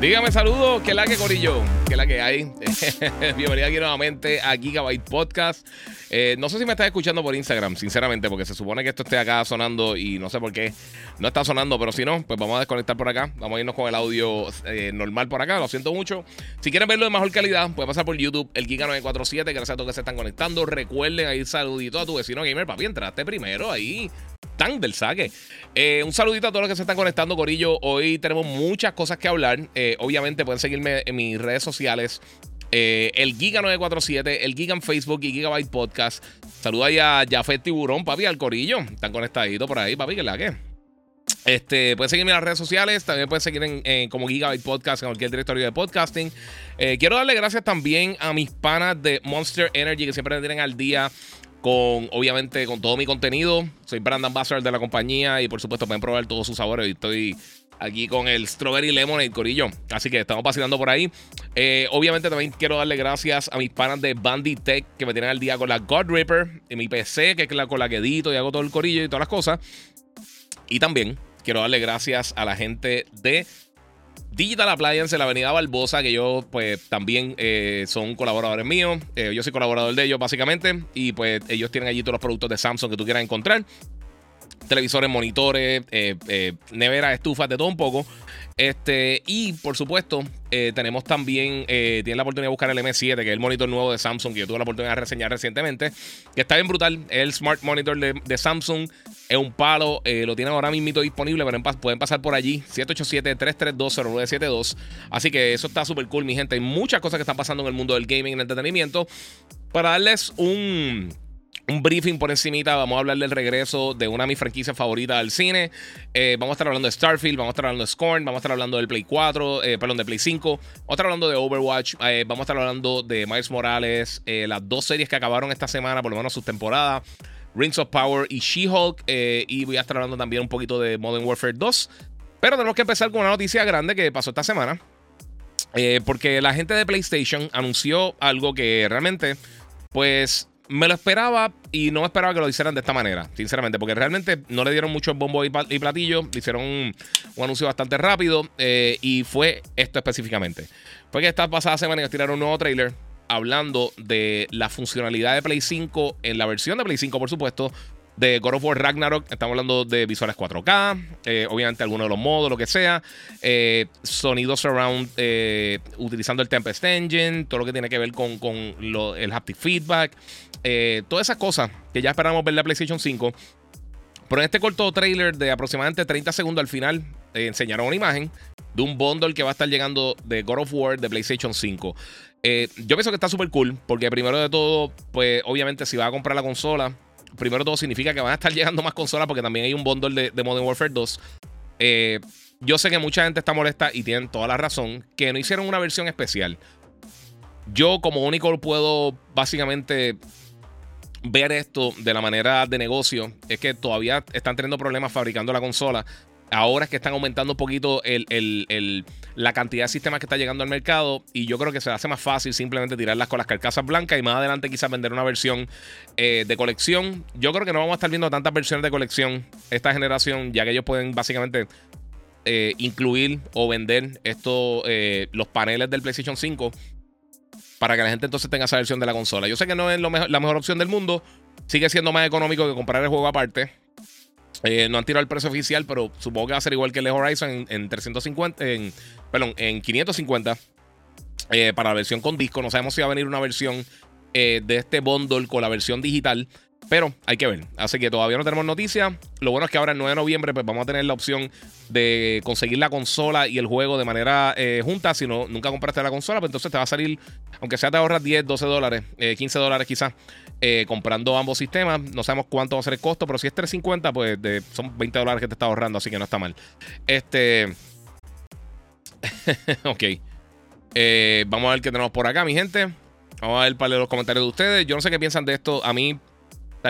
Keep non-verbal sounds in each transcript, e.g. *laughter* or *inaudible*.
Dígame saludos, que la que Corillo, que la que hay. *laughs* Bienvenida aquí nuevamente a Gigabyte Podcast. Eh, no sé si me estás escuchando por Instagram, sinceramente, porque se supone que esto esté acá sonando y no sé por qué no está sonando, pero si no, pues vamos a desconectar por acá. Vamos a irnos con el audio eh, normal por acá, lo siento mucho. Si quieren verlo de mejor calidad, pueden pasar por YouTube, el Giga947, gracias a todos que se están conectando. Recuerden ahí saludito a tu vecino gamer, papi, entraste primero ahí tan del saque. Eh, un saludito a todos los que se están conectando, Corillo. Hoy tenemos muchas cosas que hablar. Obviamente pueden seguirme en mis redes sociales. Eh, el Giga947, el Giga en Facebook y Gigabyte Podcast. Saluda a Jafet Tiburón, papi, al Corillo. Están conectaditos por ahí, papi, que la que. Este, pueden seguirme en las redes sociales, también pueden seguir en, como Gigabyte Podcast en cualquier directorio de podcasting. quiero darle gracias también a mis panas de Monster Energy que siempre me tienen al día con, obviamente, con todo mi contenido. Soy brand ambassador de la compañía y, por supuesto, pueden probar todos sus sabores. Estoy aquí con el Strawberry Lemonade Corillo. Así que estamos vacilando por ahí. Eh, obviamente, también quiero darle gracias a mis panas de Bandit Tech que me tienen al día con la God Ripper y mi PC, que es la con la que edito y hago todo el corillo y todas las cosas. Y también quiero darle gracias a la gente de Digital Appliance en la avenida Barbosa, que yo pues también eh, son colaboradores míos. Eh, yo soy colaborador de ellos básicamente. Y pues ellos tienen allí todos los productos de Samsung que tú quieras encontrar. Televisores, monitores, eh, neveras, estufas, de todo un poco. Este, y por supuesto, eh, tenemos también, eh, tienen la oportunidad de buscar el M7, que es el monitor nuevo de Samsung, que yo tuve la oportunidad de reseñar recientemente, que está bien brutal. El Smart Monitor de, Samsung, es un palo, eh, lo tienen ahora mismo disponible, pero pueden pasar por allí, 787-332-0972. Así que eso está súper cool, mi gente. Hay muchas cosas que están pasando en el mundo del gaming y el entretenimiento. Para darles un un briefing por encimita. Vamos a hablar del regreso de una de mis franquicias favoritas al cine. Eh, vamos a estar hablando de Starfield, vamos a estar hablando de Scorn, vamos a estar hablando del Play 4, eh, perdón, de Play 5. Vamos a estar hablando de Overwatch, eh, vamos a estar hablando de Miles Morales, las dos series que acabaron esta semana, por lo menos sus temporadas. Rings of Power y She-Hulk. y voy a estar hablando también un poquito de Modern Warfare 2. Pero tenemos que empezar con una noticia grande que pasó esta semana. porque la gente de PlayStation anunció algo que realmente, pues me lo esperaba y no esperaba que lo hicieran de esta manera, sinceramente, porque realmente no le dieron mucho bombo y platillo, le hicieron un, anuncio bastante rápido eh, y fue esto específicamente. Fue que esta pasada semana tiraron un nuevo trailer hablando de la funcionalidad de Play 5 en la versión de Play 5, por supuesto, de God of War Ragnarok. Estamos hablando de visuales 4K, eh, obviamente algunos de los modos, lo que sea. Eh, sonidos surround eh, utilizando el Tempest Engine, todo lo que tiene que ver con, el haptic feedback. Todas esas cosas que ya esperamos ver la PlayStation 5. Pero en este corto trailer de aproximadamente 30 segundos al final, enseñaron una imagen de un bundle que va a estar llegando de God of War de PlayStation 5. yo pienso que está súper cool, porque primero de todo, pues obviamente si vas a comprar la consola, primero todo significa que van a estar *laughs* llegando más consolas porque también hay un bundle de, Modern Warfare 2. Eh, yo sé que mucha gente está molesta y tienen toda la razón que no hicieron una versión especial. Yo como único puedo básicamente ver esto de la manera de negocio es que todavía están teniendo problemas fabricando la consola Ahora es que están aumentando un poquito la cantidad de sistemas que está llegando al mercado y yo creo que se hace más fácil simplemente tirarlas con las carcasas blancas y más adelante quizás vender una versión eh, de colección. Yo creo que no vamos a estar viendo tantas versiones de colección esta generación ya que ellos pueden básicamente eh, incluir o vender esto, eh, los paneles del PlayStation 5 para que la gente entonces tenga esa versión de la consola. Yo sé que no es la mejor opción del mundo, sigue siendo más económico que comprar el juego aparte. Eh, no han tirado el precio oficial, pero supongo que va a ser igual que el de Horizon en, 350, en, perdón, en 550 eh, para la versión con disco. No sabemos si va a venir una versión eh, de este bundle con la versión digital. Pero hay que ver. Así que todavía no tenemos noticias. Lo bueno es que ahora el 9 de noviembre pues vamos a tener la opción de conseguir la consola y el juego de manera eh, junta. Si no, nunca compraste la consola, pues entonces te va a salir, aunque sea te ahorras 10, 12 dólares, 15 dólares quizás, comprando ambos sistemas. No sabemos cuánto va a ser el costo, pero si es 350, pues son 20 dólares que te está ahorrando, así que no está mal. Este... *laughs* ok. Eh, vamos a ver qué tenemos por acá, mi gente. Vamos a ver para los comentarios de ustedes. Yo no sé qué piensan de esto. A mí,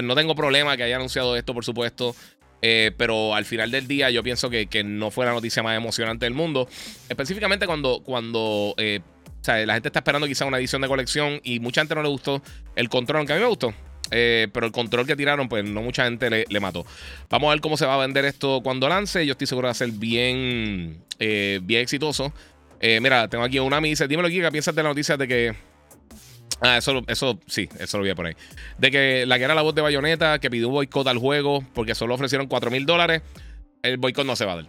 no tengo problema que haya anunciado esto, por supuesto. Eh, pero al final del día, yo pienso que, no fue la noticia más emocionante del mundo. Específicamente cuando, cuando eh, la gente está esperando quizá una edición de colección y mucha gente no le gustó el control, aunque a mí me gustó. pero el control que tiraron, pues no mucha gente le, le, mató. Vamos a ver cómo se va a vender esto cuando lance. Yo estoy seguro de ser bien, bien exitoso. Eh, mira, tengo aquí una dice, dímelo, ¿qué piensas de la noticia de que... Ah, eso, eso sí, eso lo voy a poner. De que la que era la voz de Bayonetta, que pidió un boicot al juego porque solo ofrecieron 4 mil dólares, el boicot no se va a dar.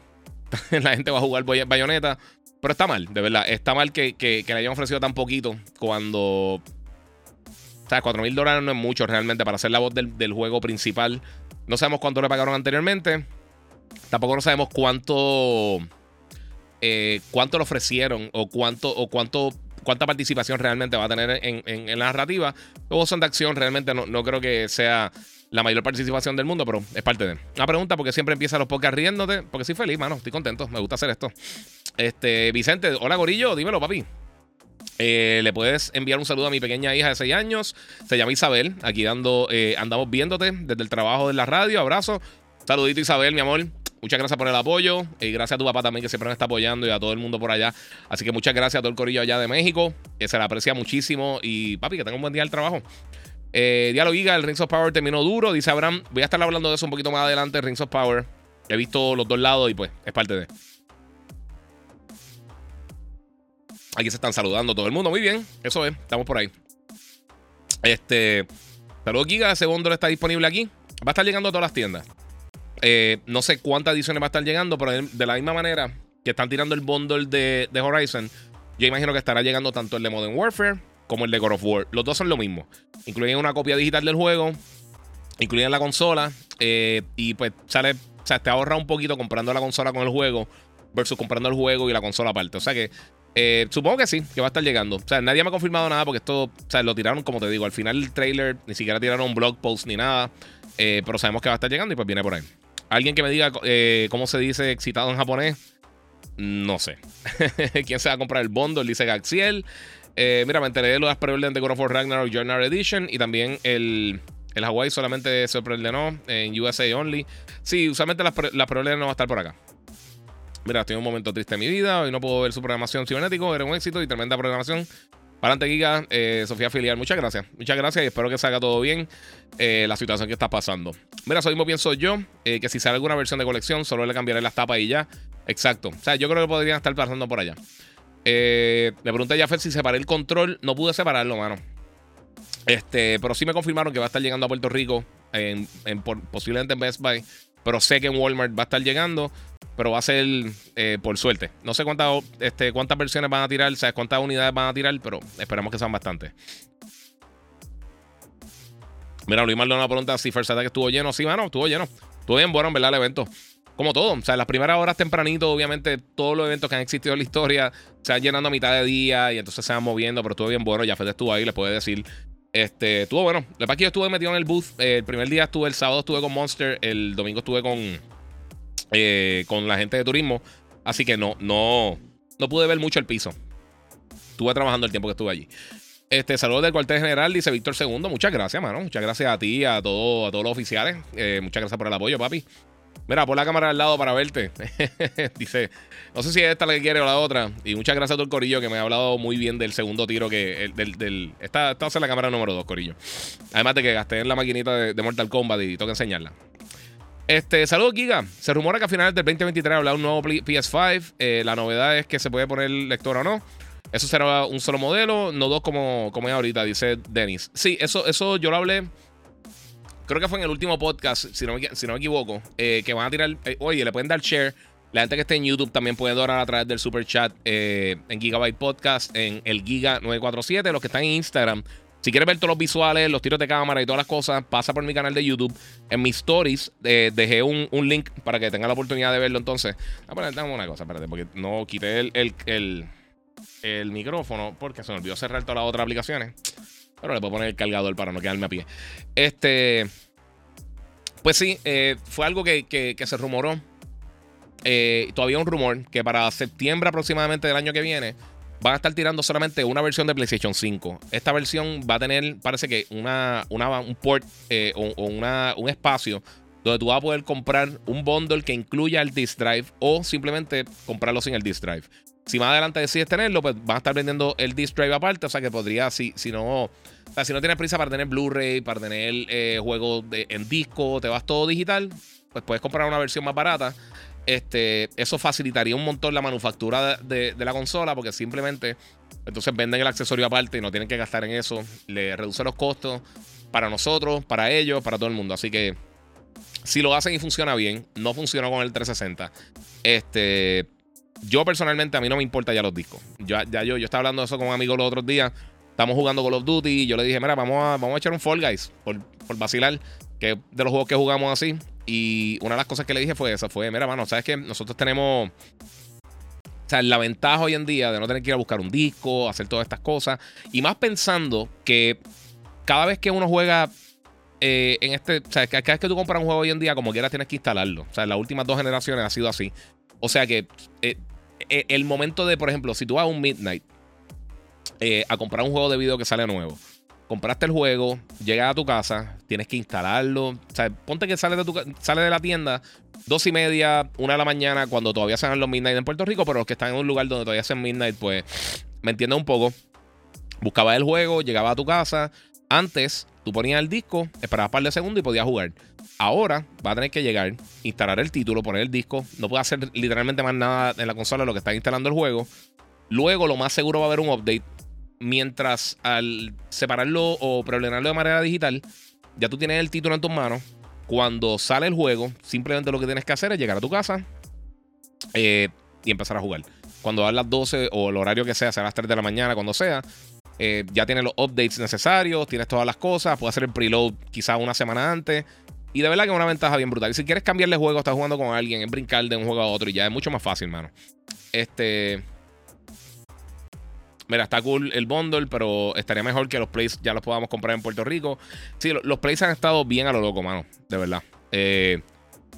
*laughs* la gente va a jugar Bayonetta, pero está mal, de verdad. Está mal que, le hayan ofrecido tan poquito cuando... O sea, 4 mil dólares no es mucho realmente para hacer la voz del, juego principal. No sabemos cuánto le pagaron anteriormente. Tampoco no sabemos cuánto eh, cuánto le ofrecieron o cuánto o cuánto cuánta participación realmente va a tener en, la narrativa. Luego son de acción, realmente no, creo que sea la mayor participación del mundo, pero es parte de. Una pregunta, porque siempre empieza los podcasts riéndote, porque soy feliz, mano, estoy contento, me gusta hacer esto. Este, Vicente, hola Gorillo, dímelo, papi. Eh, le puedes enviar un saludo a mi pequeña hija de 6 años. Se llama Isabel. Aquí dando, eh, andamos viéndote desde el trabajo de la radio. Abrazo. Saludito, Isabel, mi amor. Muchas gracias por el apoyo. Y gracias a tu papá también que siempre me está apoyando y a todo el mundo por allá. Así que muchas gracias a todo el corillo allá de México. Que se le aprecia muchísimo. Y papi, que tenga un buen día al trabajo. Eh, Diálogo Giga, el Rings of Power terminó duro. Dice Abraham. Voy a estar hablando de eso un poquito más adelante. Rings of Power. He visto los dos lados y pues es parte de. Aquí se están saludando todo el mundo. Muy bien. Eso es. Estamos por ahí. Este. Saludos Giga. Ese bundle está disponible aquí. Va a estar llegando a todas las tiendas. Eh, no sé cuántas ediciones va a estar llegando, pero de la misma manera que están tirando el bundle de, Horizon, yo imagino que estará llegando tanto el de Modern Warfare como el de God of War. Los dos son lo mismo. Incluyen una copia digital del juego, incluyen la consola, eh, y pues sale, o sea, te ahorra un poquito comprando la consola con el juego versus comprando el juego y la consola aparte. O sea que eh, supongo que sí, que va a estar llegando. O sea, nadie me ha confirmado nada porque esto, o sea, lo tiraron, como te digo, al final del trailer, ni siquiera tiraron un blog post ni nada. pero sabemos que va a estar llegando y pues viene por ahí. Alguien que me diga eh, cómo se dice excitado en japonés. No sé. *laughs* ¿Quién se va a comprar el bundle? Dice Gaxiel. Eh, mira, me enteré de las preorden de God of War Ragnarok Journal Edition y también el, el Hawaii solamente se preordenó en USA Only. Sí, usualmente las, las no van a estar por acá. Mira, estoy en un momento triste en mi vida. Hoy no puedo ver su programación cibernético. Era un éxito y tremenda programación. Para adelante, Giga, eh, Sofía Filial, muchas gracias. Muchas gracias y espero que salga todo bien eh, la situación que está pasando. Mira, eso mismo pienso yo, eh, que si sale alguna versión de colección, solo le cambiaré las tapas y ya. Exacto. O sea, yo creo que podrían estar pasando por allá. le pregunté a Jafet si separé el control. No pude separarlo, mano. Este, pero sí me confirmaron que va a estar llegando a Puerto Rico, en, posiblemente en Best Buy. Pero sé que en Walmart va a estar llegando pero va a ser eh, por suerte. No sé cuántas, este, cuántas versiones van a tirar, sabes cuántas unidades van a tirar, pero esperamos que sean bastantes. Mira, Luis Maldonado pregunta si First Attack estuvo lleno. Sí, mano, estuvo lleno. Estuvo bien bueno, en verdad, el evento. Como todo. O sea, las primeras horas tempranito, obviamente, todos los eventos que han existido en la historia se van llenando a mitad de día y entonces se van moviendo, pero estuvo bien bueno. Ya Fede estuvo ahí, le puede decir. Este, estuvo bueno. La verdad yo estuve metido en el booth. el primer día estuve, el sábado estuve con Monster, el domingo estuve con eh, con la gente de turismo. Así que no, no, no pude ver mucho el piso. Estuve trabajando el tiempo que estuve allí. Este, saludos del cuartel general, dice Víctor II. Muchas gracias, mano. Muchas gracias a ti, a, todo, a todos los oficiales. Eh, muchas gracias por el apoyo, papi. Mira, pon la cámara al lado para verte. *laughs* dice, no sé si es esta la que quiere o la otra. Y muchas gracias a todo el corillo que me ha hablado muy bien del segundo tiro que. del, del, esta, esta va a ser la cámara número 2, corillo. Además de que gasté en la maquinita de, de Mortal Kombat y tengo que enseñarla. Este, saludos, Giga. Se rumora que a finales del 2023 habrá un nuevo PS5. Eh, la novedad es que se puede poner lector o no. Eso será un solo modelo, no dos como, como es ahorita, dice Dennis. Sí, eso, eso yo lo hablé. Creo que fue en el último podcast, si no me, si no me equivoco. Eh, que van a tirar. Eh, oye, le pueden dar share. La gente que esté en YouTube también puede donar a través del super chat en Gigabyte Podcast, en el Giga 947. Los que están en Instagram Si quieres ver todos los visuales, los tiros de cámara y todas las cosas, pasa por mi canal de YouTube. En mis stories eh, dejé un, link para que tenga la oportunidad de verlo. Entonces, vamos a poner una cosa, espérate, porque no quité el, el, micrófono porque se me olvidó cerrar todas las otras aplicaciones. Pero le puedo poner el cargador para no quedarme a pie. Este. Pues sí, eh, fue algo que, se rumoró. Eh, todavía un rumor que para septiembre aproximadamente del año que viene van a estar tirando solamente una versión de PlayStation 5. Esta versión va a tener, parece que, una, un port eh, o, un espacio donde tú vas a poder comprar un bundle que incluya el disk drive o simplemente comprarlo sin el disk drive. Si más adelante decides tenerlo, pues van a estar vendiendo el disk drive aparte. O sea que podría, si, si no. O si no tienes prisa para tener Blu-ray, para tener eh, juegos en disco, te vas todo digital, pues puedes comprar una versión más barata este, eso facilitaría un montón la manufactura de, la consola porque simplemente entonces venden el accesorio aparte y no tienen que gastar en eso. Le reduce los costos para nosotros, para ellos, para todo el mundo. Así que si lo hacen y funciona bien, no funcionó con el 360. Este, yo personalmente a mí no me importa ya los discos. Ya, ya yo, yo estaba hablando de eso con un amigo los otros días. Estamos jugando Call of Duty y yo le dije, mira, vamos a, vamos a echar un Fall Guys por, por vacilar, que de los juegos que jugamos así. Y una de las cosas que le dije fue esa, fue, mira, mano, ¿sabes que Nosotros tenemos... O sea, la ventaja hoy en día de no tener que ir a buscar un disco, hacer todas estas cosas. Y más pensando que cada vez que uno juega eh, en este. O sea, cada vez que tú compras un juego hoy en día, como quieras, tienes que instalarlo. O sea, las últimas dos generaciones ha sido así. O sea que eh, eh, el momento de, por ejemplo, si tú vas a un Midnight a comprar un juego de video que sale nuevo compraste el juego, llegas a tu casa, tienes que instalarlo. O sea, ponte que sale de, tu, sale de la tienda dos y media, una de la mañana, cuando todavía se los midnight en Puerto Rico, pero los que están en un lugar donde todavía hacen midnight, pues me entiendes un poco. Buscaba el juego, llegaba a tu casa. Antes, tú ponías el disco, esperabas un par de segundos y podías jugar. Ahora va a tener que llegar, instalar el título, poner el disco. No puede hacer literalmente más nada en la consola de lo que está instalando el juego. Luego, lo más seguro va a haber un update mientras al separarlo o preordenarlo de manera digital, ya tú tienes el título en tus manos. Cuando sale el juego, simplemente lo que tienes que hacer es llegar a tu casa eh, y empezar a jugar. Cuando a las 12 o el horario que sea, sea a las 3 de la mañana, cuando sea, eh, ya tienes los updates necesarios, tienes todas las cosas, puedes hacer el preload quizás una semana antes. Y de verdad que es una ventaja bien brutal. Y si quieres cambiarle juego, estás jugando con alguien, es brincar de un juego a otro y ya es mucho más fácil, mano. Este. Mira, está cool el bundle, pero estaría mejor que los plays ya los podamos comprar en Puerto Rico. Sí, los plays han estado bien a lo loco, mano. De verdad. Eh,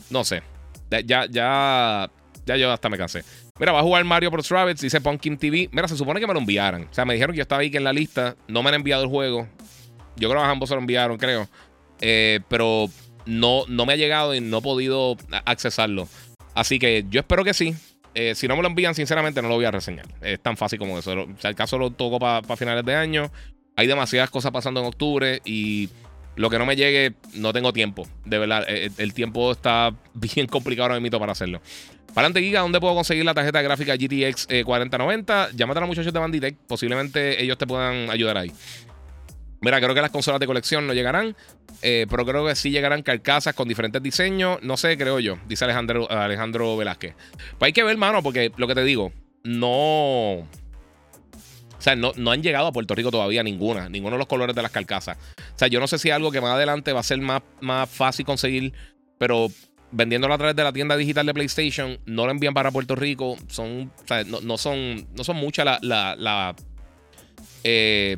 no sé. Ya, ya, ya yo hasta me cansé. Mira, va a jugar Mario Bros. Rabbids, dice Pumpkin TV. Mira, se supone que me lo enviaran. O sea, me dijeron que yo estaba ahí en la lista. No me han enviado el juego. Yo creo que ambos se lo enviaron, creo. Eh, pero no, no me ha llegado y no he podido accesarlo. Así que yo espero que sí. Eh, si no me lo envían, sinceramente no lo voy a reseñar. Es tan fácil como eso. O sea, el caso lo toco para finales de año. Hay demasiadas cosas pasando en octubre y lo que no me llegue, no tengo tiempo. De verdad, eh, el, tiempo está *laughs* bien complicado ahora mismo para hacerlo. Para Giga, ¿dónde puedo conseguir la tarjeta gráfica GTX 4090? Eh, Llámate a los muchachos de Banditech. Posiblemente ellos te puedan ayudar ahí. Mira, creo que las consolas de colección no llegarán, eh, pero creo que sí llegarán carcasas con diferentes diseños. No sé, creo yo, dice Alejandro, Alejandro Velázquez. Pues hay que ver, mano, porque lo que te digo, no. O sea, no, no, han llegado a Puerto Rico todavía ninguna, ninguno de los colores de las carcasas. O sea, yo no sé si algo que más adelante va a ser más, más fácil conseguir, pero vendiéndolo a través de la tienda digital de PlayStation, no lo envían para Puerto Rico. Son, o sea, no, son, no son muchas la, la, la eh,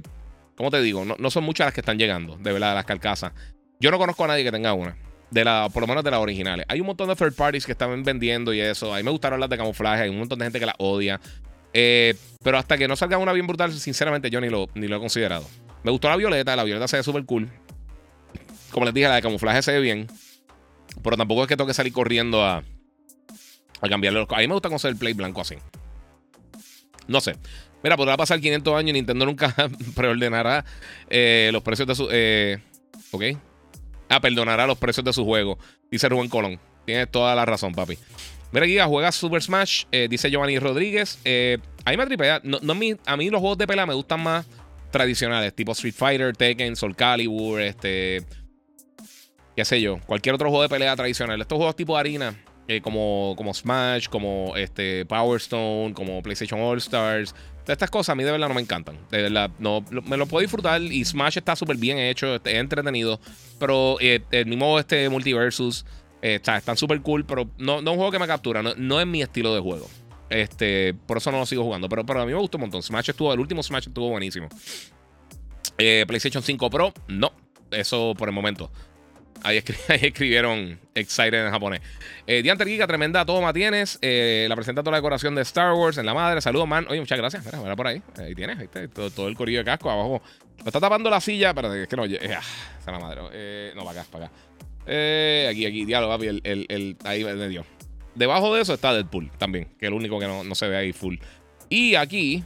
¿Cómo te digo? No, son muchas las que están llegando, de verdad, de las carcasas. Yo no conozco a nadie que tenga una. De la, por lo menos de las originales. Hay un montón de third parties que están vendiendo y eso. A mí me gustaron las de camuflaje. Hay un montón de gente que las odia. Eh, pero hasta que no salga una bien brutal, sinceramente yo ni lo, ni lo he considerado. Me gustó la violeta. La violeta se ve súper cool. Como les dije, la de camuflaje se ve bien. Pero tampoco es que tengo que salir corriendo a, a cambiarle A mí me gusta conseguir el play blanco así. No sé. Mira, podrá pasar 500 años y Nintendo nunca *laughs* preordenará eh, los precios de su. Eh, ok. Ah, perdonará los precios de su juego. Dice Rubén Colón. Tienes toda la razón, papi. Mira, Giga, juega Super Smash. Eh, dice Giovanni Rodríguez. a mí me tripea. No, a mí los juegos de pelea me gustan más tradicionales, tipo Street Fighter, Tekken, Soul Calibur, este. Qué sé yo. Cualquier otro juego de pelea tradicional. Estos juegos tipo harina eh, como, como Smash, como este, Power Stone, como PlayStation All Stars. Estas cosas a mí de verdad no me encantan. De verdad, no, me lo puedo disfrutar y Smash está súper bien hecho, es entretenido. Pero eh, el mismo este Multiversus eh, está, están súper cool, pero no, no es un juego que me captura, no, es mi estilo de juego. Este, por eso no lo sigo jugando. Pero, pero a mí me gustó un montón. Smash estuvo, el último Smash estuvo buenísimo. PlayStation 5 Pro, no. Eso por el momento. *laughs* Ahí, escribieron excited en japonés. Eh, Diante Giga, tremenda toma tienes. Eh, la presenta toda la decoración de Star Wars en la madre. Saludos, man. Oye, muchas gracias. Mira, mira por ahí. Ahí tienes, todo, el corillo de casco abajo. Me está tapando la silla. pero es que no. Eh, ah, la madre. Eh, no, para acá, para acá. Eh, aquí, aquí, diálogo, papi. El, el, el, ahí me dio. Debajo de eso está Deadpool también, que es el único que no, no se ve ahí full. Y aquí,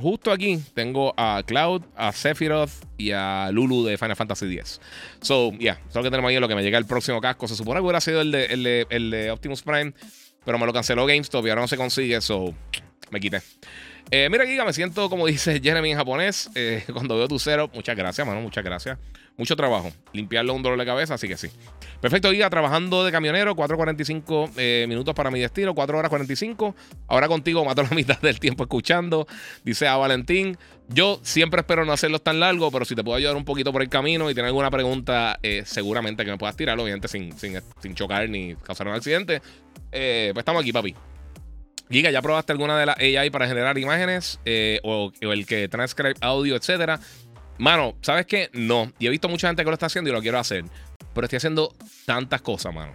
justo aquí tengo a Cloud, a Sephiroth y a Lulu de Final Fantasy X. So, yeah, solo que tenemos ahí lo que me llega el próximo casco. Se supone que hubiera sido el de, el de Optimus Prime, pero me lo canceló GameStop y ahora no se consigue, so me quité. Eh, mira, Giga, me siento como *laughs* dice Jeremy en japonés. Eh, cuando veo tu cero, muchas gracias, mano, muchas gracias. Mucho trabajo. Limpiarlo un dolor de cabeza, así que sí. Perfecto, Giga, trabajando de camionero, 4.45 eh, minutos para mi destino, 4 horas 45. Ahora contigo mato *laughs* la mitad del tiempo escuchando. Dice a Valentín. Yo siempre espero no hacerlos tan largos, pero si te puedo ayudar un poquito por el camino y tienes alguna pregunta, seguramente que me puedas tirar, obviamente sin, sin, sin chocar ni causar un accidente. pues estamos aquí, papi. Giga, ¿ya probaste alguna de las AI para generar imágenes eh, o, el que transcribe audio, etcétera? Mano, ¿sabes qué? No. Y he visto mucha gente que lo está haciendo y lo quiero hacer. Pero estoy haciendo tantas cosas, mano.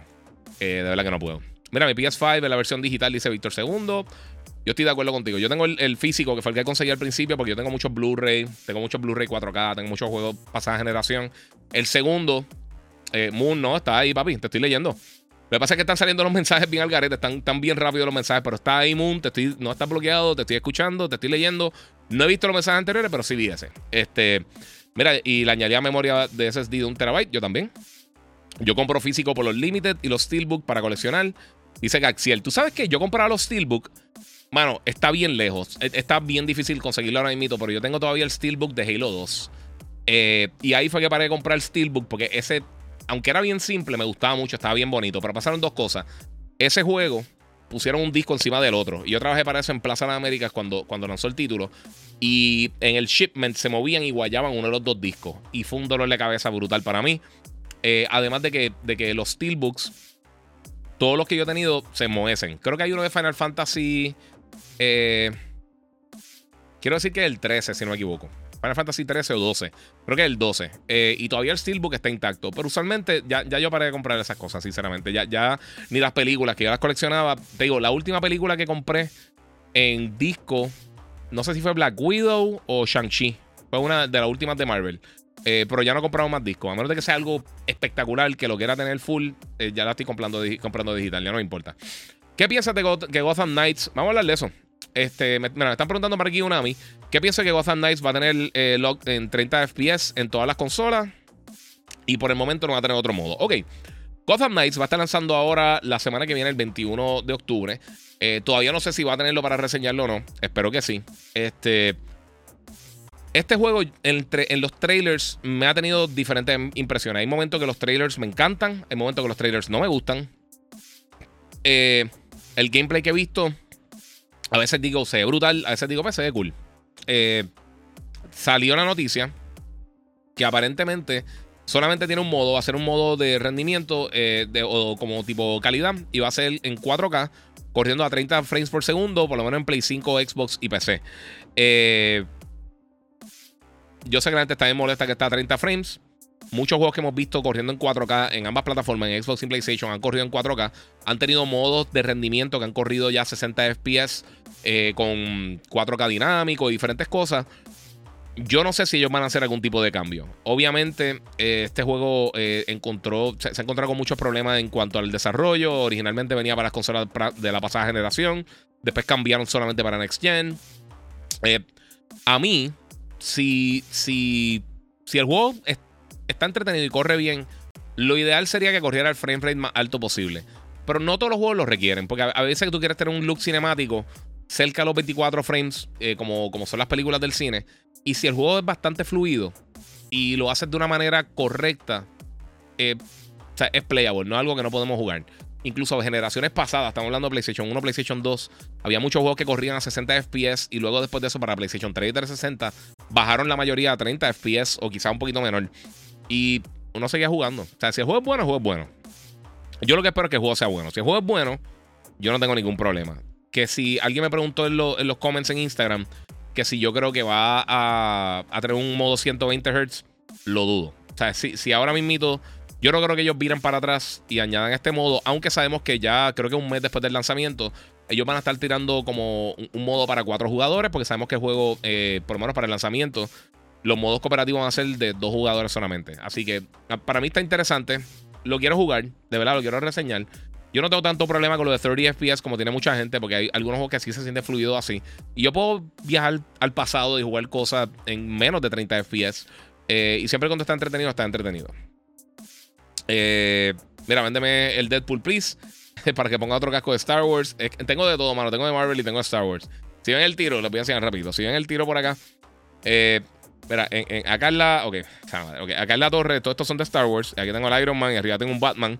Eh, de verdad que no puedo. Mira, mi PS5 en la versión digital dice Víctor Segundo. Yo estoy de acuerdo contigo. Yo tengo el, físico, que fue el que conseguí al principio, porque yo tengo muchos Blu-ray, tengo muchos Blu-ray 4K, tengo muchos juegos pasada generación. El segundo, eh, Moon, no, está ahí, papi. Te estoy leyendo. Lo que pasa es que están saliendo los *laughs* mensajes bien al garete, están, tan bien rápido los mensajes, pero está ahí Moon, te estoy, no está bloqueado, te estoy escuchando, te estoy leyendo. No he visto los mensajes anteriores, pero sí vi ese. Este, mira, y le añadí memoria de SSD de un terabyte, yo también. Yo compro físico por los Limited y los Steelbook para coleccionar. Dice Gaxiel, ¿tú sabes que yo compraba los Steelbook? Mano, está bien lejos. E, está bien difícil conseguirlo ahora mismo, pero yo tengo todavía el Steelbook de Halo 2. Eh, y ahí fue que paré de comprar el Steelbook porque ese aunque era bien simple, me gustaba mucho, estaba bien bonito. Pero pasaron dos cosas. Ese juego pusieron un disco encima del otro. Y yo trabajé para eso en Plaza de Américas cuando, cuando lanzó el título. Y en el shipment se movían y guayaban uno de los dos discos. Y fue un dolor de cabeza brutal para mí. Eh, además de que, de que los Steelbooks, todos los que yo he tenido, se muecen. Creo que hay uno de Final Fantasy. Eh, quiero decir que es el 13, si no me equivoco. Final Fantasy 13 o 12. Creo que es el 12. Eh, y todavía el Steelbook está intacto. Pero usualmente ya, ya yo paré de comprar esas cosas, sinceramente. Ya, ya ni las películas que yo las coleccionaba. Te digo, la última película que compré en disco, no sé si fue Black Widow o Shang-Chi. Fue una de las últimas de Marvel. Eh, pero ya no he comprado más discos. A menos de que sea algo espectacular, que lo quiera tener full, eh, ya la estoy comprando, comprando digital, ya no me importa. ¿Qué piensas de que Gotham Knights? Vamos a hablar de eso. Este, me, están preguntando para aquí una a mí. ¿Qué pienso que Gotham Knights va a tener eh, en 30 FPS en todas las consolas? Y por el momento no va a tener otro modo. Ok. Gotham Knights va a estar lanzando ahora la semana que viene, el 21 de octubre. Eh, todavía no sé si va a tenerlo para reseñarlo o no. Espero que sí. Este. Este juego, entre, en los trailers, me ha tenido diferentes impresiones. Hay momentos que los trailers me encantan, hay momentos que los trailers no me gustan. Eh, el gameplay que he visto a veces digo, se ve brutal, a veces digo, pues cool. Eh, salió la noticia que aparentemente solamente tiene un modo, va a ser un modo de rendimiento eh, o como tipo calidad y va a ser en 4K corriendo a 30 frames por segundo, por lo menos en Play 5, Xbox y PC. Eh, yo sé que la gente está bien molesta que está a 30 frames. Muchos juegos que hemos visto corriendo en 4K en ambas plataformas, en Xbox y PlayStation, han corrido en 4K. Han tenido modos de rendimiento que han corrido ya 60 FPS eh, con 4K dinámico y diferentes cosas. Yo no sé si ellos van a hacer algún tipo de cambio. Obviamente, eh, este juego eh, encontró, se, ha encontrado con muchos problemas en cuanto al desarrollo. Originalmente venía para las consolas de la pasada generación. Después cambiaron solamente para Next Gen. a mí, si, si, si el juego está entretenido y corre bien, lo ideal sería que corriera el frame rate más alto posible. Pero no todos los juegos lo requieren, porque a, veces que tú quieres tener un look cinemático cerca de los 24 frames, eh, como, como son las películas del cine, y si el juego es bastante fluido y lo haces de una manera correcta, eh, es playable, no es algo que no podemos jugar. Incluso generaciones pasadas, estamos hablando de PlayStation 1, PlayStation 2, había muchos juegos que corrían a 60 FPS y luego después de eso para PlayStation 3 y 360 bajaron la mayoría a 30 FPS o quizá un poquito menor. Y uno seguía jugando. O sea, si el juego es bueno, el juego es bueno. Yo lo que espero es que el juego sea bueno. Si el juego es bueno, yo no tengo ningún problema. Que si alguien me preguntó en, los comments en Instagram que si yo creo que va a, a tener un modo 120 Hz, lo dudo. O sea, si, si ahora mismito yo no creo que ellos viran para atrás y añadan este modo, aunque sabemos que ya creo que un mes después del lanzamiento, ellos van a estar tirando como un, modo para cuatro jugadores, porque sabemos que el juego, eh, por lo menos para el lanzamiento, los modos cooperativos van a ser de dos jugadores solamente. Así que ah, para mí está interesante. Lo quiero jugar, de verdad, lo quiero reseñar. Yo no tengo tanto problema con lo de 30 FPS como tiene mucha gente, porque hay algunos juegos que sí se siente fluido así. Y yo puedo viajar al pasado y jugar cosas en menos de 30 FPS. Eh, y siempre cuando está entretenido, está entretenido. Eh, mira, véndeme el Deadpool, please. *laughs* para que ponga otro casco de Star Wars. tengo de todo, mano. Tengo de Marvel y tengo de Star Wars. Si ven el tiro, les voy a enseñar rápido. Si ven el tiro por acá. Eh, mira, acá en la. Okay, acá en la torre, todos estos son de Star Wars. Aquí tengo el Iron Man y arriba tengo un Batman.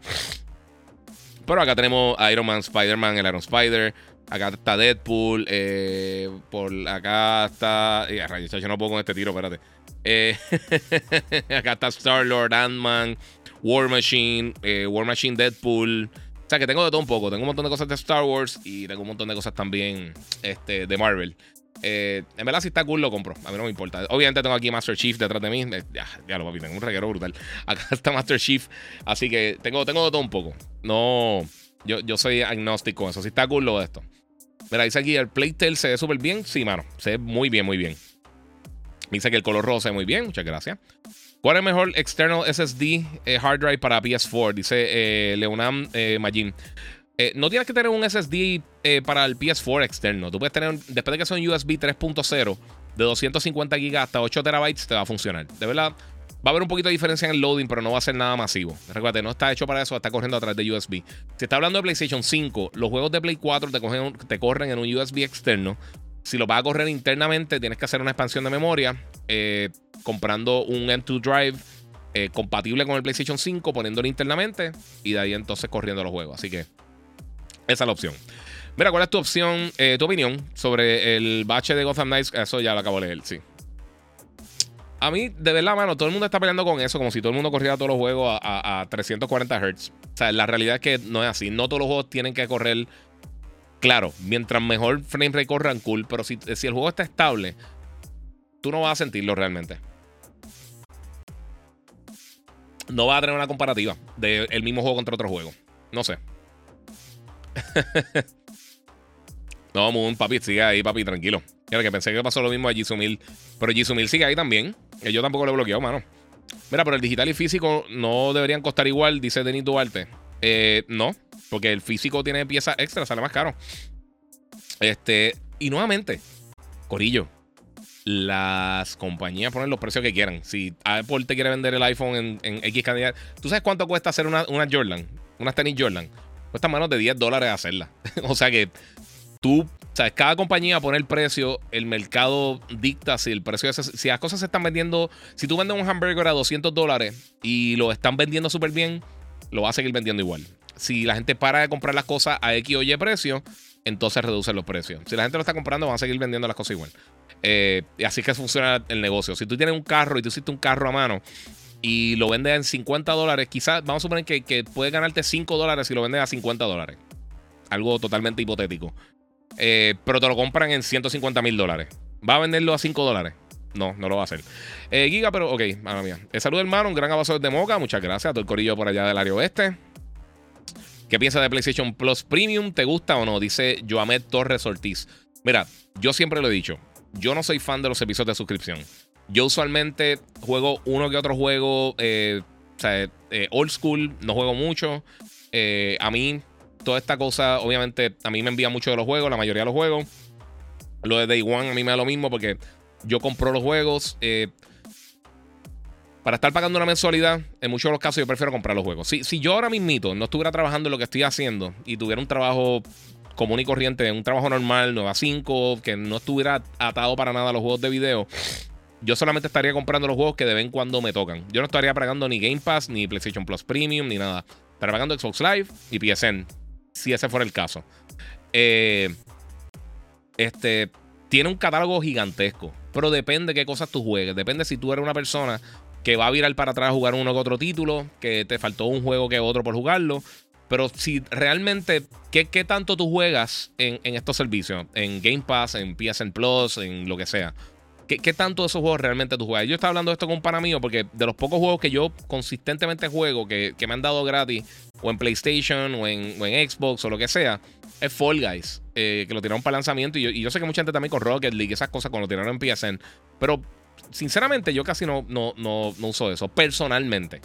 Pero acá tenemos Iron Man, Spider-Man, el Iron Spider. Acá está Deadpool. Eh, por acá está. yo no puedo con este tiro, espérate. *laughs* Acá está Star-Lord, Ant-Man. War Machine, eh, War Machine Deadpool. O sea que tengo de todo un poco. Tengo un montón de cosas de Star Wars y tengo un montón de cosas también este, de Marvel. Eh, en verdad, si está cool, lo compro. A mí no me importa. Obviamente, tengo aquí Master Chief detrás de mí. Eh, ya, ya lo papi, tengo un reguero brutal. *laughs* Acá está Master Chief. Así que tengo, tengo de todo un poco. No, yo, yo soy agnóstico con eso. Si está cool, lo de esto. Mira, dice aquí el Playtel se ve súper bien. Sí, mano. Se ve muy bien, muy bien. Dice que el color rojo se ve muy bien. Muchas gracias. ¿Cuál es mejor external SSD eh, hard drive para PS4? Dice eh, Leonam eh, Majin. no tienes que tener un SSD para el PS4 externo. Tú puedes tener, después de que son USB 3.0 de 250 GB hasta 8 terabytes, te va a funcionar. De verdad, va a haber un poquito de diferencia en el loading, pero no va a ser nada masivo. Recuerda, no está hecho para eso, está corriendo a través de USB. Si está hablando de PlayStation 5, los juegos de Play 4 te, te corren en un USB externo. Si lo vas a correr internamente, tienes que hacer una expansión de memoria, eh, comprando un M2 Drive eh, compatible con el PlayStation 5, poniéndolo internamente y de ahí entonces corriendo los juegos. Así que esa es la opción. Mira, ¿cuál es tu opción, eh, tu opinión sobre el bache de Gotham Knights? Eso ya lo acabo de leer, sí. A mí, de verdad, mano, todo el mundo está peleando con eso, como si todo el mundo corriera todos los juegos a, a 340 Hz. O sea, la realidad es que no es así. No todos los juegos tienen que correr Claro, mientras mejor frame rate corran, cool. Pero si, el juego está estable, tú no vas a sentirlo realmente. No vas a tener una comparativa del mismo juego contra otro juego. No sé. *laughs* no, Moon, papi, sigue ahí, papi, tranquilo. Mira, que pensé que pasó lo mismo a Jisumil. Pero Jisumil sigue ahí también. Yo tampoco lo he bloqueado, mano. Mira, pero el digital y físico no deberían costar igual, dice Denis Duarte. Eh, no, porque el físico tiene piezas extra, sale más caro. Este, y nuevamente, Corillo, las compañías ponen los precios que quieran. Si Apple te quiere vender el iPhone en, X cantidad, ¿tú sabes cuánto cuesta hacer una, una Jordan? Una tenis Jordan. Cuesta menos de 10 dólares hacerla. *laughs* o sea que tú, sea, cada compañía pone el precio, el mercado dicta si el precio es, si las cosas se están vendiendo, si tú vendes un hamburger a 200 dólares y lo están vendiendo súper bien, lo va a seguir vendiendo igual. Si la gente para de comprar las cosas a X o Y precio, entonces reducen los precios. Si la gente lo está comprando, van a seguir vendiendo las cosas igual. Eh, así que funciona el negocio. Si tú tienes un carro y tú hiciste un carro a mano y lo vendes en 50 dólares, quizás vamos a suponer que, que puedes ganarte 5 dólares si lo vendes a 50 dólares. Algo totalmente hipotético. Eh, pero te lo compran en 150 mil dólares. ¿Va a venderlo a 5 dólares? No, no lo va a hacer. Eh, Giga, pero ok, mala mía. Eh, salud, hermano. Un gran abrazo desde Moca. Muchas gracias a todo corillo por allá del área oeste. ¿Qué piensas de PlayStation Plus Premium? ¿Te gusta o no? Dice Joamet Torres Ortiz. Mira, yo siempre lo he dicho. Yo no soy fan de los episodios de suscripción. Yo usualmente juego uno que otro juego. Eh, sea, old school, no juego mucho. a mí, toda esta cosa, obviamente, a mí me envía mucho de los juegos, la mayoría de los juegos. Lo de Day One a mí me da lo mismo porque yo compro los juegos. Eh, para estar pagando una mensualidad, en muchos de los casos yo prefiero comprar los juegos. Si, si yo ahora mismito no estuviera trabajando en lo que estoy haciendo y tuviera un trabajo común y corriente, un trabajo normal, 9 a 5, que no estuviera atado para nada a los juegos de video, yo solamente estaría comprando los juegos que de vez en cuando me tocan. Yo no estaría pagando ni Game Pass, ni PlayStation Plus Premium, ni nada. Estaré pagando Xbox Live y PSN, si ese fuera el caso. Eh, este, tiene un catálogo gigantesco, pero depende de qué cosas tú juegues. Depende si tú eres una persona que va a virar para atrás a jugar uno que otro título, que te faltó un juego que otro por jugarlo. Pero si realmente, ¿qué, tanto tú juegas en, estos servicios? En Game Pass, en PSN Plus, en lo que sea. ¿Qué, tanto de esos juegos realmente tú juegas? Yo estaba hablando de esto con un pana mío porque de los pocos juegos que yo consistentemente juego, que, me han dado gratis, o en PlayStation, o en, Xbox, o lo que sea, es Fall Guys, eh, que lo tiraron para lanzamiento. Y yo, sé que mucha gente también con Rocket League, esas cosas, cuando lo tiraron en PSN. Pero sinceramente, yo casi no, no, no, no uso eso, personalmente.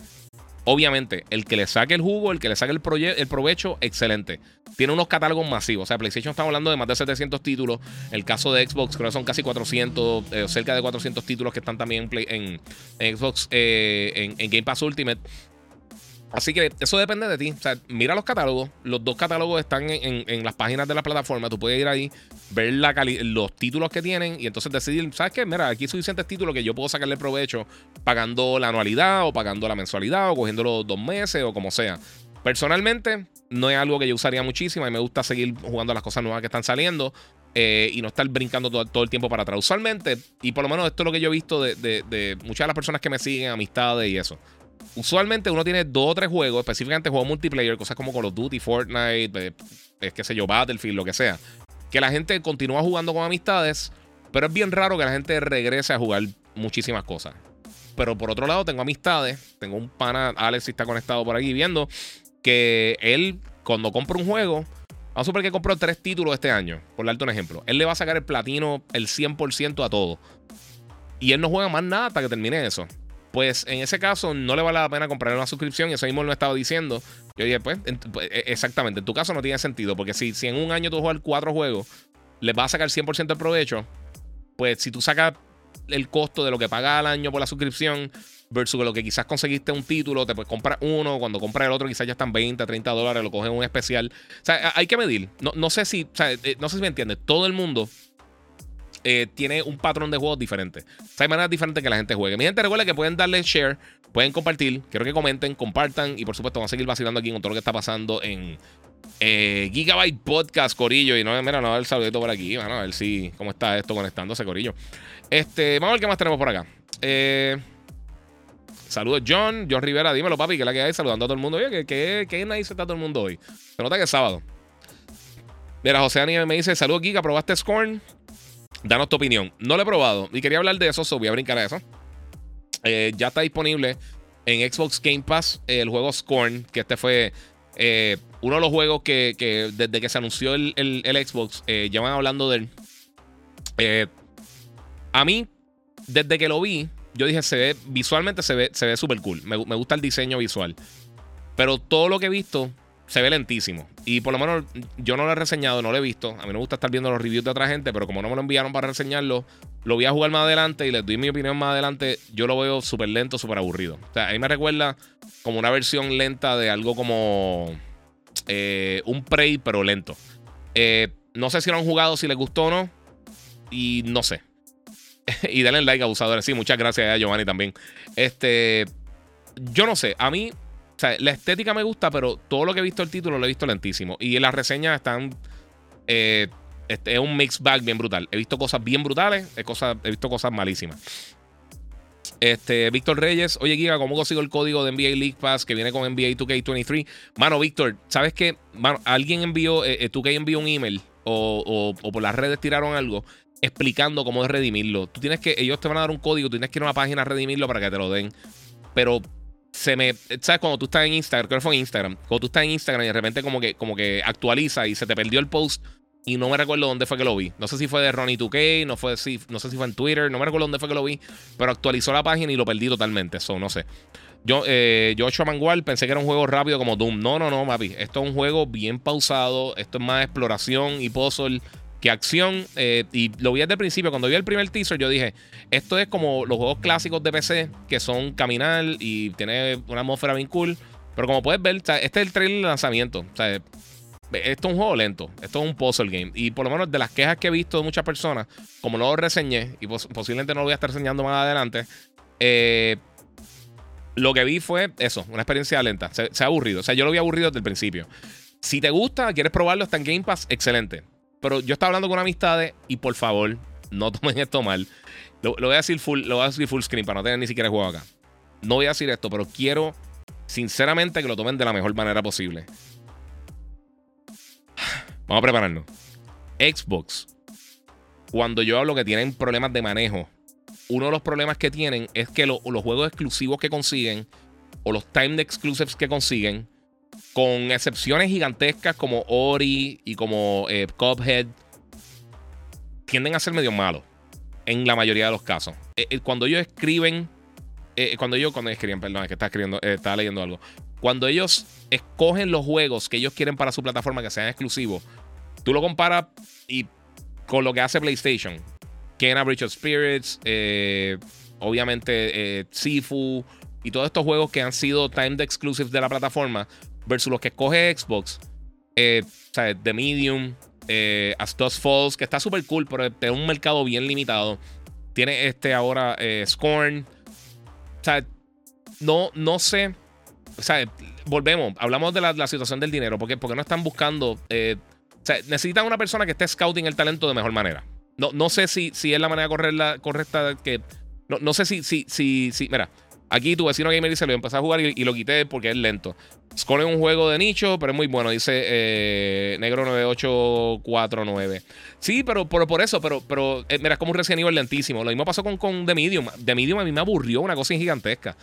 Obviamente, el que le saque el jugo, el que le saque el, el provecho, excelente. Tiene unos catálogos masivos. O sea, PlayStation está hablando de más de 700 títulos. El caso de Xbox, creo que son casi 400, eh, cerca de 400 títulos que están también en, Xbox, eh, en Game Pass Ultimate. Así que eso depende de ti. O sea, mira los catálogos. Los dos catálogos están en, las páginas de la plataforma. Tú puedes ir ahí, ver la los títulos que tienen y entonces decidir, ¿sabes qué? Mira, aquí hay suficientes títulos que yo puedo sacarle provecho pagando la anualidad o pagando la mensualidad o cogiendo los dos meses o como sea. Personalmente, no es algo que yo usaría muchísimo y me gusta seguir jugando las cosas nuevas que están saliendo. Eh, y no estar brincando todo, el tiempo para atrás. Usualmente, y por lo menos esto es lo que yo he visto de, de muchas de las personas que me siguen, amistades y eso usualmente uno tiene dos o tres juegos, específicamente juegos multiplayer, cosas como Call of Duty, Fortnite, eh, es qué sé yo, Battlefield, lo que sea, que la gente continúa jugando con amistades, pero es bien raro que la gente regrese a jugar muchísimas cosas. Pero por otro lado, tengo amistades, tengo un pana, Alex está conectado por aquí viendo, que él cuando compra un juego, vamos a suponer que compró tres títulos este año, por darte un ejemplo, él le va a sacar el platino el 100% a todo. Y él no juega más nada hasta que termine eso pues en ese caso no le vale la pena comprar una suscripción y eso mismo lo he estado diciendo. Yo dije, pues, pues e, exactamente, en tu caso no tiene sentido, porque si, si en un año tú juegas cuatro juegos, le vas a sacar 100% de provecho, pues si tú sacas el costo de lo que pagas al año por la suscripción versus lo que quizás conseguiste un título, te puedes comprar uno, cuando compras el otro quizás ya están 20, 30 dólares, lo coges un especial. O sea, hay que medir. No, no sé si, eh, no sé si me entiendes. Todo el mundo eh, tiene un patrón de juegos diferente. hay maneras diferentes que la gente juegue. Mi gente, recuerda que pueden darle share, pueden compartir. Quiero que comenten, compartan y por supuesto vamos a seguir vacilando aquí con todo lo que está pasando en eh, Gigabyte Podcast, Corillo. Y no, mira, no, el saludito por aquí. Bueno, a ver si cómo está esto conectándose, Corillo. Este, vamos a ver qué más tenemos por acá. Eh, saludos, John. John Rivera, dímelo, papi, que la que hay saludando a todo el mundo. Oye, que, que, nice está todo el mundo hoy. Se nota que es sábado. Mira, José Aníbal me dice: Saludos, Giga, ¿probaste Scorn? Danos tu opinión. No lo he probado y quería hablar de eso, so voy a brincar a eso. Eh, ya está disponible en Xbox Game Pass el juego Scorn, que este fue eh, uno de los juegos que, desde que se anunció el, Xbox, eh, ya van hablando de él. a mí, desde que lo vi, yo dije, se ve, visualmente se ve, se ve súper cool. Me gusta el diseño visual. Pero todo lo que he visto se ve lentísimo. Y por lo menos yo no lo he reseñado, no lo he visto. A mí me gusta estar viendo los reviews de otra gente, pero como no me lo enviaron para reseñarlo, lo voy a jugar más adelante y les doy mi opinión más adelante. Yo lo veo súper lento, súper aburrido. O sea, ahí me recuerda como una versión lenta de algo como eh, un Prey, pero lento. Eh, no sé si lo han jugado, si les gustó o no. Y no sé. *laughs* y denle like, abusadores. Sí, muchas gracias a Giovanni también. Este. Yo no sé. A mí sea, la estética me gusta, pero todo lo que he visto el título lo he visto lentísimo. Y las reseñas están. Eh, este, es un mixed bag bien brutal. He visto cosas bien brutales, he, visto cosas malísimas. Este, Víctor Reyes, oye Giga, ¿cómo consigo el código de NBA League Pass que viene con NBA 2K23? Mano, Víctor, ¿sabes qué? Alguien envió, eh, 2K eh, envió un email o, por las redes tiraron algo explicando cómo es redimirlo. Tú tienes que, ellos te van a dar un código, tienes que ir a una página a redimirlo para que te lo den. Pero se me. ¿Sabes? Cuando tú estás en Instagram, creo que fue en Instagram. Cuando tú estás en Instagram y de repente como que, como que actualiza y se te perdió el post. Y no me recuerdo dónde fue que lo vi. No sé si fue de Ronnie 2K, no, fue, si, no sé si fue en Twitter, no me recuerdo dónde fue que lo vi. Pero actualizó la página y lo perdí totalmente. Eso, no sé. Yo, eh, Joshua Mangual pensé que era un juego rápido como Doom. No, no, no, papi. Esto es un juego bien pausado. Esto es más exploración y puzzle que acción. Eh, y lo vi desde el principio. Cuando vi el primer teaser, yo dije: Esto es como los juegos clásicos de PC, que son caminar y tiene una atmósfera bien cool. Pero como puedes ver, este es el trailer de lanzamiento. O sea, esto es un juego lento. Esto es un puzzle game. Y por lo menos de las quejas que he visto de muchas personas, como lo reseñé, y posiblemente no lo voy a estar reseñando más adelante, eh, lo que vi fue eso, una experiencia lenta. Se, ha aburrido. O sea, yo lo vi aburrido desde el principio. Si te gusta, quieres probarlo, está en Game Pass, excelente. Pero yo estaba hablando con amistades y por favor, no *laughs* tomen esto mal. Lo, voy a decir full, lo voy a decir full screen para no tener ni siquiera juego acá. No voy a decir esto, pero quiero sinceramente que lo tomen de la mejor manera posible. *sighs* Vamos a prepararnos. Xbox, cuando yo hablo que tienen problemas de manejo, uno de los problemas que tienen es que los juegos exclusivos que consiguen o los timed exclusives que consiguen, con excepciones gigantescas como Ori y como eh, Cuphead, tienden a ser medio malos en la mayoría de los casos. Eh, eh, cuando ellos escriben, cuando ellos, cuando escriben, perdón, es que está escribiendo, leyendo algo. Cuando ellos escogen los juegos que ellos quieren para su plataforma que sean exclusivos, tú lo comparas y con lo que hace PlayStation. Kena Bridge of Spirits, eh, obviamente eh, Sifu y todos estos juegos que han sido timed exclusives de la plataforma versus los que escoge Xbox. Eh, The Medium, eh, Falls, que está súper cool, pero es un mercado bien limitado. Tiene este ahora Scorn. O sea, no, no sé. O sea, volvemos, hablamos de la, situación del dinero, porque, porque no están buscando. o sea, necesitan una persona que esté scouting el talento de mejor manera. No, no sé si, si es la manera correcta que. No, no sé si, si, si, si. Mira, aquí tu vecino gamer dice: Lo empecé a jugar y, lo quité porque es lento. Score es un juego de nicho, pero es muy bueno. Dice eh, Negro 9849. Sí, pero, por eso, pero, pero eh, mira, es como un recién nivel lentísimo. Lo mismo pasó con, con The Medium. The Medium a mí me aburrió una cosa gigantesca.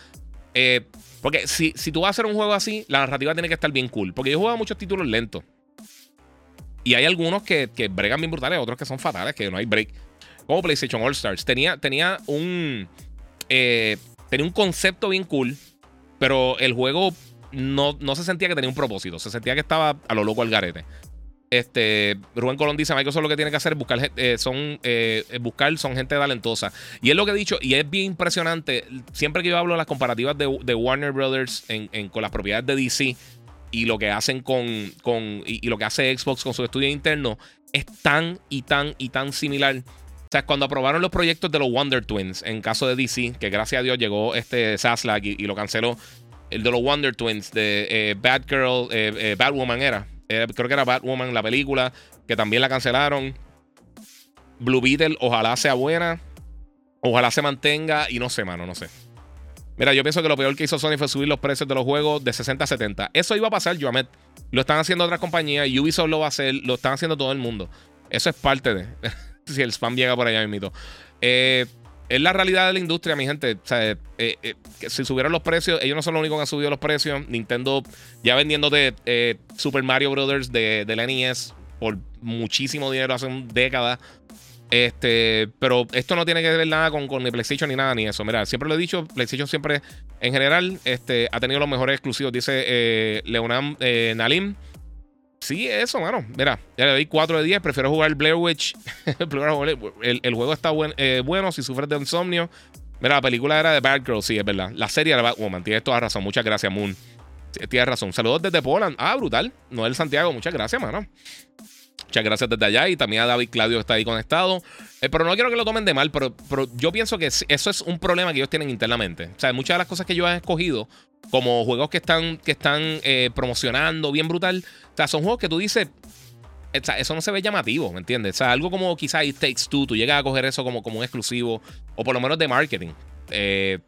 Eh, porque si, si tú vas a hacer un juego así, la narrativa tiene que estar bien cool. Porque yo he jugado muchos títulos lentos. Y hay algunos que, que bregan bien brutales, otros que son fatales, que no hay break. Como PlayStation All Stars. Tenía, tenía un. Eh, tenía un concepto bien cool, pero el juego no, no, se sentía que tenía un propósito. Se sentía que estaba a lo loco al garete. Este, Rubén Colón dice: Microsoft lo que tiene que hacer es buscar, eh, son, eh, buscar son gente talentosa. Y es lo que he dicho, y es bien impresionante. Siempre que yo hablo de las comparativas de, Warner Brothers con las propiedades de DC, y lo que hacen con, con y, lo que hace Xbox con su estudio interno es tan y tan y tan similar. O sea, cuando aprobaron los proyectos de los Wonder Twins, en caso de DC, que gracias a Dios llegó este Saslag y, lo canceló, el de los Wonder Twins, de eh, Batgirl, eh, eh, Batwoman era. creo que era Batwoman la película, que también la cancelaron. Blue Beetle, ojalá sea buena. Ojalá se mantenga. Y no sé, mano, no sé. Mira, yo pienso que lo peor que hizo Sony fue subir los precios de los juegos de 60 a 70. Eso iba a pasar, Joamet. Lo están haciendo otras compañías, Ubisoft lo va a hacer, lo están haciendo todo el mundo. Eso es parte de. *laughs* si el spam llega por allá, mismo. Eh, es la realidad de la industria, mi gente. Eh, eh, si subieron los precios, ellos no son los únicos que han subido los precios. Nintendo ya vendiéndote eh, Super Mario Brothers de, la NES por muchísimo dinero hace décadas. Este, pero esto no tiene que ver nada con, con PlayStation ni nada ni eso. Mira, siempre lo he dicho, PlayStation siempre, en general, este, ha tenido los mejores exclusivos. Dice Leonam Nalim. Sí, eso, mano. Mira, ya le doy 4 de 10. Prefiero jugar Blair Witch. *laughs* el, juego está eh, bueno si sufres de insomnio. Mira, la película era de Bad Girl, sí, es verdad. La serie era Batwoman. Tienes toda razón. Muchas gracias, Moon. Tienes razón. Saludos desde Poland. Ah, brutal. Noel Santiago, muchas gracias, mano. Muchas gracias desde allá y también a David Claudio que está ahí conectado. Eh, pero no quiero que lo tomen de mal, pero, pero, yo pienso que eso es un problema que ellos tienen internamente. O sea, muchas de las cosas que ellos han escogido como juegos que están, que están eh, promocionando bien brutal, o sea, son juegos que tú dices, o sea, eso no se ve llamativo, ¿me entiendes? O sea, algo como quizás It Takes Two, tú llegas a coger eso como, como un exclusivo, o por lo menos de marketing. Eh,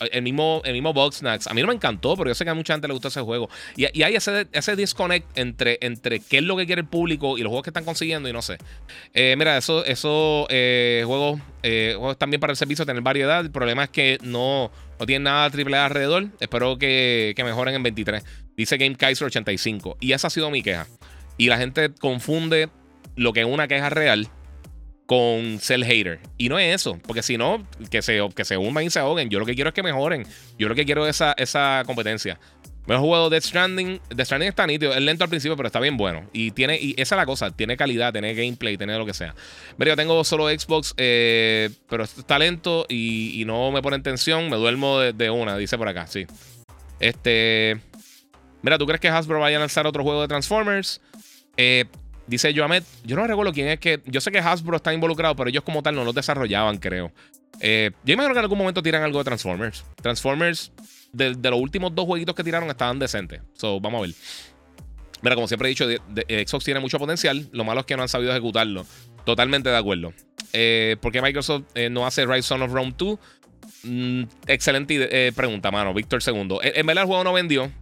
el mismo, el mismo Box Snacks. A mí no me encantó, pero yo sé que a mucha gente le gusta ese juego. Y, hay ese, ese disconnect entre, entre qué es lo que quiere el público y los juegos que están consiguiendo y no sé. Eh, mira, eso, eso juegos, juegos también para el servicio, tener variedad. El problema es que no, no tienen nada triple A alrededor. Espero que, mejoren en 23. Dice Game Kaiser 85. Y esa ha sido mi queja. Y la gente confunde lo que es una queja real con Cell Hater. Y no es eso, porque si no, que se, que se hundan y se ahoguen. Yo lo que quiero es que mejoren. Yo lo que quiero es esa, esa competencia. Me he jugado Death Stranding. Death Stranding está nítido, es lento al principio, pero está bien bueno. Y tiene, y esa es la cosa, tiene calidad, tiene gameplay, tiene lo que sea. Pero yo tengo solo Xbox, eh, pero está lento y, no me pone en tensión. Me duermo de, de, una, dice por acá, sí. Este. Mira, ¿tú crees que Hasbro vaya a lanzar otro juego de Transformers? Eh, Dice Joamet, yo no recuerdo quién es que. Yo sé que Hasbro está involucrado, pero ellos como tal no los desarrollaban, creo. Eh, yo imagino que en algún momento tiran algo de Transformers. Transformers, de, los últimos dos jueguitos que tiraron estaban decentes. So, vamos a ver. Mira, como siempre he dicho, Xbox tiene mucho potencial. Lo malo es que no han sabido ejecutarlo. Totalmente de acuerdo. Eh, ¿Por qué Microsoft eh, no hace Rise of Rome 2? Mm, excelente pregunta, mano. Víctor II. En, verdad, el juego no vendió.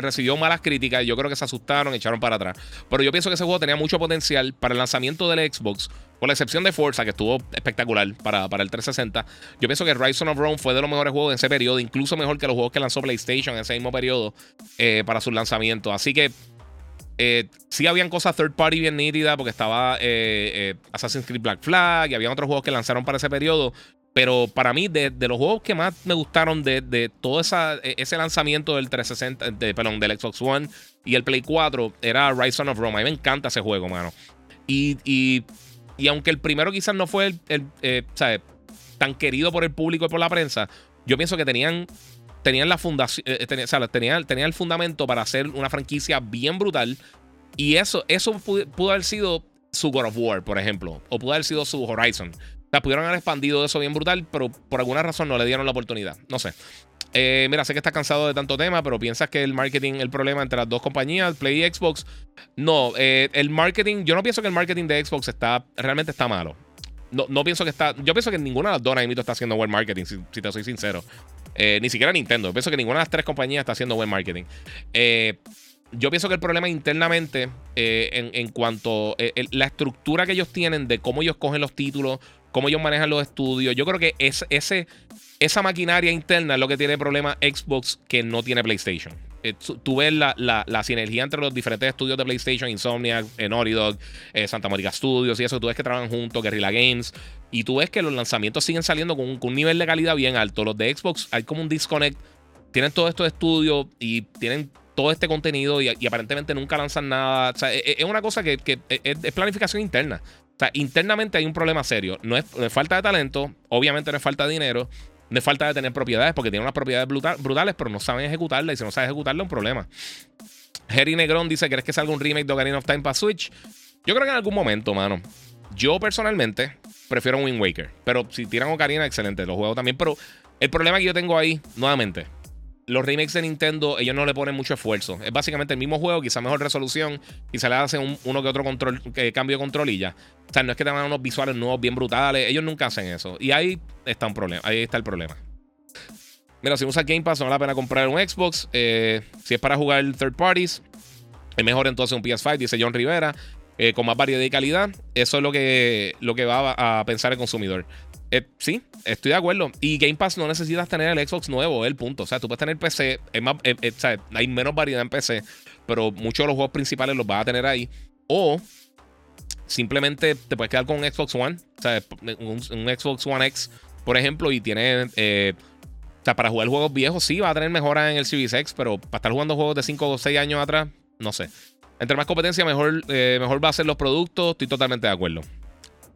Recibió malas críticas. Yo creo que se asustaron, echaron para atrás. Pero yo pienso que ese juego tenía mucho potencial para el lanzamiento del Xbox. Con la excepción de Forza, que estuvo espectacular para, para el 360. Yo pienso que Rise of Rome fue de los mejores juegos en ese periodo. Incluso mejor que los juegos que lanzó PlayStation en ese mismo periodo para su lanzamiento. Así que eh, sí habían cosas third party bien nítidas porque estaba eh, eh, Assassin's Creed Black Flag y había otros juegos que lanzaron para ese periodo. Pero para mí, de, los juegos que más me gustaron de, todo esa, e, ese lanzamiento del 360, de, perdón, del Xbox One y el Play 4, era Rise of Rome. A mí me encanta ese juego, mano. Y, y, aunque el primero quizás no fue el, tan querido por el público y por la prensa, yo pienso que tenían tenían la fundación, eh, tenían, el fundamento para hacer una franquicia bien brutal. Y eso, eso pudo, haber sido su God of War, por ejemplo, o pudo haber sido su Horizon. O sea, pudieron haber expandido eso bien brutal, pero por alguna razón no le dieron la oportunidad. No sé. Eh, mira, sé que estás cansado de tanto tema, pero piensas que el marketing el problema entre las dos compañías, Play y Xbox. No, eh, el marketing, yo no pienso que el marketing de Xbox está realmente está malo. No, no pienso que está. Yo pienso que ninguna de las dos está haciendo buen marketing, si te soy sincero. Eh, ni siquiera Nintendo. pienso que ninguna de las tres compañías está haciendo buen marketing. Yo pienso que el problema internamente, eh, en, cuanto a la estructura que ellos tienen de cómo ellos cogen los títulos, cómo ellos manejan los estudios, yo creo que es, ese, esa maquinaria interna es lo que tiene problema Xbox que no tiene PlayStation. Eh, tú ves la, sinergia entre los diferentes estudios de PlayStation, Insomnia, eh, Naughty Dog, eh, Santa Mónica Studios y eso. Tú ves que trabajan juntos, Guerrilla Games. Y tú ves que los lanzamientos siguen saliendo con un, nivel de calidad bien alto. Los de Xbox hay como un disconnect. Tienen todos estos estudios y tienen todo este contenido y, aparentemente nunca lanzan nada. O sea, e, e, es, una cosa que, es, planificación interna. O sea, internamente hay un problema serio. No es, falta de talento, obviamente no es falta de dinero. No es falta de tener propiedades, porque tienen unas propiedades brutales, pero no saben ejecutarla. Y si no saben ejecutarla, es un problema. Harry Negrón dice: ¿Crees que salga un remake de Ocarina of Time para Switch? Yo creo que en algún momento, mano. Yo personalmente prefiero un Wind Waker. Pero si tiran Ocarina, excelente. Los juegos también. Pero el problema que yo tengo ahí, nuevamente, los remakes de Nintendo, ellos no le ponen mucho esfuerzo. Es básicamente el mismo juego, quizá mejor resolución, quizá le hacen uno que otro control, cambio de control y ya. O sea, no es que tengan unos visuales nuevos bien brutales. Ellos nunca hacen eso. Y ahí está un problema. Ahí está el problema. Mira, si usas Game Pass, no vale la pena comprar un Xbox. Eh, si es para jugar third parties, es mejor entonces un PS5, dice John Rivera, eh, con más variedad y calidad. Eso es lo que, lo que va a pensar el consumidor. Eh, sí, estoy de acuerdo. Y Game Pass no necesitas tener el Xbox nuevo, es el punto. O sea, tú puedes tener PC, es más, eh, eh, hay menos variedad en PC, pero muchos de los juegos principales los vas a tener ahí. O simplemente te puedes quedar con un Xbox One, o sea, un, Xbox One X, por ejemplo, y tiene. o sea, para jugar juegos viejos, sí, va a tener mejora en el Series X, pero para estar jugando juegos de 5 o 6 años atrás, no sé. Entre más competencia, mejor, mejor va a ser los productos. Estoy totalmente de acuerdo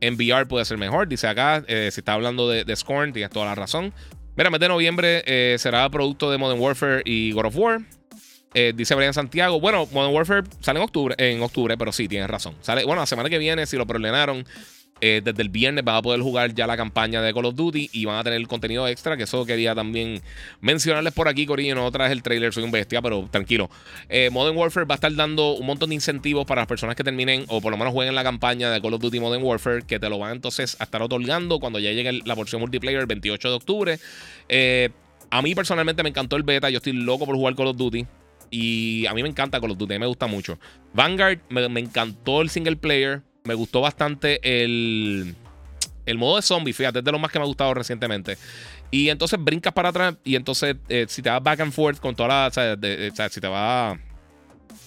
en VR puede ser mejor. Dice acá, eh, si está hablando de, Scorn, tienes toda la razón. Mira, mes de noviembre eh, será producto de Modern Warfare y God of War. Eh, dice Brian Santiago. Bueno, Modern Warfare sale en octubre, en octubre, pero sí, tienes razón. Sale, bueno, la semana que viene, si lo preordenaron, eh, desde el viernes van a poder jugar ya la campaña de Call of Duty y van a tener el contenido extra, que eso quería también mencionarles por aquí, Corillo. No traje el trailer, soy un bestia, pero tranquilo. Eh, Modern Warfare va a estar dando un montón de incentivos para las personas que terminen o por lo menos jueguen la campaña de Call of Duty Modern Warfare, que te lo van entonces a estar otorgando cuando ya llegue la porción multiplayer el 28 de octubre. Eh, a mí personalmente me encantó el beta, yo estoy loco por jugar Call of Duty. Y a mí me encanta Call of Duty, me gusta mucho. Vanguard, me, me encantó el single player. Me gustó bastante el, el modo de zombie, fíjate, es de lo más que me ha gustado recientemente. Y entonces brincas para atrás y entonces eh, si te vas back and forth con toda la... O sea, si te vas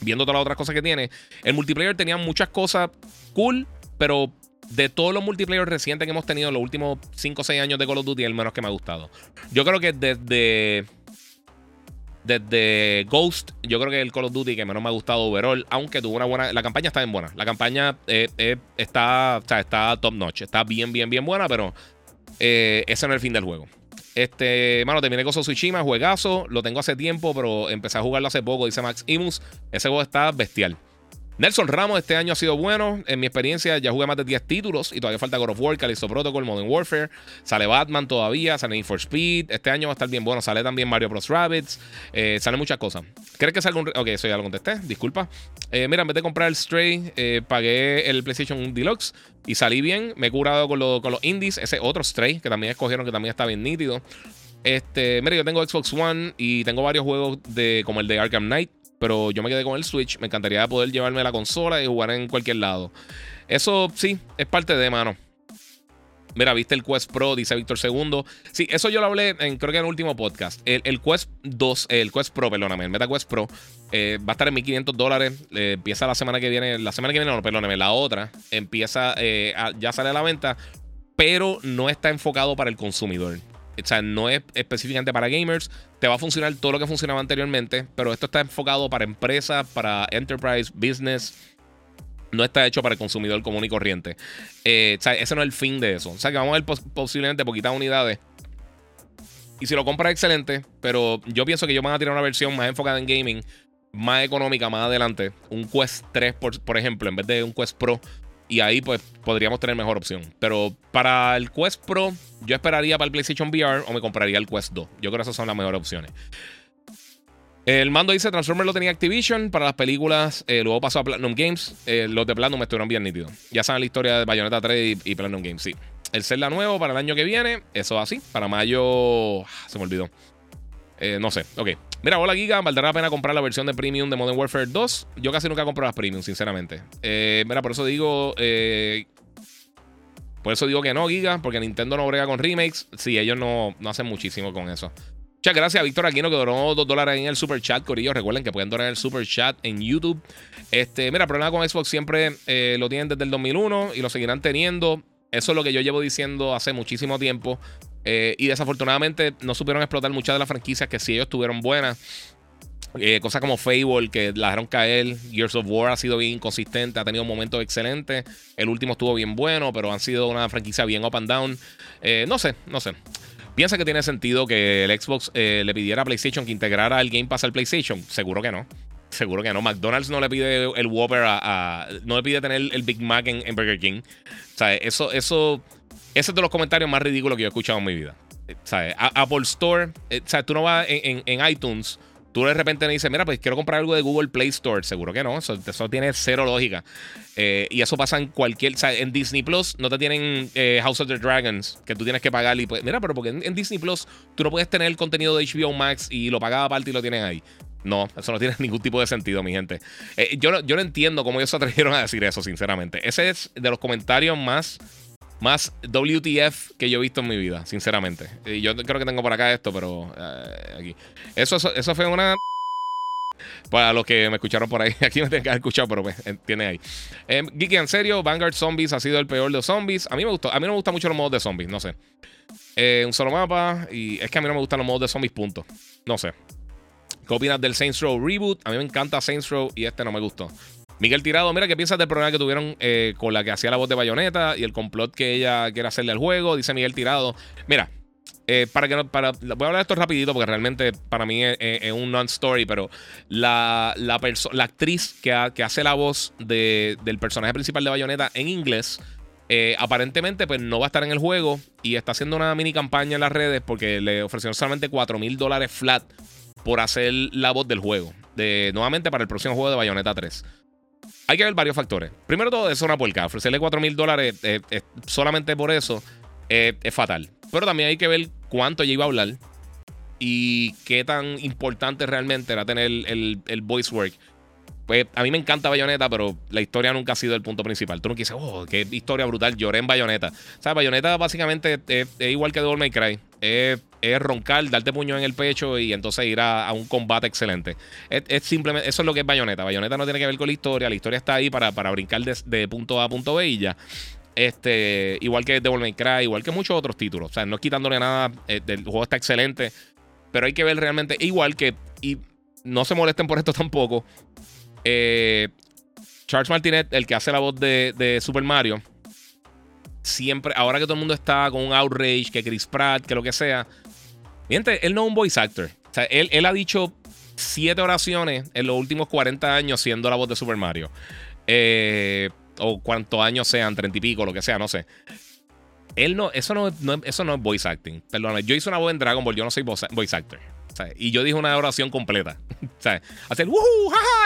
viendo todas las otras cosas que tiene. El multiplayer tenía muchas cosas cool, pero de todos los multiplayer recientes que hemos tenido en los últimos 5 o 6 años de Call of Duty, el menos que me ha gustado. Yo creo que desde desde Ghost, yo creo que el Call of Duty que menos me ha gustado overall, aunque tuvo una buena. La campaña está bien buena. La campaña eh, eh, está, o sea, está top notch. Está bien, bien, bien buena, pero eh, ese no es el fin del juego. Este, mano, terminé con Tsushima, juegazo. Lo tengo hace tiempo, pero empecé a jugarlo hace poco, dice Max Imus. Ese juego está bestial. Nelson Ramos este año ha sido bueno. En mi experiencia ya jugué más de 10 títulos y todavía falta God of War, Callisto Protocol, Modern Warfare. Sale Batman todavía, sale Need for Speed. Este año va a estar bien bueno. Sale también Mario Bros. Rabbits. Eh, sale muchas cosas. ¿Crees que salga un... Ok, eso ya lo contesté. Disculpa. Eh, mira, en vez de comprar el Stray, eh, pagué el PlayStation Deluxe y salí bien. Me he curado con, con los indies. Ese otro Stray que también escogieron que también está bien nítido. Este, mira, yo tengo Xbox One y tengo varios juegos de, como el de Arkham Knight pero yo me quedé con el Switch. Me encantaría poder llevarme la consola y jugar en cualquier lado. Eso sí, es parte de mano. Mira, viste el Quest Pro, dice Víctor II. Sí, eso yo lo hablé en, creo que en el último podcast. El, Quest 2, el Quest Pro, perdóname, el Meta Quest Pro eh, va a estar en 1500 dólares. Empieza la semana que viene. La semana que viene, no, perdóname, la otra empieza, eh, ya sale a la venta, pero no está enfocado para el consumidor. O sea, no es específicamente para gamers. Te va a funcionar todo lo que funcionaba anteriormente, pero esto está enfocado para empresas, para enterprise, business. No está hecho para el consumidor común y corriente. Eh, o sea, ese no es el fin de eso. O sea, que vamos a ver posiblemente poquitas unidades. Y si lo compras, excelente. Pero yo pienso que ellos van a tirar una versión más enfocada en gaming, más económica más adelante. Un Quest 3, por, por ejemplo, en vez de un Quest Pro. Y ahí pues podríamos tener mejor opción. Pero para el Quest Pro, yo esperaría para el PlayStation VR o me compraría el Quest 2. Yo creo que esas son las mejores opciones. El mando dice Transformers lo tenía Activision para las películas. Eh, luego pasó a Platinum Games. Eh, los de Platinum estuvieron bien nítidos. Ya saben la historia de Bayonetta 3 y, Platinum Games, sí. El Zelda nuevo para el año que viene. Eso así. Para mayo. Ah, se me olvidó. Eh, no sé. Ok. Mira, hola Giga, valdrá la pena comprar la versión de Premium de Modern Warfare 2. Yo casi nunca compro las Premium, sinceramente. Eh, mira, por eso digo. Eh, por eso digo que no, Giga, porque Nintendo no brega con remakes. Sí, ellos no, no hacen muchísimo con eso. Muchas gracias a Víctor Aquino que donó 2 dólares en el super chat, Corillo. Recuerden que pueden donar el super chat en YouTube. Este, mira, problema con Xbox siempre eh, lo tienen desde el 2001 y lo seguirán teniendo. Eso es lo que yo llevo diciendo hace muchísimo tiempo. Eh, y desafortunadamente no supieron explotar muchas de las franquicias que sí ellos tuvieron buenas. Eh, cosas como Fable que la dejaron caer. Gears of War ha sido bien inconsistente, ha tenido momentos excelentes. El último estuvo bien bueno, pero han sido una franquicia bien up and down. Eh, no sé, no sé. ¿Piensa que tiene sentido que el Xbox le pidiera a PlayStation que integrara el Game Pass al PlayStation? Seguro que no. Seguro que no. McDonald's no le pide el Whopper a. no le pide tener el Big Mac en, en Burger King. O sea, eso, eso ese es de los comentarios más ridículos que yo he escuchado en mi vida. Eh, ¿Sabes? Apple Store, eh, sea, tú no vas en, iTunes, tú de repente me dices, mira, pues quiero comprar algo de Google Play Store. Seguro que no, eso, tiene cero lógica. Eh, y eso pasa en cualquier, sea, en Disney Plus no te tienen House of the Dragons, que tú tienes que pagar. Y pues, mira, pero porque en, Disney Plus tú no puedes tener el contenido de HBO Max y lo pagas aparte y lo tienes ahí. No, eso no *laughs* tiene ningún tipo de sentido, mi gente. yo, yo no entiendo cómo ellos se atrevieron a decir eso, sinceramente. Ese es de los comentarios más más WTF que yo he visto en mi vida, sinceramente. Y yo creo que tengo por acá esto, pero eh, aquí. Eso, eso, fue una. *laughs* Para los que me escucharon por ahí. *laughs* Aquí me tengo que haber escuchado, pero pues, tiene ahí. Eh, Geeky, en serio, Vanguard Zombies ha sido el peor de los zombies. A mí me gustó. A mí no me gustan mucho los modos de zombies, no sé. Eh, un solo mapa. Y es que a mí no me gustan los modos de zombies, punto. No sé. ¿Qué opinas del Saints Row Reboot? A mí me encanta Saints Row y este no me gustó. Miguel Tirado, mira, ¿qué piensas del problema que tuvieron eh, con la que hacía la voz de Bayonetta y el complot que ella quiere hacerle al juego? Dice Miguel Tirado. Mira, eh, para que no, para, voy a hablar de esto rapidito porque realmente para mí es, un non-story, pero la, la, la actriz que, hace la voz del personaje principal de Bayonetta en inglés, eh, aparentemente pues no va a estar en el juego y está haciendo una mini campaña en las redes porque le ofrecieron solamente 4 mil dólares flat por hacer la voz del juego. De, nuevamente para el próximo juego de Bayonetta 3. Hay que ver varios factores. Primero todo, es una puerca. Ofrecerle 4 mil dólares eh, eh, solamente por eso eh, es fatal. Pero también hay que ver cuánto ella iba a hablar y qué tan importante realmente era tener el, el, voice work. Pues a mí me encanta Bayonetta, pero la historia nunca ha sido el punto principal. Tú no dices, oh, qué historia brutal, lloré en Bayonetta. O sea, Bayonetta básicamente es, igual que Devil May Cry. Es es roncar, darte puño en el pecho y entonces ir a, un combate excelente. Es, simplemente, eso es lo que es Bayonetta. Bayonetta no tiene que ver con la historia, la historia está ahí para, para brincar de, punto A a punto B y ya. Este, igual que Devil May Cry, igual que muchos otros títulos. O sea, no es quitándole nada, eh, el juego está excelente, pero hay que ver realmente, igual que, y no se molesten por esto *laughs* tampoco, eh, Charles Martinet, el que hace la voz de, de Super Mario, siempre, ahora que todo el mundo está con un outrage, que Chris Pratt, que lo que sea, Miente, él no es un voice actor. O sea, él, ha dicho siete oraciones en los últimos 40 años siendo la voz de Super Mario. Eh, o cuántos años sean, treinta y pico, lo que sea, no sé. Él no, eso no, eso no es voice acting. Perdóname, yo hice una voz en Dragon Ball, yo no soy voice actor. Y yo dije una oración completa. *laughs* Hacer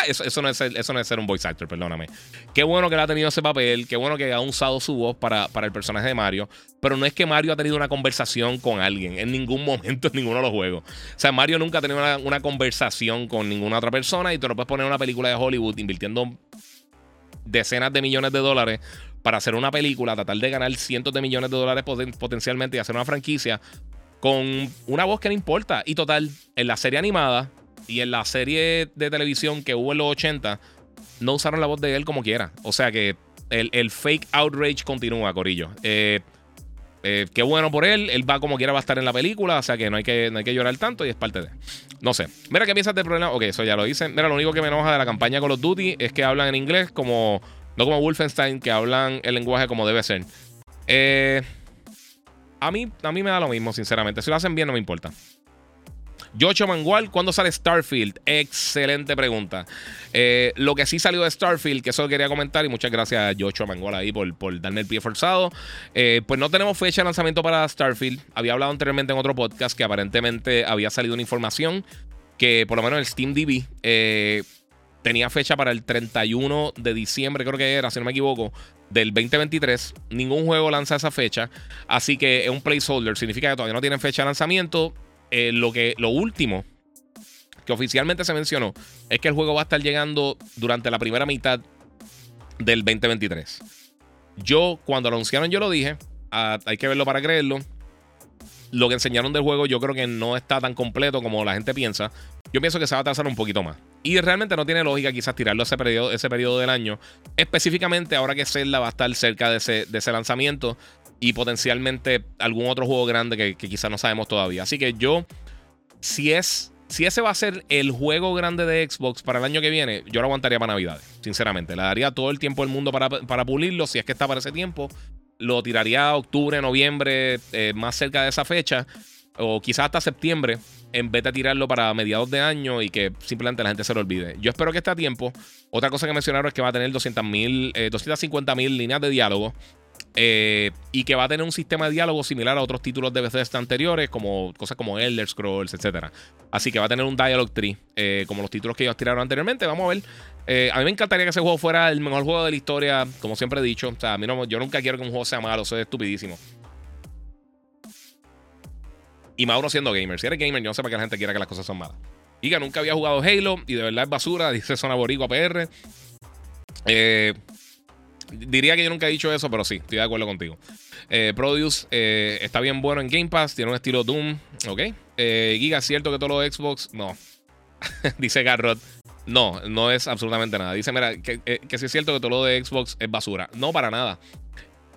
Eso, eso, no es, eso no es ser un voice actor, perdóname. Qué bueno que él ha tenido ese papel. Qué bueno que ha usado su voz para, para el personaje de Mario. Pero no es que Mario ha tenido una conversación con alguien en ningún *laughs* momento en ninguno de los juegos. O sea, Mario nunca ha tenido una, una conversación con ninguna otra persona. Y tú no puedes poner una película de Hollywood invirtiendo decenas de millones de dólares para hacer una película, tratar de ganar cientos de millones de dólares potencialmente y hacer una franquicia con una voz que no importa. Y total, en la serie animada y en la serie de televisión que hubo en los 80, no usaron la voz de él como quiera. O sea que el, fake outrage continúa, Corillo. Eh, eh, qué bueno por él. Él va como quiera, va a estar en la película. O sea que no hay que, no hay que llorar tanto y es parte de. No sé. Mira, ¿qué piensas del problema? Ok, eso ya lo dicen. Mira, lo único que me enoja de la campaña Call of Duty es que hablan en inglés como. No como Wolfenstein, que hablan el lenguaje como debe ser. Eh. A mí, a mí me da lo mismo, sinceramente. Si lo hacen bien, no me importa. Yocho Mangual, ¿cuándo sale Starfield? Excelente pregunta. Eh, lo que sí salió de Starfield, que eso quería comentar, y muchas gracias a Yocho Mangual ahí por, por darme el pie forzado. Eh, pues no tenemos fecha de lanzamiento para Starfield. Había hablado anteriormente en otro podcast que aparentemente había salido una información que por lo menos el Steam DB eh, tenía fecha para el 31 de diciembre, creo que era, si no me equivoco, del 2023. Ningún juego lanza esa fecha. Así que es un placeholder. Significa que todavía no tienen fecha de lanzamiento. Eh, lo, que, lo último que oficialmente se mencionó es que el juego va a estar llegando durante la primera mitad del 2023. Yo, cuando anunciaron, yo lo dije. Ah, hay que verlo para creerlo. Lo que enseñaron del juego, yo creo que no está tan completo como la gente piensa. Yo pienso que se va a trazar un poquito más. Y realmente no tiene lógica quizás tirarlo ese periodo, ese periodo del año. Específicamente ahora que Zelda va a estar cerca de ese, de ese lanzamiento. Y potencialmente algún otro juego grande que, quizás no sabemos todavía. Así que yo, si es si ese va a ser el juego grande de Xbox para el año que viene, yo lo aguantaría para Navidades, sinceramente. Le daría todo el tiempo del mundo para, para pulirlo, si es que está para ese tiempo. Lo tiraría a octubre, noviembre, eh, más cerca de esa fecha, o quizás hasta septiembre, en vez de tirarlo para mediados de año y que simplemente la gente se lo olvide. Yo espero que esté a tiempo. Otra cosa que mencionaron es que va a tener 200.000, eh, 250 mil líneas de diálogo. Eh, y que va a tener un sistema de diálogo similar a otros títulos de Bethesda anteriores, como cosas como Elder Scrolls, etc. Así que va a tener un dialogue tree, eh, como los títulos que ellos tiraron anteriormente. Vamos a ver. Eh, a mí me encantaría que ese juego fuera el mejor juego de la historia, como siempre he dicho. O sea, a mí no, yo nunca quiero que un juego sea malo, es estupidísimo. Y Mauro siendo gamer. Si eres gamer, yo no sé para qué la gente quiera que las cosas son malas. Y que nunca había jugado Halo y de verdad es basura, *laughs* dice Zona Boricua PR. Eh, diría que yo nunca he dicho eso, pero sí, estoy de acuerdo contigo. Eh, Produce está bien bueno en Game Pass, tiene un estilo Doom, ¿ok? Giga, ¿es cierto que todo lo de Xbox? No. *laughs* dice Garrod. No, no es absolutamente nada. Dice, mira, que, que sí es cierto que todo lo de Xbox es basura. No, para nada.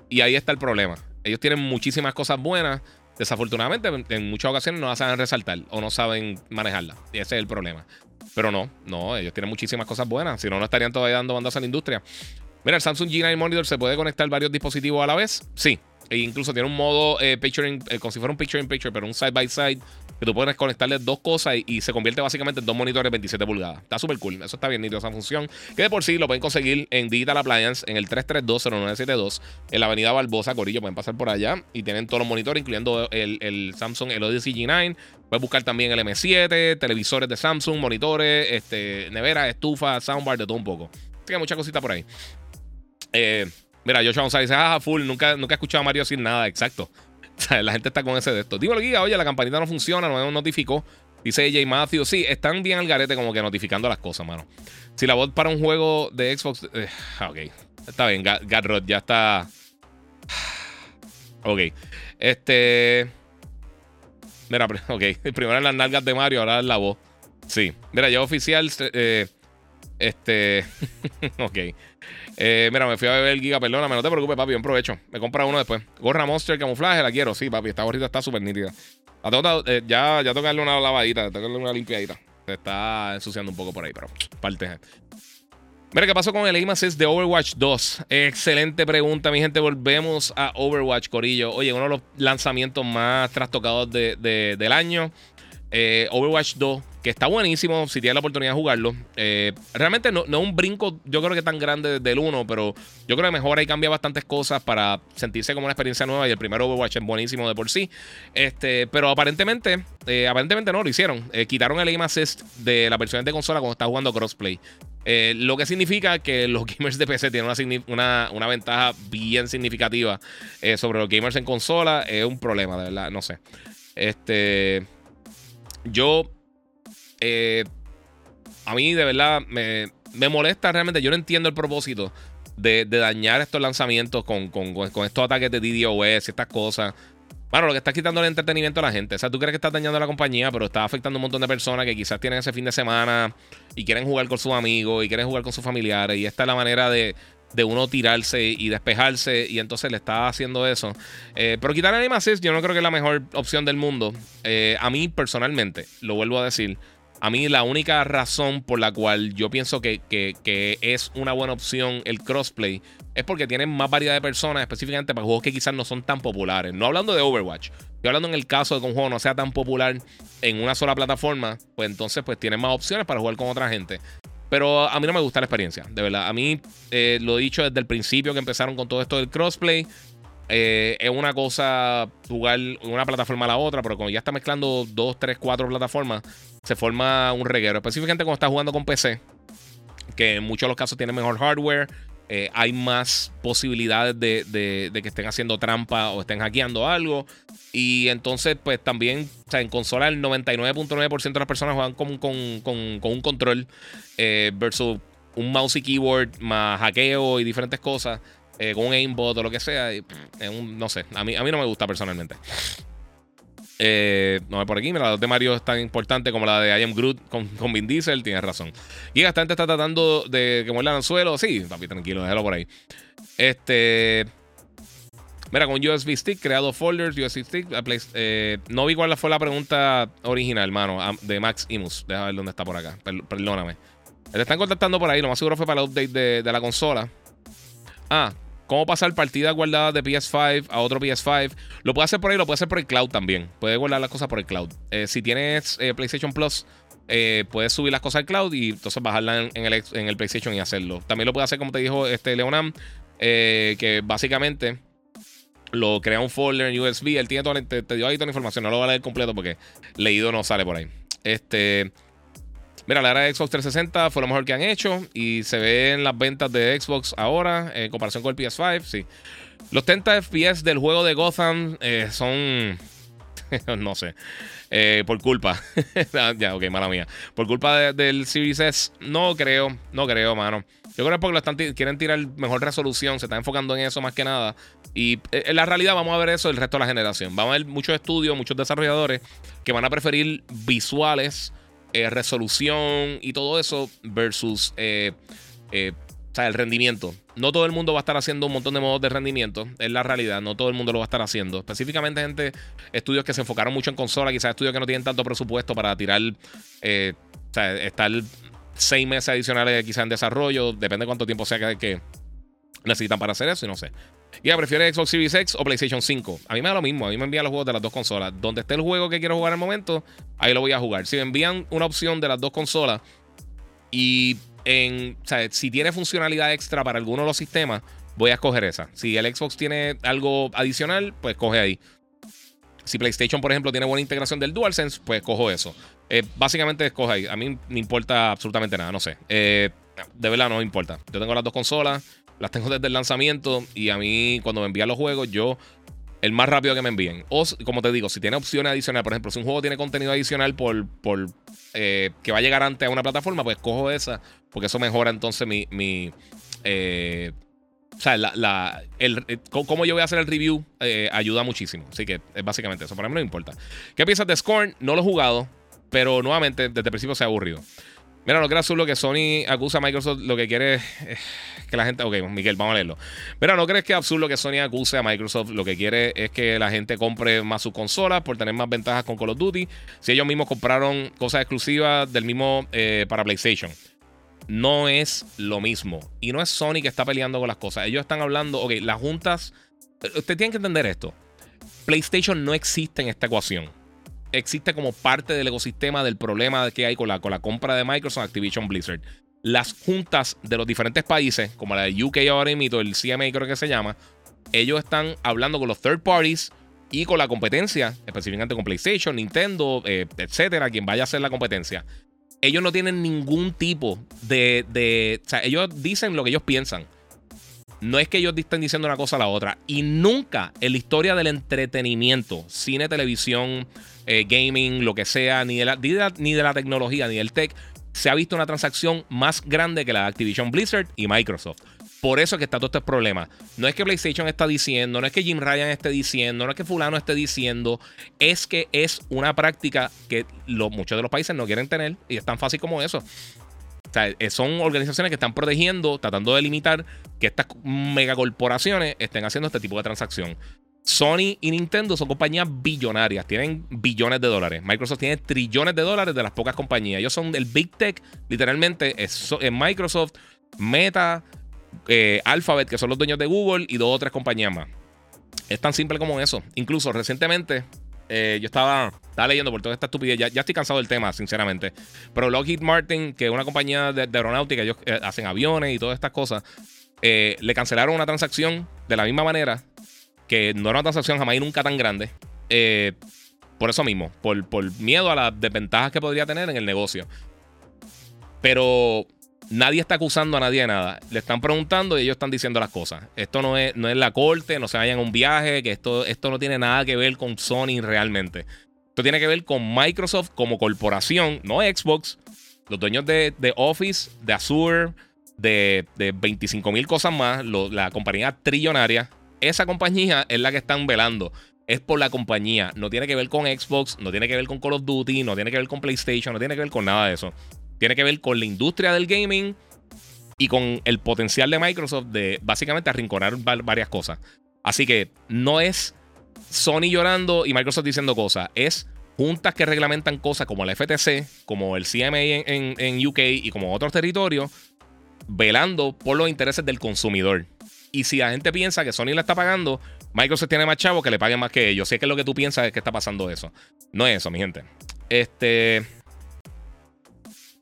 Y ahí está el problema. Ellos tienen muchísimas cosas buenas Desafortunadamente, en muchas ocasiones no la saben resaltar o no saben manejarla. Y ese es el problema. Pero no, no, ellos tienen muchísimas cosas buenas. Si no, no estarían todavía dando bandas a la industria. Mira, el Samsung G9 Monitor se puede conectar varios dispositivos a la vez. Sí. E incluso tiene un modo eh, picturing, eh, como si fuera un picture in picture, pero un side by side que tú puedes conectarle dos cosas y, se convierte básicamente en dos monitores 27 pulgadas. Está súper cool. Eso está bien nítido, esa función. Que de por sí lo pueden conseguir en Digital Appliance, en el 3320972, en la avenida Barbosa, Corillo. Pueden pasar por allá y tienen todos los monitores, incluyendo el, el Samsung el Odyssey G9. Puedes buscar también el M7, televisores de Samsung, monitores, este, nevera, estufa, soundbar, de todo un poco. Así que muchas cositas por ahí. Eh, mira, Joshua González dice, ah, full, nunca, nunca he escuchado a Mario sin nada, exacto. *laughs* la gente está con ese de esto. Dímelo, Giga, oye, la campanita no funciona, no me notificó. Dice AJ Matthew. Sí, están bien al garete como que notificando las cosas, mano. Si la voz para un juego de Xbox. Eh, ok. Está bien, Gadrod ya está. *sighs* Ok. Este. Mira, *laughs* ok. Primero en las nalgas de Mario, ahora en la voz. Sí. Mira, ya oficial. Eh, este. *laughs* ok. Eh, mira, me fui a beber el giga, perdóname, no te preocupes, papi, un provecho. Me compra uno después. Gorra Monster camuflaje, la quiero, sí, papi. Esta gorrita está súper nítida. Eh, ya, ya tengo una lavadita, tengo que darle una limpiadita. Se está ensuciando un poco por ahí, pero parte. Mira, ¿qué pasó con el assist de Overwatch 2? Excelente pregunta, mi gente. Volvemos a Overwatch, Corillo. Oye, uno de los lanzamientos más trastocados del año. Eh, Overwatch 2, que está buenísimo si tienes la oportunidad de jugarlo. Eh, realmente no, es un brinco, yo creo que tan grande del 1, pero yo creo que mejor ahí cambia bastantes cosas para sentirse como una experiencia nueva. Y el primer Overwatch es buenísimo de por sí. Este, pero aparentemente, eh, aparentemente no lo hicieron. quitaron el aim assist de la versión de consola cuando está jugando crossplay. lo que significa que los *laughs* gamers de PC tienen una, una, ventaja bien significativa sobre los gamers en consola. Es un problema, de verdad, no sé. Este. Yo. Eh, a mí, de verdad, me, molesta realmente. Yo no entiendo el propósito de, dañar estos lanzamientos con, estos ataques de DDoS y estas cosas. Bueno, lo que está quitando el entretenimiento a la gente. O sea, tú crees que estás dañando a la compañía, pero está afectando a un montón de personas que quizás tienen ese fin de semana y quieren jugar con sus amigos y quieren jugar con sus familiares. Y esta es la manera de, de uno tirarse y despejarse y entonces le está haciendo eso. Eh, pero quitar el yo no creo que es la mejor opción del mundo. Eh, a mí personalmente, lo vuelvo a decir, a mí la única razón por la cual yo pienso que, es una buena opción el crossplay es porque tienen más variedad de personas, específicamente para juegos que quizás no son tan populares. No hablando de Overwatch, estoy hablando en el caso de que un juego no sea tan popular en una sola plataforma, pues entonces pues tienen más opciones para jugar con otra gente. Pero a mí no me gusta la experiencia, de verdad. A mí, eh, lo he dicho desde el principio que empezaron con todo esto del crossplay. Eh, es una cosa jugar una plataforma a la otra, pero cuando ya está mezclando dos, tres, cuatro plataformas, se forma un reguero. Específicamente cuando estás jugando con PC, que en muchos de los casos tiene mejor hardware, eh, hay más posibilidades de, que estén haciendo trampa o estén hackeando algo. Y entonces, pues también, en consola el 99.9% de las personas juegan con, un control eh, versus un mouse y keyboard más hackeo y diferentes cosas, eh, con un aimbot o lo que sea. no sé, a mí, a mí no me gusta personalmente. Eh, no por aquí, mira, la de Mario es tan importante como la de I Am Groot con, con Vin Diesel, tienes razón. Y esta gente está tratando de que muerdan al suelo. Sí, papi, tranquilo, déjalo por ahí. Este. Mira, con USB stick, creado folders, USB stick. Eh, no vi cuál fue la pregunta original, hermano, de Max Imus. Déjame ver dónde está por acá. perdóname. Te están contactando por ahí. Lo más seguro fue para el update de, de la consola. Ah, cómo pasar partidas guardadas de PS5 a otro PS5. Lo puede hacer por ahí, lo puede hacer por el cloud también. Puede guardar las cosas por el cloud. Eh, si tienes eh, PlayStation Plus, eh, puedes subir las cosas al cloud y entonces bajarlas en, el, PlayStation y hacerlo. También lo puede hacer, como te dijo este Leonam, que básicamente lo crea un folder en USB. Él tiene te, te, dio ahí toda la información. No lo voy a leer completo porque leído no sale por ahí. Este. Mira, la era de Xbox 360 fue lo mejor que han hecho y se ve en las ventas de Xbox ahora en comparación con el PS5, sí. Los 30 FPS del juego de Gotham eh, son, *laughs* no sé, eh, por culpa, *laughs* ya, ok, mala mía, por culpa del Series S, no creo, no creo, mano. Yo creo que porque lo están quieren tirar mejor resolución, se están enfocando en eso más que nada. Y eh, en la realidad vamos a ver eso el resto de la generación. Vamos a ver muchos estudios, muchos desarrolladores que van a preferir visuales eh, resolución y todo eso versus eh, eh, o sea, el rendimiento. No todo el mundo va a estar haciendo un montón de modos de rendimiento, es la realidad, no todo el mundo lo va a estar haciendo. Específicamente gente, estudios que se enfocaron mucho en consola, quizás estudios que no tienen tanto presupuesto para tirar, o sea, estar seis meses adicionales quizás en desarrollo, depende de cuánto tiempo sea que necesitan para hacer eso y no sé. Ya, prefiere Xbox Series X o PlayStation 5. A mí me da lo mismo. A mí me envían los juegos de las dos consolas. Donde esté el juego que quiero jugar el momento, ahí lo voy a jugar. Si me envían una opción de las dos consolas y en, si tiene funcionalidad extra para alguno de los sistemas, voy a escoger esa. Si el Xbox tiene algo adicional, pues coge ahí. Si PlayStation, por ejemplo, tiene buena integración del DualSense, pues cojo eso. Eh, básicamente escoge ahí. A mí me importa absolutamente nada, no sé. Eh, de verdad no me importa. Yo tengo las dos consolas. Las tengo desde el lanzamiento y a mí cuando me envían los juegos, yo el más rápido que me envíen. O como te digo, si tiene opciones adicionales, por ejemplo, si un juego tiene contenido adicional por, por eh, que va a llegar antes a una plataforma, pues cojo esa, porque eso mejora entonces mi... mi eh, o sea, la, el, eh, cómo yo voy a hacer el review ayuda muchísimo. Así que básicamente eso. Para mí no importa. ¿Qué piensas de Scorn? No lo he jugado, pero nuevamente desde el principio se ha aburrido. Mira, no creas lo que Sony acusa a Microsoft, lo que quiere es que la gente. Ok, Miguel, vamos a leerlo. Mira, no crees que es absurdo que Sony acuse a Microsoft, lo que quiere es que la gente compre más sus consolas por tener más ventajas con Call of Duty. Si ellos mismos compraron cosas exclusivas del mismo eh, para PlayStation. No es lo mismo. Y no es Sony que está peleando con las cosas. Ellos están hablando, ok, las juntas. Usted tiene que entender esto. PlayStation no existe en esta ecuación. Existe como parte del ecosistema del problema que hay con la, con la compra de Microsoft Activision Blizzard. Las juntas de los diferentes países, como la de UK ahora mismo, el CMA creo que se llama, ellos están hablando con los third parties y con la competencia, específicamente con PlayStation, Nintendo, eh, etcétera, quien vaya a hacer la competencia. Ellos no tienen ningún tipo de, de. O sea, ellos dicen lo que ellos piensan. No es que ellos estén diciendo una cosa a la otra. Y nunca en la historia del entretenimiento, cine, televisión, eh, gaming, lo que sea, ni de, la, ni de la tecnología, ni del tech, se ha visto una transacción más grande que la de Activision Blizzard y Microsoft. Por eso es que está todo este problema. No es que PlayStation está diciendo, no es que Jim Ryan esté diciendo, no es que fulano esté diciendo, es que es una práctica que muchos de los países no quieren tener y es tan fácil como eso. O sea, eh, son organizaciones que están protegiendo, tratando de limitar que estas megacorporaciones estén haciendo este tipo de transacción. Sony y Nintendo son compañías billonarias, tienen billones de dólares. Microsoft tiene trillones de dólares de las pocas compañías. Ellos son el Big Tech, literalmente es, Microsoft, Meta, eh, Alphabet, que son los dueños de Google, y dos o tres compañías más. Es tan simple como eso. Incluso recientemente, eh, yo estaba, estaba, leyendo por toda esta estupidez. Ya, estoy cansado del tema, sinceramente. Pero Lockheed Martin, que es una compañía de, aeronáutica, ellos eh, hacen aviones y todas estas cosas, le cancelaron una transacción de la misma manera que no era una transacción jamás y nunca tan grande. por eso mismo, por, por miedo a las desventajas que podría tener en el negocio. Pero Nadie está acusando a nadie de nada. Le están preguntando y ellos están diciendo las cosas. Esto no es, no es la corte, no se vayan a un viaje, que esto, esto no tiene nada que ver con Sony realmente. Esto tiene que ver con Microsoft como corporación, no Xbox. Los dueños de, Office, de Azure, de, de 25 mil cosas más, la compañía trillonaria. Esa compañía es la que están velando es por la compañía. No tiene que ver con Xbox, no tiene que ver con Call of Duty, no tiene que ver con PlayStation, no tiene que ver con nada de eso tiene que ver con la industria del gaming y con el potencial de Microsoft de básicamente arrinconar varias cosas. Así que no es Sony llorando y Microsoft diciendo cosas, es juntas que reglamentan cosas como la FTC, como el CMA en, UK y como otros territorios, velando por los intereses del consumidor. Y si la gente piensa que Sony le está pagando, Microsoft tiene más chavos que le paguen más que ellos. Si es que lo que tú piensas es que está pasando eso. No es eso, mi gente. Este.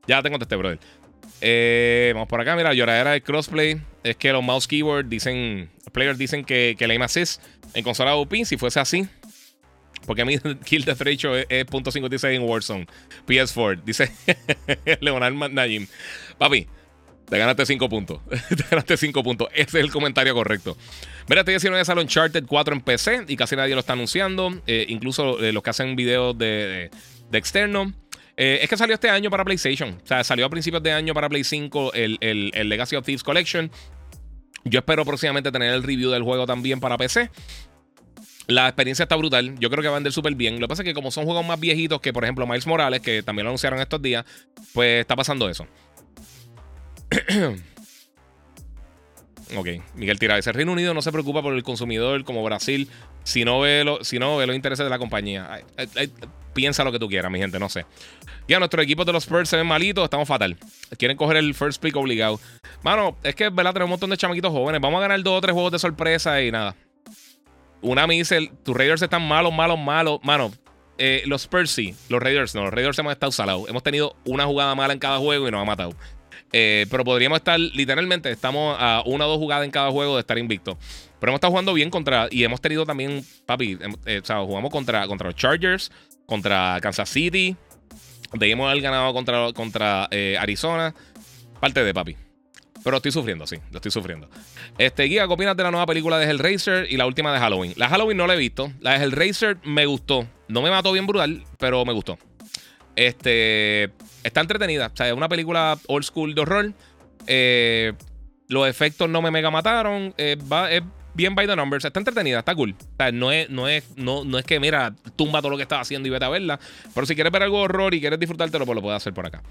Ya te contesté, brother. Eh, vamos por acá, mira, lloradera de crossplay. Es que los mouse keyboard dicen, players dicen que, que el aim assist en consola OP, si fuese así. Porque a mí *laughs* Kill Death Ratio es, es .56 en Warzone. PS4, dice *laughs* Leonard Najim. Papi, te ganaste 5 puntos. *laughs* te ganaste 5 puntos. Ese es el comentario correcto. Mira, estoy haciendo esa Uncharted 4 en PC y casi nadie lo está anunciando. Eh, incluso eh, los que hacen videos de, de, externo. Eh, es que salió este año para PlayStation. O sea, salió a principios de año para Play 5 el, Legacy of Thieves Collection. Yo espero próximamente tener el review del juego también para PC. La experiencia está brutal. Yo creo que va a vender súper bien. Lo que pasa es que como son juegos más viejitos que, por ejemplo, Miles Morales, que también lo anunciaron estos días, pues está pasando eso. *clears throat* ok, Miguel Tira. Ese Reino Unido no se preocupa por el consumidor como Brasil si no ve, lo, si no ve los intereses de la compañía. piensa lo que tú quieras, mi gente, no sé. Ya, nuestro equipo de los Spurs se ven malitos, estamos fatal. Quieren coger el first pick obligado. Mano, es que, ¿verdad? Tenemos un montón de chamaquitos jóvenes. Vamos a ganar dos o tres juegos de sorpresa y nada. Una me dice, tus Raiders están malos, malos, malos. Mano, eh, los Spurs sí, los Raiders no. Los Raiders hemos estado salados. Hemos tenido una jugada mala en cada juego y nos ha matado. Eh, pero podríamos estar, literalmente, estamos a una o dos jugadas en cada juego de estar invicto. Pero hemos estado jugando bien contra. Y hemos tenido también, papi, eh, o sea, jugamos contra, contra los Chargers, contra Kansas City. Debimos haber ganado contra, contra eh, Arizona. Parte de papi. Pero estoy sufriendo, sí, lo estoy sufriendo. Este, Guía, ¿qué opinas de la nueva película de Hellraiser y la última de Halloween? La Halloween no la he visto. La de Hellraiser me gustó. No me mató bien brutal, pero me gustó. Este. Está entretenida. O sea, es una película old school de horror. Eh, los efectos no me mega mataron. Eh, es bien by the numbers. Está entretenida, está cool. O sea, no es, no es, no, no es que, mira, tumba todo lo que estás haciendo y vete a verla. Pero si quieres ver algo de horror y quieres disfrutártelo, pues lo puedes hacer por acá.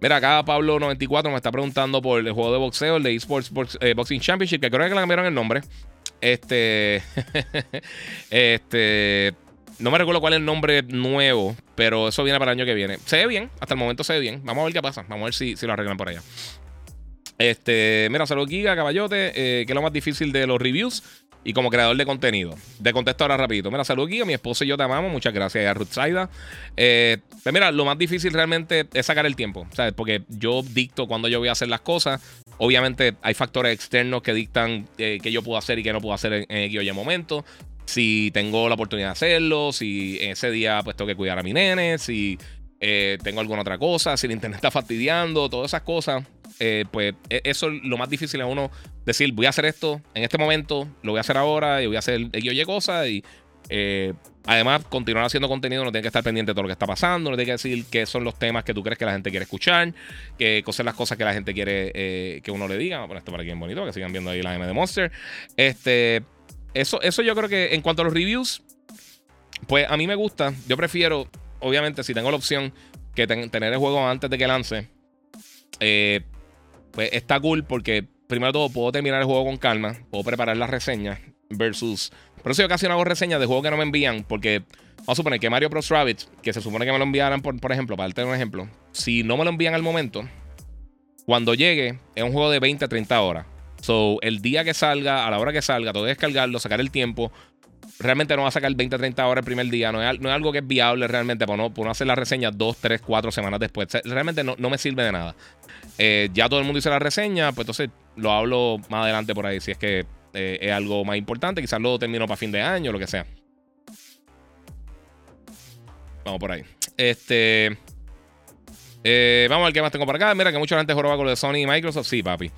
Mira, acá Pablo94 me está preguntando por el juego de boxeo, el de Esports eh, Boxing Championship, que creo que le cambiaron el nombre. Este. *laughs* este. No me recuerdo cuál es el nombre nuevo, pero eso viene para el año que viene. Se ve bien, hasta el momento se ve bien. Vamos a ver qué pasa. Vamos a ver si, si lo arreglan por allá. Este, mira, salud Giga, Caballote, eh, que es lo más difícil de los reviews. y como creador de contenido. De contexto ahora rapidito. Mira, salud Giga, mi esposa y yo te amamos. Muchas gracias a Ruth Saida. Eh, pues mira, lo más difícil realmente es sacar el tiempo, ¿sabes? Porque yo dicto cuando yo voy a hacer las cosas. Obviamente hay factores externos que dictan eh, qué yo puedo hacer y qué no puedo hacer en, en X momento. Si tengo la oportunidad de hacerlo, si ese día pues tengo que cuidar a mi nene, si eh, tengo alguna otra cosa, si el internet está fastidiando, todas esas cosas, eh, pues e, eso es lo más difícil a uno decir, voy a hacer esto en este momento, lo voy a hacer ahora y voy a hacer X y cosas y eh, además continuar haciendo contenido no tiene que estar pendiente de todo lo que está pasando, no tiene que decir qué son los temas que tú crees que la gente quiere escuchar, qué son las cosas que la gente quiere que uno le diga, bueno, esto para aquí bonito, que sigan viendo ahí la M de Monster, este, eso, eso yo creo que en cuanto a los reviews, pues a mí me gusta, yo prefiero obviamente, si tengo la opción que tener el juego antes de que lance, eh, pues está cool porque primero todo puedo terminar el juego con calma, puedo preparar las reseñas versus... Por eso yo casi no hago reseñas de juegos que no me envían porque vamos a suponer que Mario Bros. Rabbit, que se supone que me lo enviaran, por, por ejemplo, para darte un ejemplo, si no me lo envían al momento, cuando llegue es un juego de 20 a 30 horas. So, el día que salga, a la hora que salga, todo descargarlo, sacar el tiempo, realmente no va a sacar 20, 30 horas el primer día. No es, algo que es viable realmente para no, hacer la reseña 2, 3, 4 semanas después. realmente no, me sirve de nada. Eh, ya todo el mundo hizo la reseña, pues entonces lo hablo más adelante por ahí. Si es que eh, es algo más importante, quizás lo termino para fin de año, lo que sea. Vamos por ahí. Este. Eh, vamos a ver qué más tengo por acá. Mira que mucha gente joroba con lo de Sony y Microsoft. Sí, papi.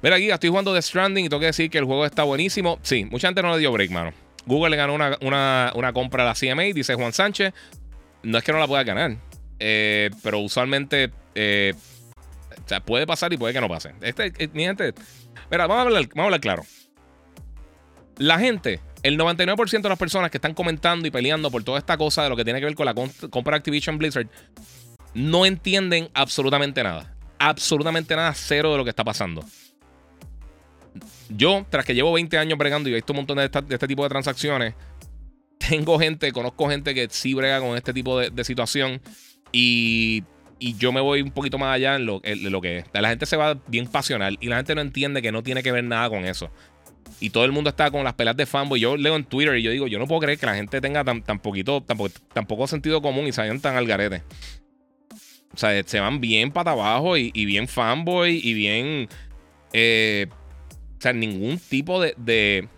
Mira aquí, estoy jugando The Stranding y tengo que decir que el juego está buenísimo. Sí, mucha gente no le dio break, mano. Google le ganó una, compra a la CMA, dice Juan Sánchez. No es que no la pueda ganar, eh, pero usualmente eh, puede pasar y puede que no pase. Este, eh, mi gente, mira, vamos a, hablar, vamos a hablar claro. La gente, el 99% de las personas que están comentando y peleando por toda esta cosa de lo que tiene que ver con la compra Activision Blizzard, no entienden absolutamente nada. Absolutamente nada, cero de lo que está pasando yo, tras que llevo 20 años bregando y he visto un montón de, este tipo de transacciones, tengo gente, conozco gente que sí brega con este tipo de, situación y, yo me voy un poquito más allá en lo, que es. La gente se va bien pasional y la gente no entiende que no tiene que ver nada con eso. Y todo el mundo está con las pelas de fanboy. Yo leo en Twitter y yo digo, yo no puedo creer que la gente tenga tan, tan poquito, tan, poco sentido común y se vayan tan al garete. O sea, se van bien para abajo y, bien fanboy y bien... Eh, o sea, ningún tipo de.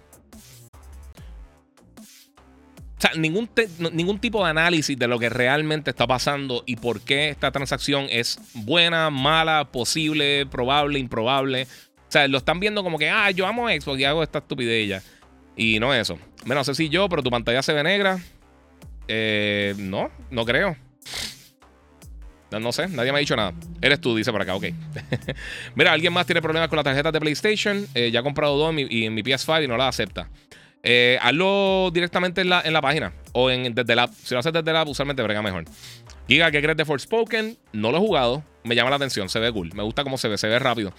o sea, ningún, ningún tipo de análisis de lo que realmente está pasando y por qué esta transacción es buena, mala, posible, probable, improbable. O sea, lo están viendo como que, ah, yo amo Xbox y hago esta estupidez ya. Y no es eso. no sé si yo, pero tu pantalla se ve negra. Eh, no, no creo. No, sé, nadie me ha dicho nada. Eres tú, dice por acá, ok. *laughs* Mira, alguien más tiene problemas con las tarjetas de PlayStation. Eh, ya ha comprado dos y en mi PS5 y no la acepta. Eh, hazlo directamente en la, en la página o en, desde la. Si lo haces desde la app, usualmente brega mejor. Giga, ¿qué crees de Forspoken? No lo he jugado. Me llama la atención, se ve cool. Me gusta cómo se ve, se ve rápido.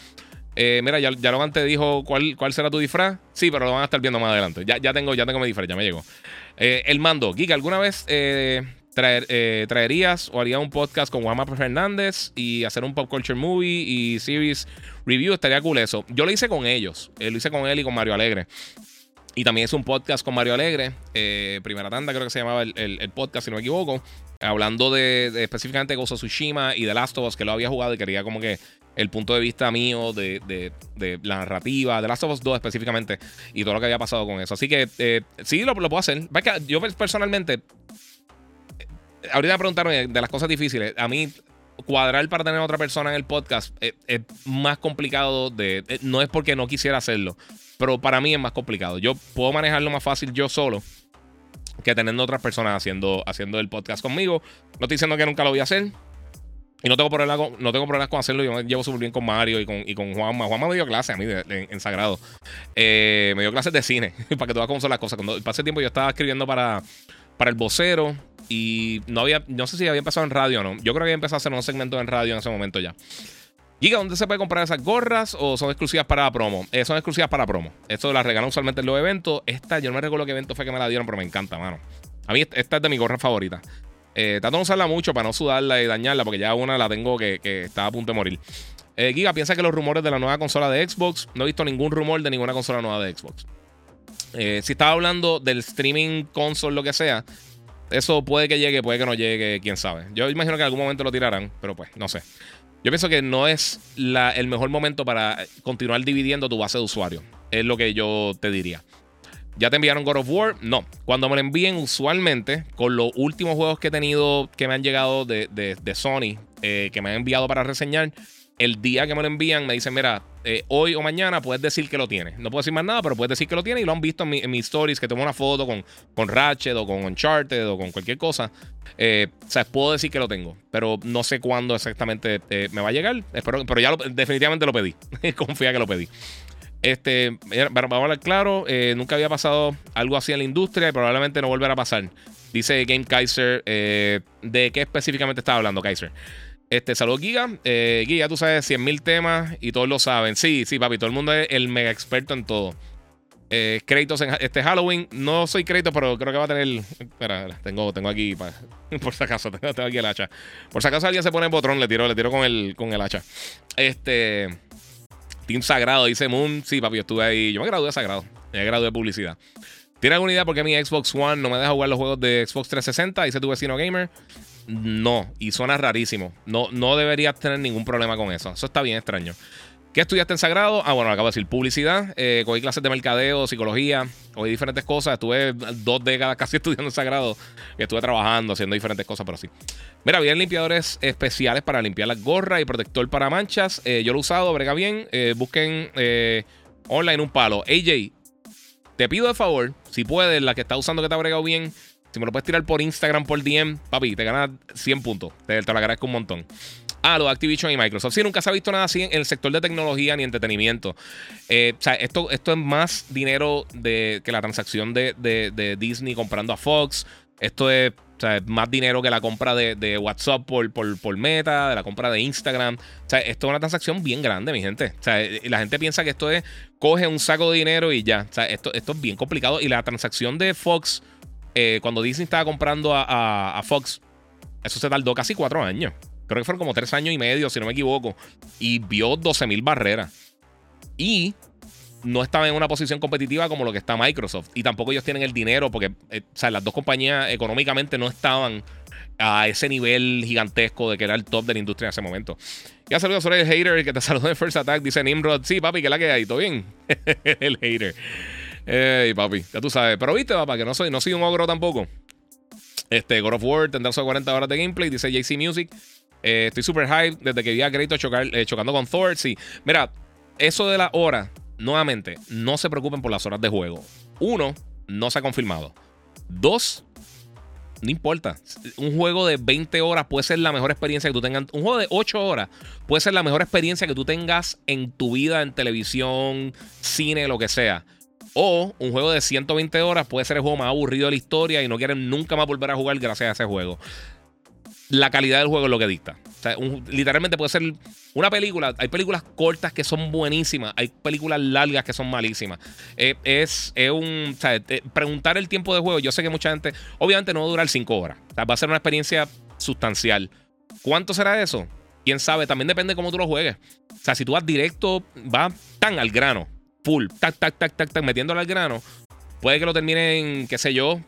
Eh, mira, ya, ya lo antes dijo cuál, cuál será tu disfraz. Sí, pero lo van a estar viendo más adelante. Ya, ya, tengo, ya tengo mi disfraz, ya me llegó. el mando. Giga, ¿alguna vez traer, eh, traerías o haría un podcast con Juan Fernández y hacer un pop culture movie y series review, estaría cool eso. Yo lo hice con ellos, eh, lo hice con él y con Mario Alegre. Y también es un podcast con Mario Alegre, eh, primera tanda creo que se llamaba el, podcast, si no me equivoco, hablando de, específicamente de Gozo Tsushima y de Last of Us, que lo había jugado y quería como que el punto de vista mío de, la narrativa, de Last of Us 2 específicamente, y todo lo que había pasado con eso. Así que sí, lo, lo puedo hacer. Yo personalmente ahorita preguntarme de las cosas difíciles. A mí, cuadrar para tener a otra persona en el podcast es, más complicado de. Eh, no es porque no quisiera hacerlo, pero para mí es más complicado. Yo puedo manejarlo más fácil yo solo que teniendo otras personas haciendo, haciendo el podcast conmigo. No estoy diciendo que nunca lo voy a hacer. Y no tengo problemas con, no tengo problemas con hacerlo. Yo me llevo súper bien con Mario y con, y con Juanma. Juanma me dio clase a mí en Sagrado. Eh, me dio clases de cine *laughs* para que tú veas cómo son las cosas. Cuando pasé tiempo yo estaba escribiendo para, para el vocero y no había, no sé si había empezado en radio o no. Yo creo que había empezado a hacer un segmento en radio en ese momento ya. Giga, ¿dónde se puede comprar esas gorras o son exclusivas para promo? Eh, son exclusivas para promo. Esto las regalan usualmente en los eventos. Esta, yo no me recuerdo qué evento fue que me la dieron, pero me encanta, mano. A mí esta es de mi gorra favorita. Eh, de usarla mucho para no sudarla y dañarla, porque ya una la tengo que, que está a punto de morir. Eh, Giga, piensa que los rumores de la nueva consola de Xbox. No he visto ningún rumor de ninguna consola nueva de Xbox. Eh, si estaba hablando del streaming console, lo que sea, eso puede que llegue, puede que no llegue, quién sabe. Yo imagino que en algún momento lo tirarán, pero pues, no sé. Yo pienso que no es el mejor momento para continuar dividiendo tu base de usuarios. Es lo que yo te diría. ¿Ya te enviaron God of War? No. Cuando me lo envíen, usualmente, con los últimos juegos que he tenido que me han llegado de, Sony, eh, que me han enviado para reseñar, el día que me lo envían, me dicen, mira, eh, hoy o mañana puedes decir que lo tienes. No puedo decir más nada, pero puedes decir que lo tienes y lo han visto en, mis stories, que tomo una foto con, con Ratchet o con Uncharted o con cualquier cosa. Eh, o sea, puedo decir que lo tengo, pero no sé cuándo exactamente me va a llegar. Espero, pero ya definitivamente lo pedí. *laughs* Confía que lo pedí. Este, vamos a hablar claro, eh, nunca había pasado algo así en la industria y probablemente no volverá a pasar. Dice Game Kaiser. Eh, ¿De qué específicamente estaba hablando, Kaiser? Este, saludos, Giga. Eh, Giga, tú sabes 100.000 temas y todos lo saben. Sí, sí, papi, todo el mundo es el mega experto en todo. Eh, créditos en este Halloween. No soy crédito, pero creo que va a tener. Espera, tengo, tengo aquí, *laughs* por si acaso, tengo, aquí el hacha. Por si acaso alguien se pone en botrón, le tiro, le tiro con el, con el hacha. Este. Team Sagrado, dice Moon. Sí, papi, yo estuve ahí. Yo me gradué de Sagrado. Me gradué de publicidad. ¿Tiene alguna idea por qué mi Xbox One no me deja jugar los juegos de Xbox 360? Dice tu vecino gamer. No, y suena rarísimo. No, no deberías tener ningún problema con eso. Eso está bien extraño. ¿Qué estudiaste en Sagrado? Ah, bueno, acabo de decir publicidad. Eh, cogí clases de mercadeo, psicología, cogí diferentes cosas. Estuve dos décadas *laughs* casi estudiando en Sagrado. Y estuve trabajando, haciendo diferentes cosas, pero sí. Mira, había limpiadores especiales para limpiar las gorras y protector para manchas. Eh, yo lo he usado, brega bien. Eh, busquen online un palo. AJ, te pido de favor, si puedes, la que está usando que te ha bregado bien, si me lo puedes tirar por Instagram, por DM, papi, te ganas 100 puntos. Te, te lo agradezco un montón. Ah, lo de Activision y Microsoft. Sí, nunca se ha visto nada así en el sector de tecnología ni entretenimiento. Eh, o sea, esto, esto es más dinero de, que la transacción de, Disney comprando a Fox. Esto es más dinero que la compra de, WhatsApp por, por, Meta, de la compra de Instagram. O sea, esto es una transacción bien grande, mi gente. O sea, la gente piensa que esto es coge un saco de dinero y ya. O sea, esto, esto es bien complicado. Y la transacción de Fox, eh, cuando Disney estaba comprando a, a Fox, eso se tardó casi cuatro años creo que fueron como tres años y medio, si no me equivoco, y vio 12.000 barreras. Y no estaba en una posición competitiva como lo que está Microsoft. Y tampoco ellos tienen el dinero porque eh, o sea, las dos compañías económicamente no estaban a ese nivel gigantesco de que era el top de la industria en ese momento. Ya saludos sobre el hater que te *laughs* saludó en First Attack. Dice Nimrod. Sí, papi, que la que hay. ¿Todo bien? *laughs* el hater. Ey, papi, ya tú sabes. Pero viste, papá, que no soy, no soy un ogro tampoco. Este, God of War tendrá sus 40 horas de gameplay. Dice JC Music. Eh, estoy super hype desde que vi a crédito chocar, eh, chocando con Thor. Sí, mira, eso de la hora, nuevamente, no se preocupen por las horas de juego. Uno, no se ha confirmado. Dos, no importa. Un juego de 20 horas puede ser la mejor experiencia que tú tengas. Un juego de 8 horas puede ser la mejor experiencia que tú tengas en tu vida, en televisión, cine, lo que sea. O un juego de 120 horas puede ser el juego más aburrido de la historia y no quieren nunca más volver a jugar gracias a ese juego la calidad del juego es lo que dicta. Literalmente puede ser una película. Hay películas cortas que son buenísimas. Hay películas largas que son malísimas. Eh, es, un. O sea, eh, preguntar el tiempo de juego. Yo sé que mucha gente. Obviamente no va a durar 5 horas. Va a ser una experiencia sustancial. ¿Cuánto será eso? Quién sabe. También depende de cómo tú lo juegues. O sea, si tú vas directo, vas tan al grano. Full. Tac, tac, tac, tac, tac. Metiéndolo al grano. Puede que lo terminen, qué sé yo.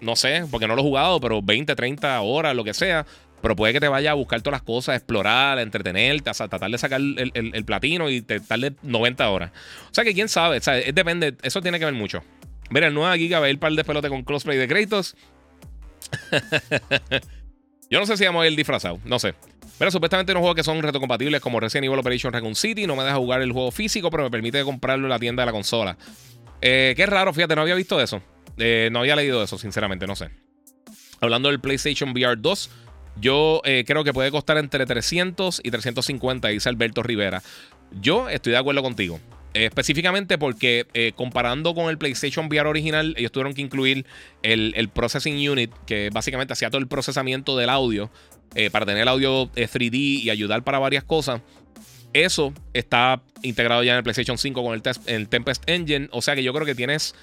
No sé, porque no lo he jugado, pero 20, 30 horas, lo que sea pero puede que te vaya a buscar todas las cosas, explorar, entretenerte, hasta tratar de sacar el, platino y te tarde 90 horas. O sea que quién sabe, depende, eso tiene que ver mucho. Mira, el nuevo Giga ve el par de pelote con crossplay de créditos. *laughs* Yo no sé si vamos a ir disfrazado, no sé. Pero supuestamente unos juegos que son retrocompatibles como Resident Evil Operation Raccoon City no me deja jugar el juego físico, pero me permite comprarlo en la tienda de la consola. Eh, qué raro, fíjate, no había visto eso. Eh, no había leído eso, sinceramente, no sé. Hablando del PlayStation VR 2, yo eh, creo que puede costar entre 300 y 350, dice Alberto Rivera. Yo estoy de acuerdo contigo. Eh, específicamente porque comparando con el PlayStation VR original, ellos tuvieron que incluir el, Processing Unit, que básicamente hacía todo el procesamiento del audio para tener audio 3D y ayudar para varias cosas. Eso está integrado ya en el PlayStation 5 con el, Tempest Engine. O sea que yo creo que tienes.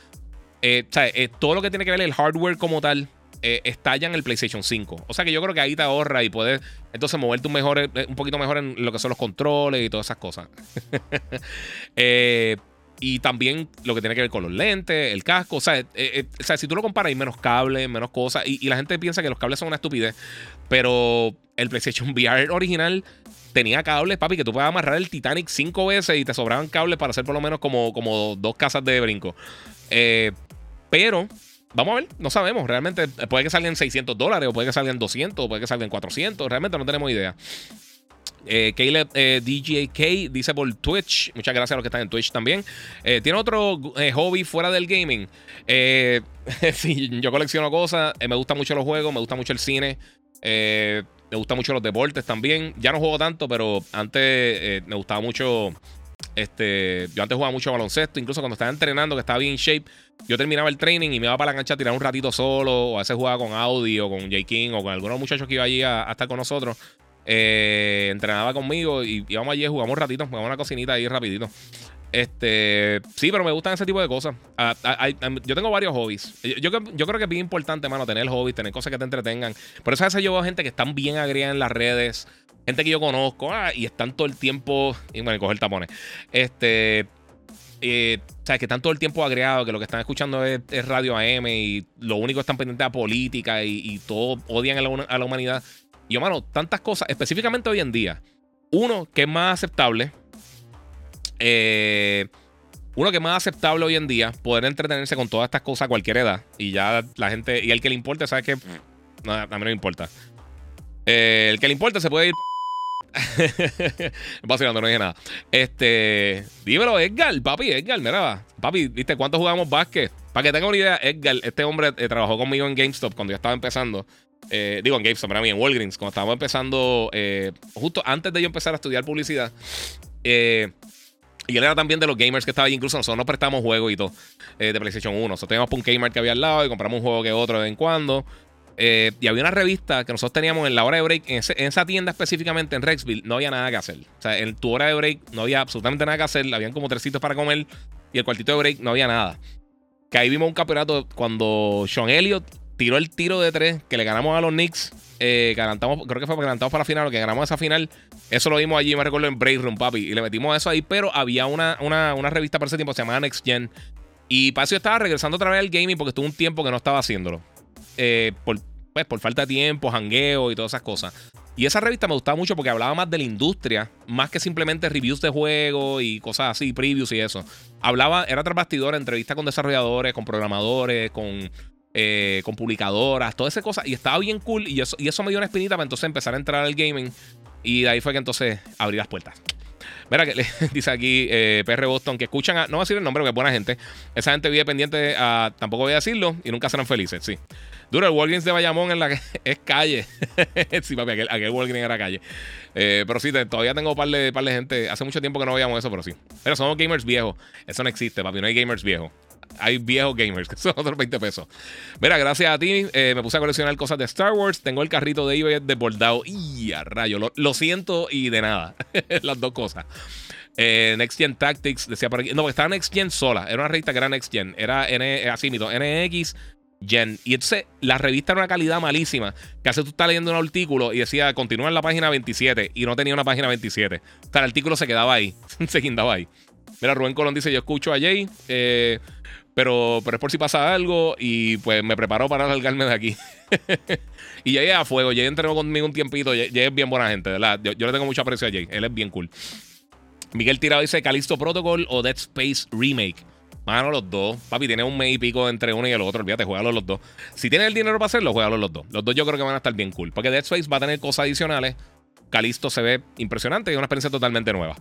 todo lo que tiene que ver el hardware como tal eh, estalla en el PlayStation 5. O sea que yo creo que ahí te ahorra y puedes entonces moverte un, mejor, eh, un poquito mejor en lo que son los controles y todas esas cosas. *laughs* Eh, y también lo que tiene que ver con los lentes, el casco. O sea, eh, eh, o sea si tú lo comparas, hay menos cables, menos cosas. Y, y, la gente piensa que los cables son una estupidez. Pero el PlayStation *laughs* VR original tenía cables, papi, que tú puedes amarrar el Titanic cinco veces y te sobraban cables para hacer por lo menos como, como dos casas de brinco. Eh, pero, vamos a ver, no sabemos. Realmente puede que salgan 600 dólares, o puede que salgan 200, o puede que salgan 400. Realmente no tenemos idea. Eh, Caleb eh, DJK dice por Twitch. Muchas gracias a los que están en Twitch también. Eh, ¿Tiene otro eh, hobby fuera del gaming? *laughs* sí, yo colecciono cosas. me gustan mucho los juegos, me gusta mucho el cine. me gustan mucho los deportes también. Ya no juego tanto, pero antes me gustaba mucho. Este, yo antes jugaba mucho baloncesto, incluso cuando estaba entrenando, que estaba bien en shape, yo terminaba el training y me iba para la cancha a tirar un ratito solo, o a veces jugaba con Audi o con J. King o con algunos muchachos que iba allí a estar con nosotros. Eh, entrenaba conmigo y íbamos allí, jugamos un ratito, jugamos una cocinita ahí rapidito. Este, sí, pero me gustan ese tipo de cosas. Ah, ah, ah, yo tengo varios hobbies. Yo, yo, creo que es bien importante, mano, tener hobbies, tener cosas que te entretengan. Por eso a veces yo veo gente que están bien agriada en las redes, gente que yo conozco, y están todo el tiempo. Y bueno, coger tapones. Este. Eh, que están todo el tiempo agregados, que lo que están escuchando es, radio AM y lo único que están pendientes a política y, todo odian a la humanidad. Y yo, mano, tantas cosas, específicamente hoy en día. Uno que es más aceptable. Eh, uno que es más aceptable hoy en día, poder entretenerse con todas estas cosas a cualquier edad. Y ya la gente, y el que le importe, sabe que no, a mí no me importa. Eh, el que le importe se puede ir. *laughs* Básicamente no dije nada. Este, dímelo, Edgar, papi, Edgar, mira, papi, ¿viste cuánto jugamos básquet? Para que tengan una idea, Edgar, este hombre eh, trabajó conmigo en GameStop cuando yo estaba empezando. Eh, digo en GameStop, para mí en Walgreens, cuando estábamos empezando, eh, justo antes de yo empezar a estudiar publicidad. Eh, y él era también de los gamers que estaba ahí. Incluso nosotros nos prestamos juegos y todo de PlayStation 1. Nosotros teníamos un gamer que había al lado y compramos un juego que otro de vez en cuando. y había una revista que nosotros teníamos en la hora de break. En, esa tienda específicamente en Rexville no había nada que hacer. O sea, en tu hora de break no había absolutamente nada que hacer. Habían como tres sitios para comer. Y el cuartito de break no había nada. Que ahí vimos un campeonato cuando Sean Elliott tiró el tiro de tres que le ganamos a los Knicks. Eh, creo que fue adelantamos para la final, o que ganamos esa final. Eso lo vimos allí, me recuerdo en Break Room, papi. Y le metimos eso ahí, pero había una, una, revista para ese tiempo, se llamaba Next Gen. Y yo estaba regresando otra vez al gaming porque estuvo un tiempo que no estaba haciéndolo. Eh, por, pues, por falta de tiempo, jangueo y todas esas cosas. Y esa revista me gustaba mucho porque hablaba más de la industria, más que simplemente reviews de juegos y cosas así, previews y eso. Hablaba, era tras bastidor, entrevistas con desarrolladores, con programadores, con eh, con publicadoras, toda esa cosa. Y estaba bien cool. Y eso, y eso me dio una espinita para entonces empezar a entrar al gaming. Y de ahí fue que entonces abrí las puertas. Mira que *laughs* dice aquí eh, PR Boston que escuchan a, no voy a decir el nombre porque es buena gente. Esa gente vive pendiente a, tampoco voy a decirlo y nunca serán felices, sí. Duro, el Walgreens de Bayamón en la *laughs* es calle. *laughs* sí, papi, aquel, aquel Walgreens era calle. Eh, pero sí, todavía tengo un par de, par de gente. Hace mucho tiempo que no veíamos eso, pero sí. Pero somos gamers viejos. Eso no existe, papi. No hay gamers viejos hay viejos gamers, *laughs* que son otros 20 pesos. Mira, gracias a ti, eh, me puse a coleccionar cosas de Star Wars. Tengo el carrito de eBay desbordado. Y a rayo, lo, siento y de nada. *laughs* Las dos cosas. Eh, Next Gen Tactics decía por aquí. No, estaba Next Gen sola. Era una revista que era Next Gen. Era N, así mito, NX Gen. Y entonces la revista era una calidad malísima. Hace tú estás leyendo un artículo y decía continúa en la página 27 y no tenía una página 27. O sea, el artículo se quedaba ahí. *laughs* se quedaba ahí. Mira, Rubén Colón dice: Yo escucho a Jay. Eh, pero, pero es por si pasa algo y pues me preparo para largarme de aquí. *laughs* y Jay a fuego. Jay entrenó conmigo un tiempito. Jay, es bien buena gente, ¿verdad? Yo, le tengo mucho aprecio a Jay. Él es bien cool. Miguel Tirado dice Calisto Protocol o Dead Space Remake. Mano, los dos. Papi, tiene un mes y pico entre uno y el otro. Olvídate, juégalo los dos. Si tienes el dinero para hacerlo, juégalo los dos. Los dos yo creo que van a estar bien cool. Porque Dead Space va a tener cosas adicionales. Calisto se ve impresionante y es una experiencia totalmente nueva.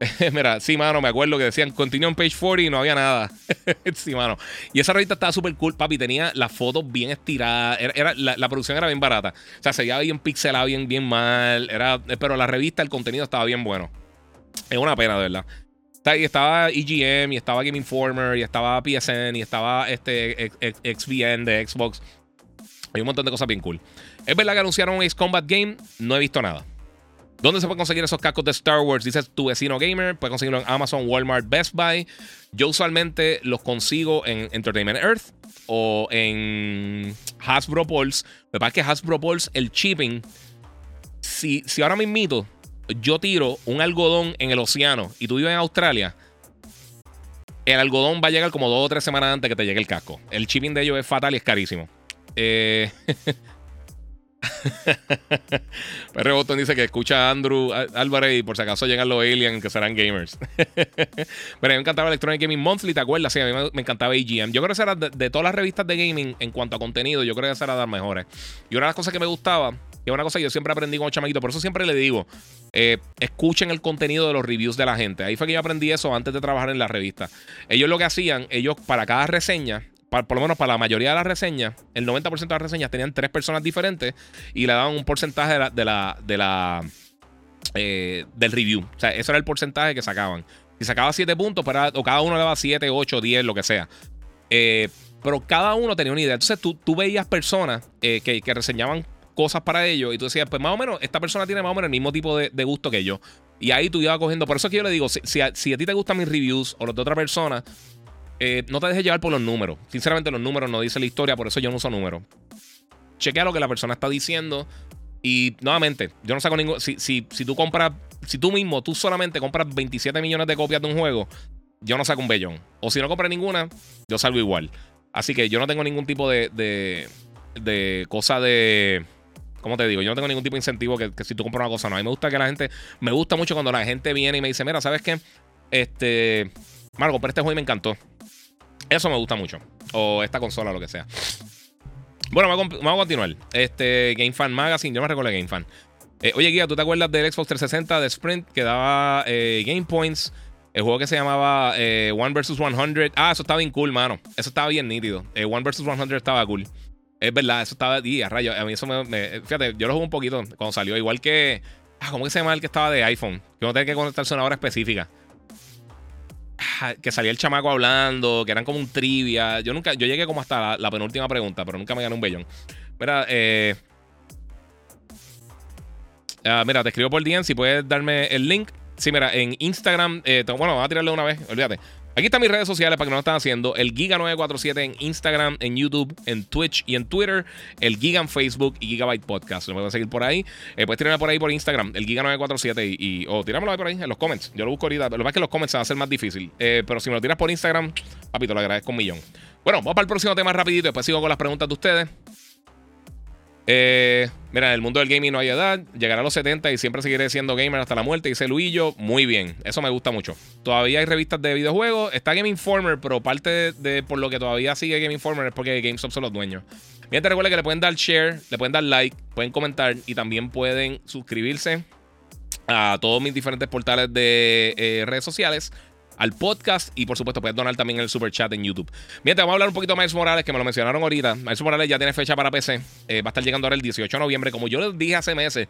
*laughs* Mira, sí, mano, me acuerdo que decían continue en page 40 y no había nada. *laughs* sí, mano. Y esa revista estaba súper cool, papi. Tenía las fotos bien estiradas. Era, la, producción era bien barata. O sea, se veía bien pixelada, bien, bien mal. Era, pero la revista, el contenido estaba bien bueno. Es una pena, de verdad. Y estaba EGM, y estaba Game Informer, y estaba PSN, y estaba este XVN de Xbox. Hay un montón de cosas bien cool. Es verdad que anunciaron un Ace Combat Game. No he visto nada. ¿Dónde se puede conseguir esos cascos de Star Wars? Dice tu vecino gamer. Puedes conseguirlo en Amazon, Walmart, Best Buy. Yo usualmente los consigo en Entertainment Earth o en Hasbro Pulse. Me parece que Hasbro Pulse, el shipping, si, si ahora mismo yo tiro un algodón en el océano y tú vives en Australia, el algodón va a llegar como dos o tres semanas antes que te llegue el casco. El shipping de ellos es fatal y es carísimo. Eh. *laughs* *laughs* Perry Boston dice que escucha a Andrew Álvarez y por si acaso llegan los aliens que serán gamers. *laughs* Pero me encantaba Electronic Gaming Monthly, ¿te acuerdas? Sí, a mí me, encantaba AGM. Yo creo que esa era de, todas las revistas de gaming en cuanto a contenido, yo creo que esa era de las mejores. Y una de las cosas que me gustaba, y una cosa que yo siempre aprendí con chamaquito, por eso siempre le digo, eh, escuchen el contenido de los reviews de la gente. Ahí fue que yo aprendí eso antes de trabajar en la revista. Ellos lo que hacían, ellos para cada reseña, por lo menos para la mayoría de las reseñas, el 90% de las reseñas tenían tres personas diferentes y le daban un porcentaje de la, de la, eh, del review. O sea, eso era el porcentaje que sacaban. Si sacaba 7 puntos, para, o cada uno le daba 7, 8, 10, lo que sea. Eh, pero cada uno tenía una idea. Entonces tú, tú veías personas que, que reseñaban cosas para ellos y tú decías, pues más o menos, esta persona tiene más o menos el mismo tipo de, gusto que yo. Y ahí tú ibas cogiendo. Por eso es que yo le digo, si, a, ti te gustan mis reviews o los de otra persona, eh, no te dejes llevar por los números. Sinceramente, los números no dicen la historia, por eso yo no uso números. Chequea lo que la persona está diciendo. Y nuevamente, yo no saco ningún. Si, si, si tú compras, si tú mismo, tú solamente compras 27 millones de copias de un juego, yo no saco un bellón. O si no compras ninguna, yo salgo igual. Así que yo no tengo ningún tipo de, de, de cosa de como te digo, yo no tengo ningún tipo de incentivo que, si tú compras una cosa, no. A mí me gusta que la gente. Me gusta mucho cuando la gente viene y me dice, mira, ¿sabes qué? Este. Marco, pero este juego me encantó. Eso me gusta mucho. O esta consola, lo que sea. Bueno, vamos a, continuar. Este, Game Fan Magazine, yo me recuerdo Game Fan. Eh, oye, Guía, ¿tú te acuerdas del Xbox 360 de Sprint que daba eh, Game Points? El juego que se llamaba eh, One vs 100. Ah, eso estaba bien cool, mano. Eso estaba bien nítido. One vs 100 estaba cool. Es verdad, eso estaba ahí a rayo. A mí eso me, Fíjate, yo lo jugué un poquito cuando salió. Igual que. Ah, ¿cómo que se llama el que estaba de iPhone? Que uno tenía que conectarse a una hora específica. Que salía el chamaco hablando, que eran como un trivia. Yo nunca. Yo llegué como hasta la, penúltima pregunta, pero nunca me gané un bellón. Mira, eh. Ah, mira, te escribo por DM si puedes darme el link. Sí, mira, en Instagram. Eh, bueno, vamos a tirarle una vez, olvídate. Aquí están mis redes sociales para que no lo están haciendo. El Giga947 en Instagram, en YouTube, en Twitch y en Twitter. El Giga en Facebook y Gigabyte Podcast. Lo pueden seguir por ahí. Eh, puedes tirarme por ahí por Instagram, el Giga947 y, o tirámelo ahí por ahí en los comments. Yo lo busco ahorita. Lo que que los comments se van a hacer más difícil. Eh, pero si me lo tiras por Instagram, papito, lo agradezco un millón. Bueno, vamos para el próximo tema rapidito. Después sigo con las preguntas de ustedes. Eh, mira, en el mundo del gaming no hay edad. Llegará a los 70 y siempre seguiré siendo gamer hasta la muerte. Dice Luillo. Muy bien. Eso me gusta mucho. Todavía hay revistas de videojuegos. Está Game Informer, pero parte de, por lo que todavía sigue Game Informer es porque GameStop son los dueños. Bien, te recuerda que le pueden dar share, le pueden dar like, pueden comentar y también pueden suscribirse a todos mis diferentes portales de eh, redes sociales al podcast y por supuesto puedes donar también el super chat en YouTube. Bien, te vamos a hablar un poquito de Miles Morales, que me lo mencionaron ahorita. Miles Morales ya tiene fecha para PC. Eh, va a estar llegando ahora el 18 de noviembre. Como yo les dije hace meses,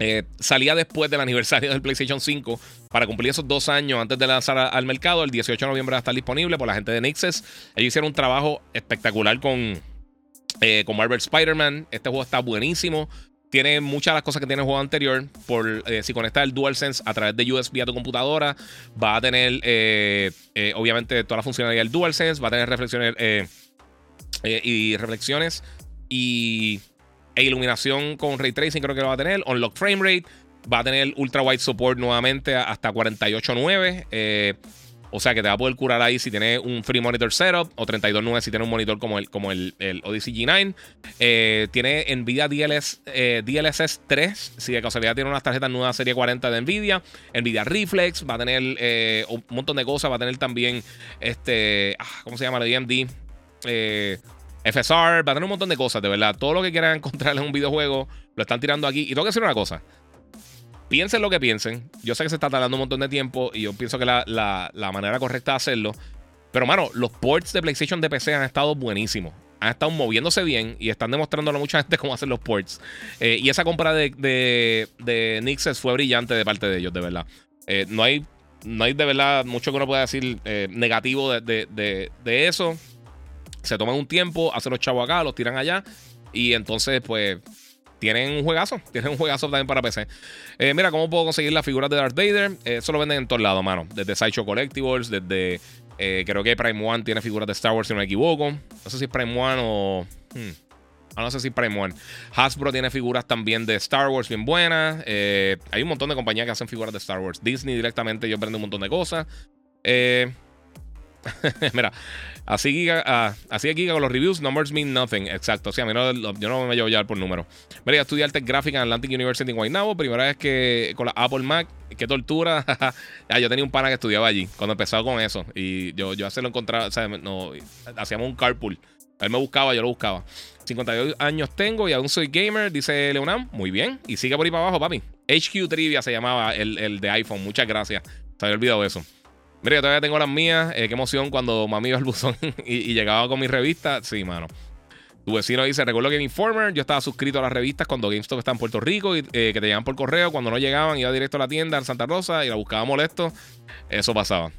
eh, salía después del aniversario del PlayStation 5 para cumplir esos dos años antes de lanzar al mercado. El 18 de noviembre va a estar disponible por la gente de Nixes. Ellos hicieron un trabajo espectacular con, eh, con Marvel Spider-Man. Este juego está buenísimo tiene muchas de las cosas que tiene el juego anterior. Por, eh, si conectas el DualSense a través de USB a tu computadora, va a tener, eh, eh, obviamente, toda la funcionalidad del DualSense. Va a tener reflexiones y reflexiones y e iluminación con ray tracing, creo que lo va a tener. Unlock frame rate. Va a tener ultra wide support nuevamente hasta 48.9. O sea que te va a poder curar ahí si tienes un free monitor setup o 32.9 si tienes un monitor como el, como el, Odyssey G9. Eh, tiene Nvidia DLS, eh, DLSS 3. Si de casualidad tiene unas tarjetas nuevas serie 40 de Nvidia. Nvidia Reflex. Va a tener eh, un montón de cosas. Va a tener también este. Ah, ¿Cómo se llama? La AMD. FSR. Va a tener un montón de cosas, de verdad. Todo lo que quieran *laughs* encontrar en un videojuego lo están tirando aquí. Y tengo que decir una cosa piensen lo que piensen. Yo sé que se está tardando un montón de tiempo y yo pienso que la, la, manera correcta de hacerlo. Pero, mano, los ports de PlayStation de PC han estado buenísimos. Han estado moviéndose bien y están demostrándole a mucha *laughs* gente cómo hacer los ports. Eh, y esa compra de, de, de Nixes fue brillante de parte de ellos, de verdad. Eh, no, hay, no hay de verdad mucho que uno pueda decir eh, negativo de, de, eso. Se toman un tiempo, hacen los chavos acá, los tiran allá. Y entonces, pues, tienen un juegazo. *laughs* Tienen un juegazo también para PC. Eh, mira, ¿cómo puedo conseguir las figuras de Darth Vader? Eh, eso lo venden en todos lados, mano. Desde Sideshow Collectibles, desde. Eh, creo que Prime One tiene figuras de Star Wars, si no me equivoco. No sé si Prime One o. Hmm, ah, no sé si Prime One. Hasbro tiene figuras también de Star Wars bien buenas. hay un montón de compañías que hacen figuras de Star Wars. Disney directamente, yo prendo un montón de cosas. *laughs* Mira, así Giga, ah, así Giga con los reviews, numbers mean nothing. Exacto. O sea, a mí no, yo no me llevo ya por número. Mira, yo estudié arte gráfica en Atlantic University en Guaynabo. Primera vez que con la Apple Mac. Qué tortura. *laughs* ah, yo tenía un pana que estudiaba allí cuando empezaba con eso. Y yo, yo se lo encontraba, o sea, no, hacíamos un carpool. Él me buscaba, yo lo buscaba. 52 años tengo y aún soy gamer, dice Leonam. Muy bien. Y sigue por ahí para abajo, papi. HQ Trivia se llamaba el, el de iPhone. Muchas gracias. Se había olvidado eso. Mira, yo todavía tengo las mías. Eh, qué emoción cuando mami iba al buzón *laughs* y, llegaba con mi revista. Sí, mano. Tu vecino dice: Recuerdo que Informer, yo estaba suscrito a las revistas cuando GameStop estaba en Puerto Rico y eh, que te llegaban por correo. Cuando no llegaban, iba directo a la tienda en Santa Rosa y la buscaba molesto. Eso pasaba.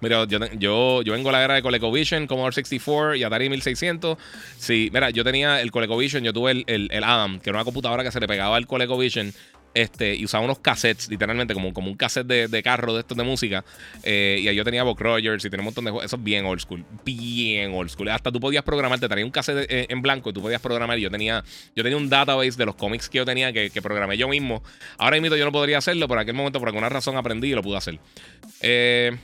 Mira, yo, yo, yo vengo a la era de ColecoVision, Commodore 64 y Atari 1600. Sí, mira, yo tenía el ColecoVision, yo tuve el, el, el Adam, que era una computadora que se le pegaba al ColecoVision este, y usaba unos cassettes, literalmente, como, como un cassette de, carro de estos de música. Eh, y ahí yo tenía Buck Rogers y tenía un montón de juegos. Eso es bien old school. Bien old school. Hasta tú podías programar, te traía un cassette eh, en blanco y tú podías programar. Yo tenía, yo tenía un database de los cómics que yo tenía que, que programé yo mismo. Ahora mismo yo no podría hacerlo, pero en aquel momento por alguna razón aprendí y lo pude hacer. Eh.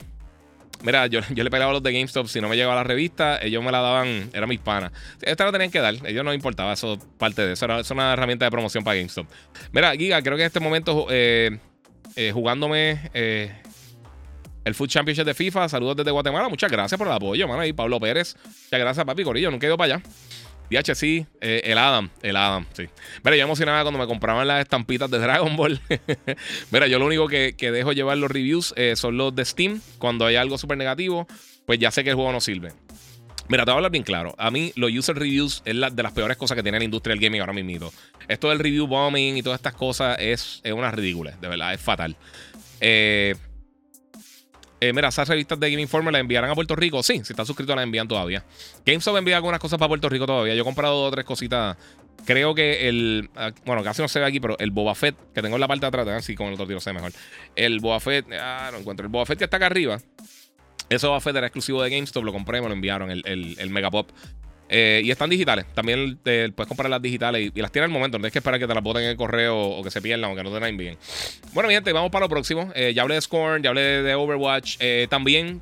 Mira, yo, yo le pegaba los de GameStop. Si no me llegaba la revista, ellos me la daban. Eran mis panas. Esta la tenían que dar. Ellos no importaba. Eso parte de eso. Era, una herramienta de promoción para GameStop. Mira, Giga, creo que en este momento eh, eh, jugándome eh, el Food Championship de FIFA. Saludos desde Guatemala. Muchas gracias por el apoyo, mano. Y Pablo Pérez. Muchas gracias, papi Corillo. No quedo para allá. DH, sí, eh, el Adam, el Adam, sí. Mira, yo emocionaba cuando me compraban las estampitas de Dragon Ball. *laughs* Mira, yo lo único que, dejo llevar los reviews eh, son los de Steam. Cuando hay algo súper negativo, pues ya sé que el juego no sirve. Mira, te voy a hablar bien claro. A mí, los user reviews es la, de las peores cosas que tiene la industria del gaming ahora mismo. Esto del review bombing y todas estas cosas es, es una ridícula, de verdad, es fatal. Eh, eh, mira, esas revistas de Game Informer las enviarán a Puerto Rico. Sí, si estás suscrito las envían todavía. GameStop envía algunas cosas para Puerto Rico todavía. Yo he comprado dos o tres cositas. Creo que el. Ah, bueno, casi no se ve aquí, pero el Boba Fett que tengo en la parte de atrás, así con el otro tiro se ve mejor. El Boba Fett. Ah, no encuentro. El Boba Fett que está acá arriba. Ese Boba Fett era exclusivo de GameStop. Lo compré, me lo enviaron. El, el, el Megapop. Eh, y están digitales. También puedes comprar las digitales y, las tienes al momento. No tienes que esperar que te las boten en el correo o que se pierdan o que no te la envíen. Bueno, mi gente, vamos para lo próximo. Eh, ya hablé de Scorn, ya hablé de, Overwatch. Eh, también,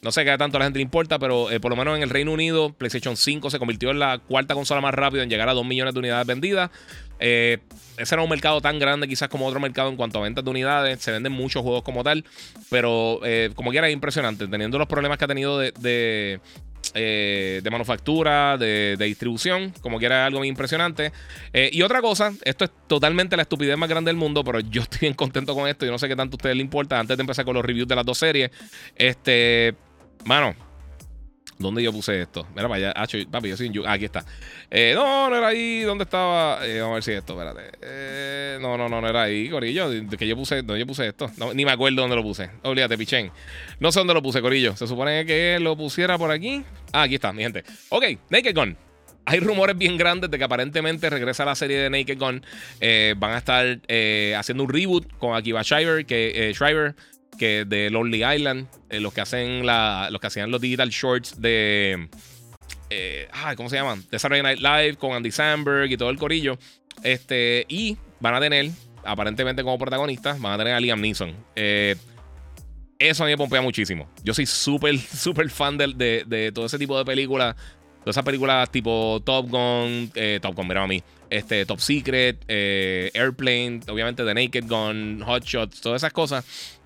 no sé qué tanto a la gente le importa, pero por lo menos en el Reino Unido, PlayStation 5 se convirtió en la cuarta consola más rápida en llegar a 2 millones de unidades vendidas. ese era un mercado tan grande quizás como otro mercado en cuanto a ventas de unidades. Se venden muchos juegos como tal, pero como quiera es impresionante. Teniendo los problemas que ha tenido de, eh, de manufactura, de, distribución, como quiera algo muy impresionante. Eh, y otra cosa, esto es totalmente la estupidez más grande del mundo, pero yo *laughs* estoy bien contento con esto. Yo no sé qué tanto a ustedes les importa. Antes de empezar con los reviews de las dos series, este, mano, ¿Dónde yo puse esto? Mira para allá. papi, yo soy en aquí está. Eh, no, no era ahí. ¿Dónde estaba? Eh, vamos a ver si esto, espérate. Eh, no, no, no, no era ahí, Corillo. Que yo puse, ¿dónde yo puse esto? ni me acuerdo dónde lo puse. Olvídate, pichén. No sé dónde lo puse, Corillo. Se supone que lo pusiera por aquí. Ah, aquí está, mi gente. Ok, Naked Gun. Hay rumores bien grandes de que aparentemente regresa la serie de Naked Gun. van a estar haciendo un reboot con Akiva Shriver, que, Shriver, que de Lonely Island, eh, los que hacen la, los que hacían los digital shorts de eh, ¿cómo se llaman? De Saturday Night Live con Andy Samberg y todo el corillo. Este, y van a tener, aparentemente como protagonistas, van a tener a Liam Neeson. Eh, eso a mí me pompea muchísimo. Yo soy súper, *laughs* súper fan de, de, todo ese tipo de películas. Todas esas películas tipo Top Gun, Top Gun, mira a mí. Este, Top Secret, Airplane, obviamente The Naked Gun, Hot Shots, todas esas cosas.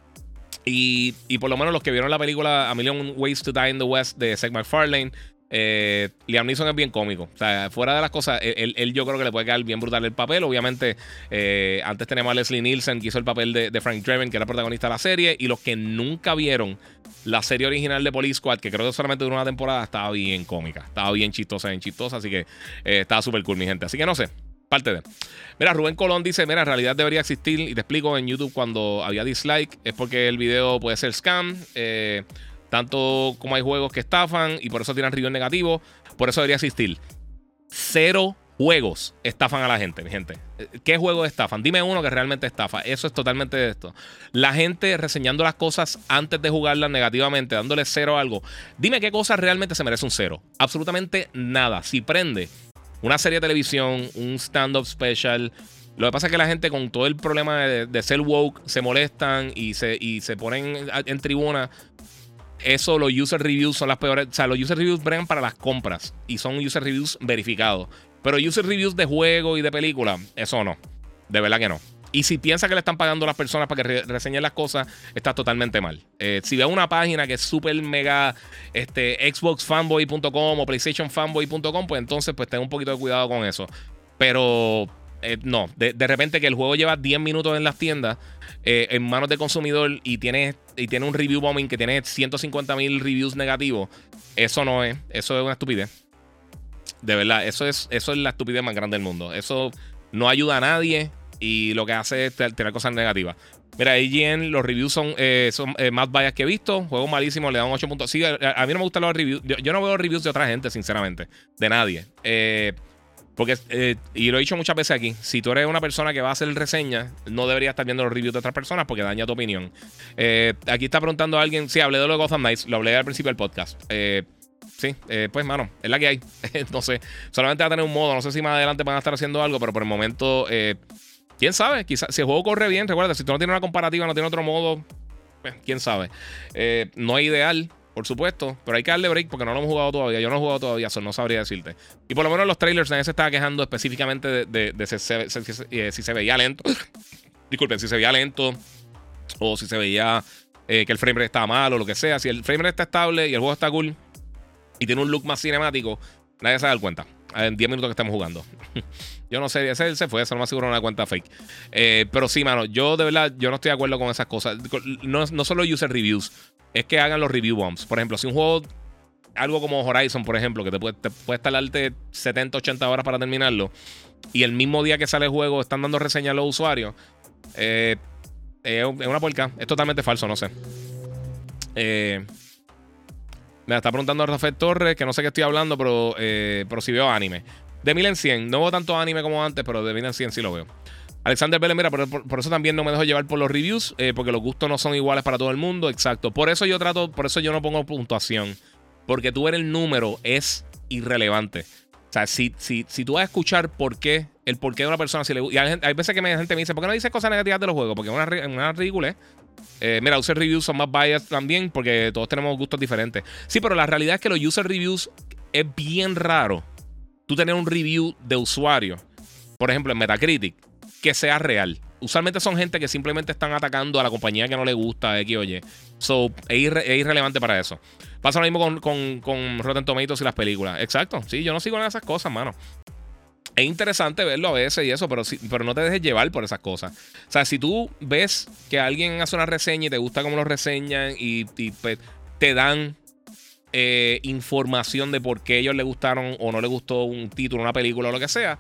Y, por lo menos los que vieron la película A Million Ways to Die in the West de Seth MacFarlane, eh, Liam Neeson es bien cómico. O sea, fuera de las cosas, él, yo creo que le puede quedar bien brutal el papel. Obviamente, eh, antes tenemos a Leslie Nielsen, que hizo el papel de, Frank Drebin, que era protagonista de la serie. Y los que nunca vieron la serie original de Police Squad, que creo que solamente duró una temporada, estaba bien cómica. Estaba bien chistosa, bien chistosa. Así que eh, estaba súper cool, mi gente. Así que no sé. Parte de. Mira, Rubén Colón dice: Mira, en realidad debería existir. Y te explico en YouTube cuando había dislike. Es porque el video puede ser scam. Eh, tanto como hay juegos que estafan. Y por eso tienen reviews negativos. Por eso debería existir. Cero juegos estafan a la gente, mi gente. ¿Qué juegos estafan? Dime uno que realmente estafa. Eso es totalmente de esto. La gente reseñando las cosas antes de jugarlas negativamente, dándole cero a algo. Dime qué cosa realmente se merece un cero. Absolutamente nada. Si prende una serie de televisión, un stand-up special. Lo que pasa es que la gente con todo el problema de, ser woke se molestan y se, y se ponen en tribuna eso, los user reviews son las peores. O sea, los user reviews bregan para las compras y son user reviews verificados. Pero user reviews de juego y de película, eso no. De verdad que no. Y si piensa que le están pagando a las personas para que reseñen las cosas, está totalmente mal. Eh, si ve una página que es súper mega este, xboxfanboy.com o playstationfanboy.com, pues entonces pues ten un poquito de cuidado con eso. Pero eh, no, de, repente que el juego lleva 10 minutos en las tiendas, eh, en manos del consumidor y tiene, y tiene un review bombing que tiene 150 mil reviews negativos, eso no es, eso es una estupidez. De verdad, eso es, eso es la estupidez más grande del mundo. Eso no ayuda a nadie y lo que hace es tener cosas negativas. Mira, IGN, los reviews son, eh, son más vallas que he visto. Juego malísimo, le dan 8 puntos. Sí, a, mí no me gustan los reviews. Yo, no veo reviews de otra gente, sinceramente. De nadie. Eh, porque, eh, y lo he dicho muchas veces aquí, si tú eres una persona que va a hacer reseña, no deberías estar viendo los reviews de otras personas porque daña tu opinión. Eh, aquí está preguntando a alguien, sí, hablé de los Gotham Knights, lo hablé al principio del podcast. Eh, sí, pues, mano, es la que hay. *laughs* no sé, solamente va a tener un modo, no sé si más adelante van a estar haciendo algo, pero por el momento, quién sabe, quizás si el juego corre bien, recuerda, si tú no tienes una comparativa, no tienes otro modo, pues, quién sabe. no es ideal, por supuesto, pero hay que darle break porque no lo hemos jugado todavía. Yo no he jugado todavía, eso no sabría decirte. Y por lo menos los trailers nadie se estaba quejando específicamente de, eh, si, se, veía lento. *coughs* Disculpen, si se veía lento o si se veía eh, que el frame rate estaba mal o lo que sea. Si el frame rate está estable y el juego está cool y tiene un look más cinemático, nadie se da cuenta. En 10 minutos que estamos jugando. *laughs* yo no sé, ese se fue, eso no me aseguro una cuenta fake. Eh, pero sí, mano, yo de verdad, yo no estoy de acuerdo con esas cosas. No, no solo user reviews es que hagan los review bombs. Por ejemplo, si un juego, algo como Horizon, por ejemplo, que te puede, te puede tardarte 70, 80 horas para terminarlo, y el mismo día que sale el juego están dando reseñas a los usuarios, eh, es una puerca. Es totalmente falso, no sé. Eh, me está preguntando Rafael Torres, que no sé qué estoy hablando, pero, eh, pero si veo anime. De mil en 100. No veo tanto anime como antes, pero de mil en 100 sí lo veo. Alexander Vélez, mira, por, eso también no me dejo llevar por los reviews, eh, porque los gustos no son iguales para todo el mundo. Exacto. Por eso yo trato, por eso yo no pongo puntuación. Porque tú ver el número es irrelevante. O sea, si, si, si tú vas a escuchar por qué, el por qué de una persona, si le Y hay, veces que gente me dice, ¿por qué no dices cosas negativas de los juegos? Porque es una, una ridícula. Eh, mira, user reviews son más biased también, porque todos tenemos gustos diferentes. Sí, pero la realidad es que los user reviews es bien raro. Tú tener un review de usuario. Por ejemplo, en Metacritic que sea real. Usualmente son gente que simplemente están atacando a la compañía que no le gusta, X o. So, es, irrelevante para eso. Pasa lo mismo con, Rotten Tomatoes y las películas. Exacto. Sí, yo no sigo en esas cosas, mano. Es interesante verlo a veces y eso, pero, pero no te dejes llevar por esas cosas. O sea, si tú ves que alguien hace una reseña y te gusta cómo lo reseñan y, pues, te dan eh, información de por qué ellos le gustaron o no le gustó un título, una película o lo que sea,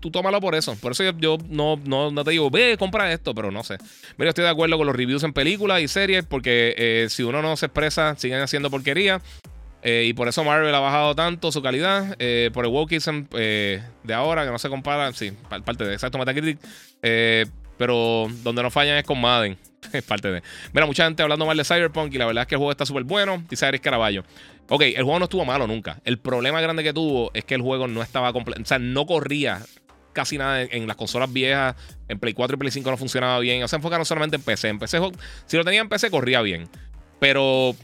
tú tómalo por eso. Por eso yo, no, no, te digo, ve, compra esto, pero no sé. Mira, estoy de acuerdo con los reviews en películas y series, porque eh, si uno no se expresa, siguen haciendo porquería. Eh, y por eso Marvel ha bajado tanto su calidad. Eh, por el wokeism de ahora, que no se compara. Sí, parte de exacto Metacritic. pero donde no fallan es con Madden. *laughs* Es parte de. Mira, mucha gente hablando mal de Cyberpunk y la verdad es que el juego está súper bueno. Dice Aris Caraballo. Ok, el juego no estuvo malo nunca. El problema grande que tuvo es que el juego no estaba completo. O sea, no corría casi nada en, las consolas viejas. En Play 4 y Play 5 no funcionaba bien. O sea, enfocaron solamente en PC. En PC, si lo tenía en PC, corría bien. Pero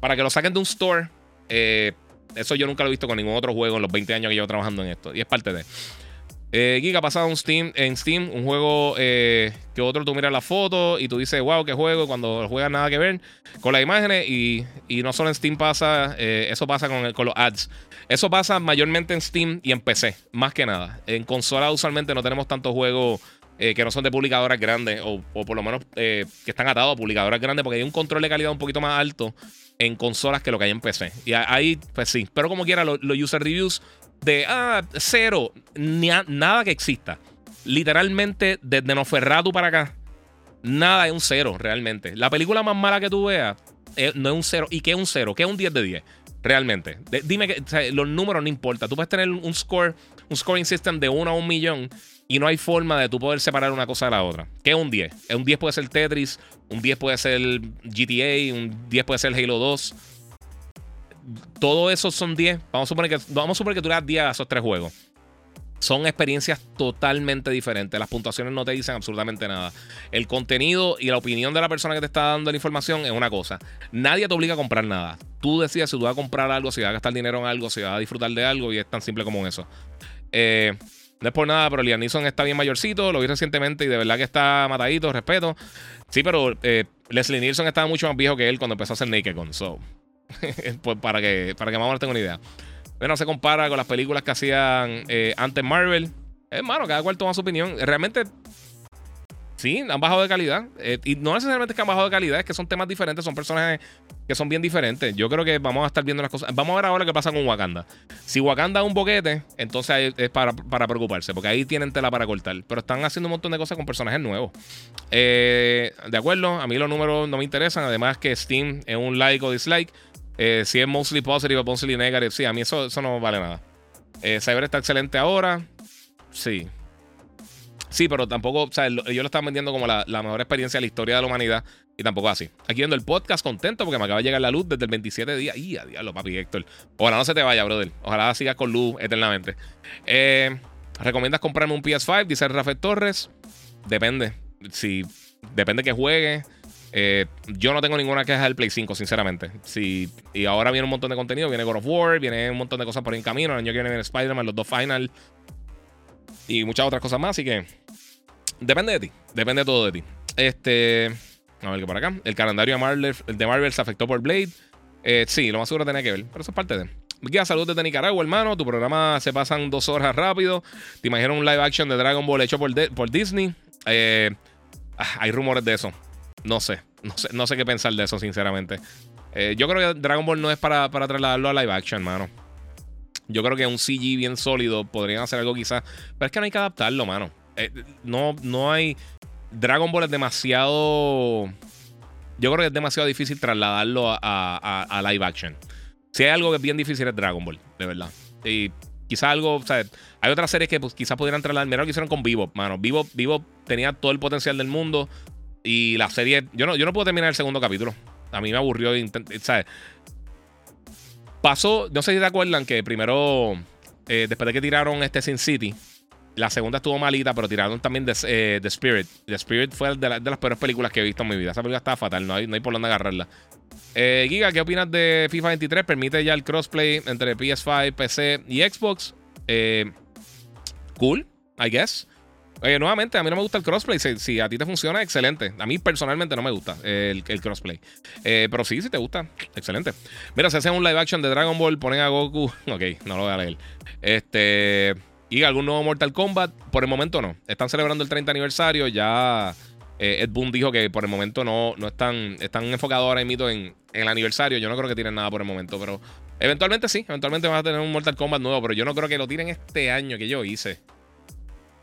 para que lo saquen de un store, eh, eso yo nunca lo he visto con ningún otro juego en los 20 años que llevo trabajando en esto. Y es parte de. Eh, Giga ha pasado en Steam, en Steam un juego eh, que otro tú miras la foto y tú dices, wow, qué juego, cuando juegas nada que ver con las imágenes. Y, no solo en Steam pasa, eh, eso pasa con, con los ads. Eso pasa mayormente en Steam y en PC, más que nada. En consola usualmente no tenemos tantos juegos eh, que no son de publicadoras grandes, o, por lo menos eh, que están atados a publicadoras grandes, porque hay un control de calidad un poquito más alto en consolas que lo que hay en PC. Y ahí, pues sí. Pero como quiera, los user reviews de ah, cero, ni nada que exista. Literalmente, desde Noferratu para acá, nada es un cero realmente. La película más mala que tú veas eh, no es un cero. ¿Y qué es un cero? ¿Qué es un 10 de 10? Realmente. dime que los números no importan. Tú puedes tener un score, un scoring system de 1 a un millón y no hay forma de tú poder separar una cosa de la otra. ¿Qué es un 10? Un 10 puede ser Tetris, un 10 puede ser GTA, un 10 puede ser Halo 2. Todo eso son 10. Vamos a suponer que, vamos a suponer que tú le das 10 a esos tres juegos. son experiencias totalmente diferentes. Las puntuaciones no te dicen absolutamente nada. El contenido y la opinión de la persona que te está dando la información es una cosa. Nadie te obliga a comprar nada. Tú decides si tú vas a comprar algo, si vas a gastar dinero en algo, si vas a disfrutar de algo y es tan simple como eso. Eh, no es por nada, pero Liam Neeson está bien mayorcito. Lo vi recientemente y de verdad que está matadito, respeto. Sí, pero eh, Leslie Nielsen estaba mucho más viejo que él cuando empezó a hacer Naked Gun. So, *laughs* pues para que, para que más o menos tenga una idea. Bueno, se compara con las películas que hacían eh, antes Marvel. Hermano, cada cual toma su opinión. Realmente, sí, han bajado de calidad. Eh, y no necesariamente es que han bajado de calidad, es que son temas diferentes, son personajes que son bien diferentes. Yo creo que vamos a estar viendo las cosas. Vamos a ver ahora qué pasa con Wakanda. Si Wakanda es un boquete, entonces es para, preocuparse, porque ahí tienen tela para cortar. Pero están haciendo un montón de cosas con personajes nuevos. Eh, de acuerdo, a mí los números no me interesan. Además que Steam es un like o dislike. Eh, si es mostly positive o mostly negative, sí, a mí eso, eso no vale nada. Cyber está excelente ahora. Sí. Sí, pero tampoco, o sea, ellos lo están vendiendo como la, mejor experiencia de la historia de la humanidad. Y tampoco así. Aquí viendo el podcast contento porque me acaba de llegar la luz desde el 27 de día. ¡Y a diablo, papi Héctor! Ojalá no se te vaya, brother. Ojalá sigas con luz eternamente. Eh, ¿Recomiendas comprarme un PS5? Dice Rafael Torres. Depende. Si, depende que juegue. Eh, yo no tengo ninguna queja del Play 5, sinceramente. Si, y ahora viene un montón de contenido. Viene God of War, viene un montón de cosas por en camino. El año que viene viene Spider-Man, los dos Final. Y muchas otras cosas más. Así que depende de ti. Depende todo de ti. Este. A ver qué por acá. El calendario de Marvel, se afectó por Blade. Eh, sí, lo más seguro tenía que ver. Pero eso es parte de. Guía, salud desde Nicaragua, hermano. Tu programa se pasan dos horas rápido. Te imaginas un live action de Dragon Ball hecho por, por Disney. Eh, ah, hay rumores de eso. No sé. No sé, qué pensar de eso, sinceramente. Eh, yo creo que Dragon Ball no es para, para trasladarlo a live action, mano. Yo creo que un CG bien sólido podrían hacer algo quizás. Pero es que no hay que adaptarlo, mano. Eh, no, no hay. Dragon Ball es demasiado. Yo creo que es demasiado difícil trasladarlo a, live action. Si hay algo que es bien difícil es Dragon Ball, de verdad. Y quizás algo, o hay otras series que pues, quizás pudieran trasladar. Mira lo que hicieron con Vivo, mano. Vivo, Vivo tenía todo el potencial del mundo. Y la serie, yo no, yo no puedo terminar el segundo capítulo. A mí me aburrió. ¿sabes? Pasó, no sé si te acuerdan que primero, eh, después de que tiraron este Sin City, la segunda estuvo malita, pero tiraron también The, eh, Spirit. The Spirit fue de, las peores películas que he visto en mi vida. Esa película estaba fatal, no hay, no hay por dónde agarrarla. Eh, Giga, ¿qué opinas de FIFA 23? ¿Permite ya el crossplay entre PS5, PC y Xbox? cool, I guess. Oye, nuevamente, a mí no me gusta el crossplay. Si, a ti te funciona, excelente. A mí personalmente no me gusta el, crossplay. Eh, pero sí, si te gusta, excelente. Mira, si hacen un live action de Dragon Ball, ponen a Goku. *laughs* Ok, no lo voy a leer. Este. Y algún nuevo Mortal Kombat, por el momento no. Están celebrando el 30 aniversario. Ya eh, Ed Boon dijo que por el momento no, no están, están enfocados ahora en, en el aniversario. Yo no creo que tienen nada por el momento, pero eventualmente sí. Eventualmente van a tener un Mortal Kombat nuevo, pero yo no creo que lo tiren este año que yo hice.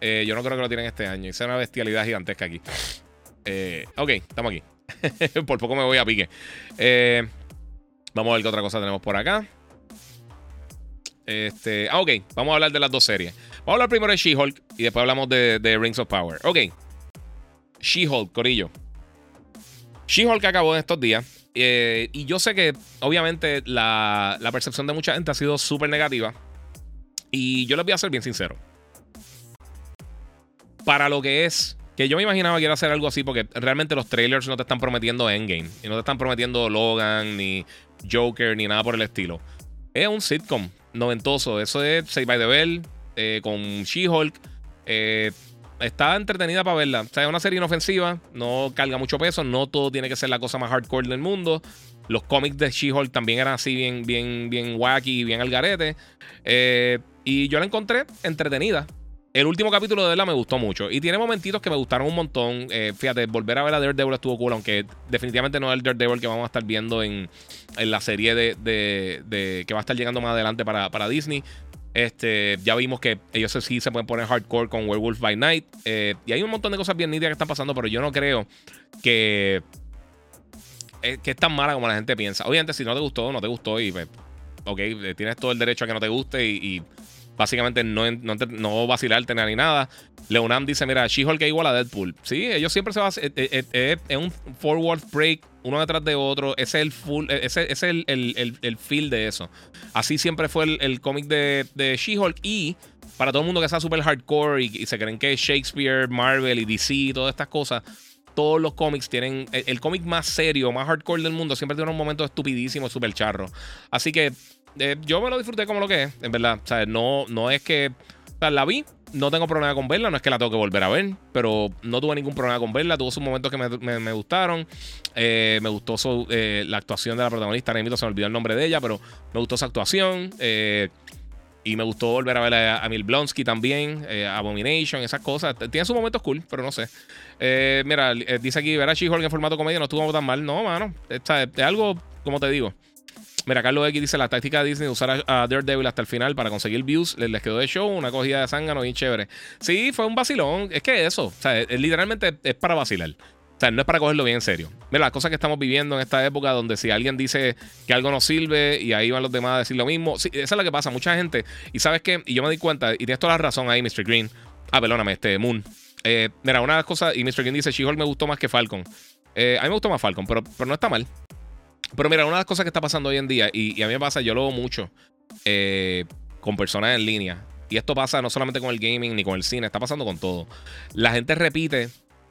Eh, yo no creo que lo tienen este año. Hice una bestialidad gigantesca aquí. Eh, ok, estamos aquí. *laughs* por poco me voy a pique. Eh, vamos a ver qué otra cosa tenemos por acá. Este, ah, ok, vamos a hablar de las dos series. Vamos a hablar primero de She-Hulk y después hablamos de, Rings of Power. Ok, She-Hulk, Corillo. She-Hulk acabó en estos días. y yo sé que, obviamente, la, la percepción de mucha gente ha sido súper negativa. Y yo les voy a ser bien sincero para lo que es. Que yo me imaginaba que iba a ser algo así porque realmente los trailers no te están prometiendo Endgame. Y no te están prometiendo Logan, ni Joker, ni nada por el estilo. Es un sitcom noventoso. Eso es Save by the Bell eh, con She-Hulk. Eh, está entretenida para verla. O sea, es una serie inofensiva. No carga mucho peso. No todo tiene que ser la cosa más hardcore del mundo. Los cómics de She-Hulk también eran así bien, bien, bien wacky, bien al garete. Eh, y yo la encontré entretenida. El último capítulo de verdad me gustó mucho. Y tiene momentitos que me gustaron un montón. Eh, fíjate, volver a ver a Daredevil estuvo cool, aunque definitivamente no es el Daredevil que vamos a estar viendo en, la serie de, que va a estar llegando más adelante para, Disney. Este, ya vimos que ellos sí se pueden poner hardcore con Werewolf by Night. Eh, y hay un montón de cosas bien nítidas que están pasando, pero yo no creo que, eh, que es tan mala como la gente piensa. Obviamente, si no te gustó, no te gustó. Y pues, ok, tienes todo el derecho a que no te guste y Básicamente no, no, no vacilarte ni nada. Leonam dice, mira, She-Hulk es igual a Deadpool. Sí, ellos siempre se van Es, es, es, un forward break uno detrás de otro. Ese es el full, ese, es el, el, el, feel de eso. Así siempre fue el, cómic de, de She-Hulk. Y para todo el mundo que sea súper hardcore y, se creen que es Shakespeare, Marvel y DC y todas estas cosas, todos los cómics tienen. El, cómic más serio, más hardcore del mundo, siempre tiene un momento estupidísimo, súper charro. Así que eh, yo me lo disfruté como lo que es, en verdad. No, no es que. la vi, no tengo problema con verla, no es que la tengo que volver a ver, pero no tuve ningún problema con verla. Tuvo sus momentos que me, gustaron. Eh, me gustó eh, la actuación de la protagonista, Nemito, se me olvidó el nombre de ella, pero me gustó su actuación. Y me gustó volver a ver a, Emil Blonsky también, eh, Abomination, esas cosas. Tiene sus momentos cool, pero no sé. Eh, mira, eh, dice aquí, ver a She-Hulk en formato comedia no estuvo tan mal. No, mano. Es, algo, como te digo. Mira, Carlos X dice: La táctica de Disney de usar a, Daredevil hasta el final para conseguir views les, quedó de show, una cogida de zángano bien chévere. Sí, fue un vacilón. Es que eso, o sea, literalmente es para vacilar. O sea, no es para cogerlo bien en serio. Mira, las cosas que estamos viviendo en esta época donde si alguien dice que algo no sirve y ahí van los demás a decir lo mismo. Sí, esa es lo que pasa. Mucha gente. Y sabes qué? Y yo me di cuenta, y tienes toda la razón ahí, Mr. Green. Ah, perdóname, este Moon. Eh, mira, una de las cosas, y Mr. Green dice, She-Hulk me gustó más que Falcon. Eh, a mí me gustó más Falcon, pero, pero no está mal. Pero mira, una de las cosas que está pasando hoy en día, y, a mí me pasa, yo lo veo mucho eh, con personas en línea. Y esto pasa no solamente con el gaming ni con el cine, está pasando con todo. La gente repite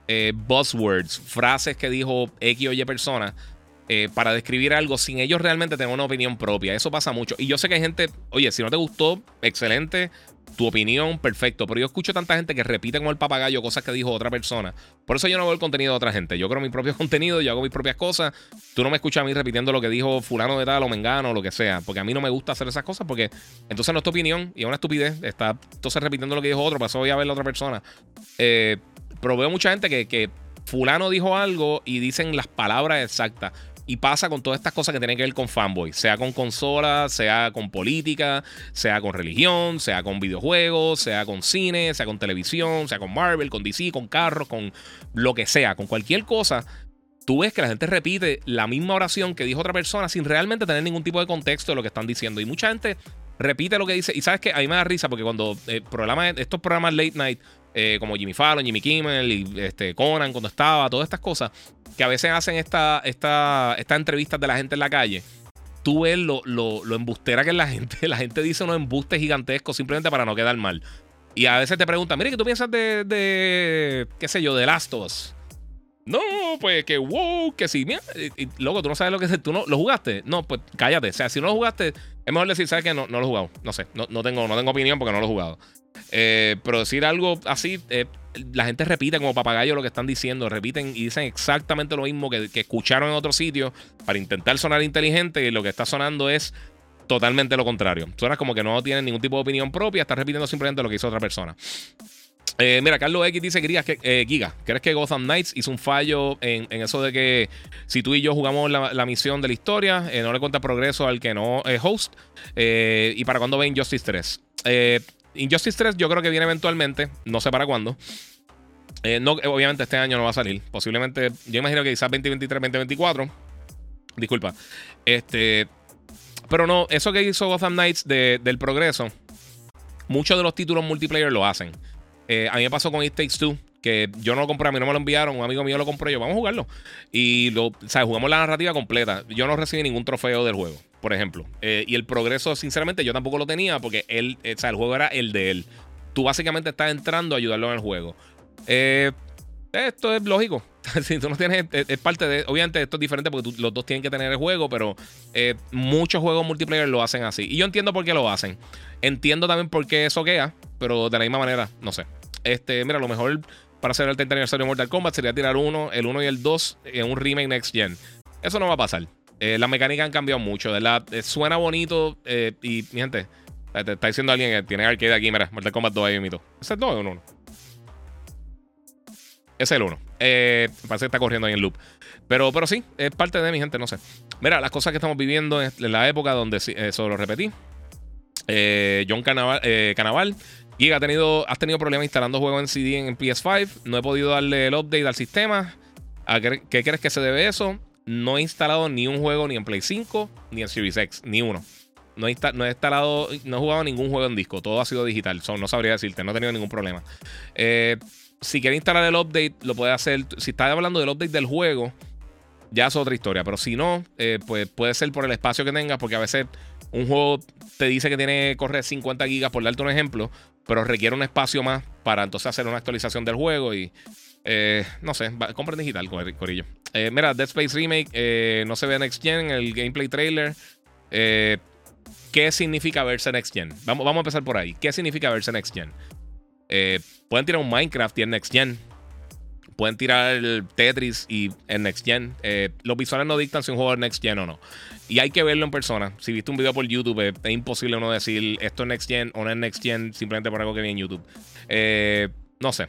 eh, buzzwords, frases que dijo X o Y persona eh, para describir algo sin ellos realmente tener una opinión propia. Eso pasa mucho. Y yo sé que hay gente, oye, si no te gustó, excelente. Tu opinión, perfecto. Pero yo escucho tanta gente que repite como el papagayo cosas que dijo otra persona. Por eso yo no veo el contenido de otra gente. Yo creo mi propio *laughs* contenido, yo hago mis propias cosas. Tú no me escuchas a mí repitiendo lo que dijo fulano de tal o mengano o lo que sea. Porque a mí no me gusta hacer esas cosas porque entonces no es tu opinión y es una estupidez. Está entonces repitiendo lo que dijo otro. Pasó voy a ver la otra persona. Eh, pero veo mucha gente que, fulano dijo algo y dicen las palabras exactas. Y pasa con todas estas cosas que tienen que ver con fanboy, sea con consolas, sea con política, sea con religión, sea con videojuegos, sea con cine, sea con televisión, sea con Marvel, con DC, con carros, con lo que sea, con cualquier cosa. Tú ves que la gente repite la misma oración que dijo otra persona sin realmente tener ningún tipo de contexto de lo que están diciendo. Y mucha gente repite lo que dice. Y sabes que a mí me da risa porque cuando eh, estos programas late night eh, como Jimmy Fallon, Jimmy Kimmel y este, Conan cuando estaba, todas estas cosas, que a veces hacen esta, esta, estas entrevistas de la gente en la calle. Tú ves lo, lo, embustera que es la gente. *laughs* La gente dice unos embustes gigantescos simplemente para no quedar mal. Y a veces te preguntan, mire, ¿qué tú piensas de, de qué sé yo, de Last of Us? No, pues que wow, que sí. Mira, y, loco, tú no sabes lo que es. ¿Tú no lo jugaste? No, pues cállate. O sea, si no lo jugaste, es mejor decir, ¿sabes que no, no lo he jugado. No sé, no, no, tengo, no tengo opinión porque no lo he jugado. Eh, pero decir algo así, eh, la gente repite como papagayo lo que están diciendo, repiten y dicen exactamente lo mismo que, escucharon en otro sitio para intentar sonar inteligente y lo que está sonando es totalmente lo contrario. Suena como que no tienen ningún tipo de opinión propia, está repitiendo simplemente lo que hizo otra persona. Eh, mira, Carlos X dice que, Giga, ¿crees que Gotham Knights hizo un fallo en, eso de que si tú y yo jugamos la, misión de la historia, no le cuenta progreso al que no es host? ¿Y para cuándo ven Justice 3? Injustice 3 yo creo que viene eventualmente, no sé para cuándo. Eh, obviamente este año no va a salir. Posiblemente, yo imagino que quizás 2023, 2024. Disculpa. Este, pero no, eso que hizo Gotham Knights del progreso, muchos de los títulos multiplayer lo hacen. Eh, a mí me pasó con It Takes Two, que yo no lo compré, a mí no me lo enviaron, un amigo mío lo compró yo, vamos a jugarlo. Y lo, o sea, jugamos la narrativa completa. Yo no recibí ningún trofeo del juego por ejemplo. Eh, y el progreso, sinceramente, yo tampoco lo tenía porque él, eh, o sea, el juego era el de él. Tú básicamente estás entrando a ayudarlo en el juego. Esto es lógico. *laughs* si tú no tienes, es, parte de. Obviamente, esto es diferente porque los dos tienen que tener el juego, pero muchos juegos multiplayer lo hacen así. Y yo entiendo por qué lo hacen. Entiendo también por qué eso queda, pero de la misma manera, no sé. Este, mira, lo mejor para hacer el 30 aniversario de Mortal Kombat sería tirar uno, el 1 y el 2 en un remake next gen. Eso no va a pasar. Eh, las mecánicas han cambiado mucho, ¿verdad? Eh, suena bonito eh, y, mi gente, te está diciendo alguien que tiene arcade aquí, mira, Mortal Kombat 2 ahí mito. ¿Ese es el 2 o el 1? Ese es el 1. parece que está corriendo ahí en loop. Pero, pero sí, es parte de mi gente, no sé. Mira, las cosas que estamos viviendo en la época donde eso lo repetí. John Canaval Giga, ha tenido, has tenido problemas instalando juegos en CD en PS5. No he podido darle el update al sistema. qué crees que se debe eso? no he instalado ni un juego ni en Play 5 ni en Series X, ni uno. No he, instalado, no he jugado ningún juego en disco. Todo ha sido digital. no sabría decirte, no he tenido ningún problema. Eh, si quieres instalar el update, lo puedes hacer. Si estás hablando del update del juego, ya es otra historia. Pero si no, eh, pues puede ser por el espacio que tengas, porque a veces un juego te dice que tiene que correr 50 gigas, por darte un ejemplo, pero requiere un espacio más para entonces hacer una actualización del juego y eh, no sé, compren digital, Corillo. Eh, mira, Dead Space Remake eh, no se ve Next Gen, el gameplay trailer. ¿Qué significa verse Next Gen? Vamos, vamos a empezar por ahí. ¿Qué significa verse Next Gen? pueden tirar un Minecraft y en Next Gen. Pueden tirar el Tetris y en Next Gen. los visuales no dictan si un juego es Next Gen o no. Y hay que verlo en persona. Si viste un video por YouTube, es imposible uno decir esto es Next Gen o no es Next Gen simplemente por algo que vi en YouTube. no sé.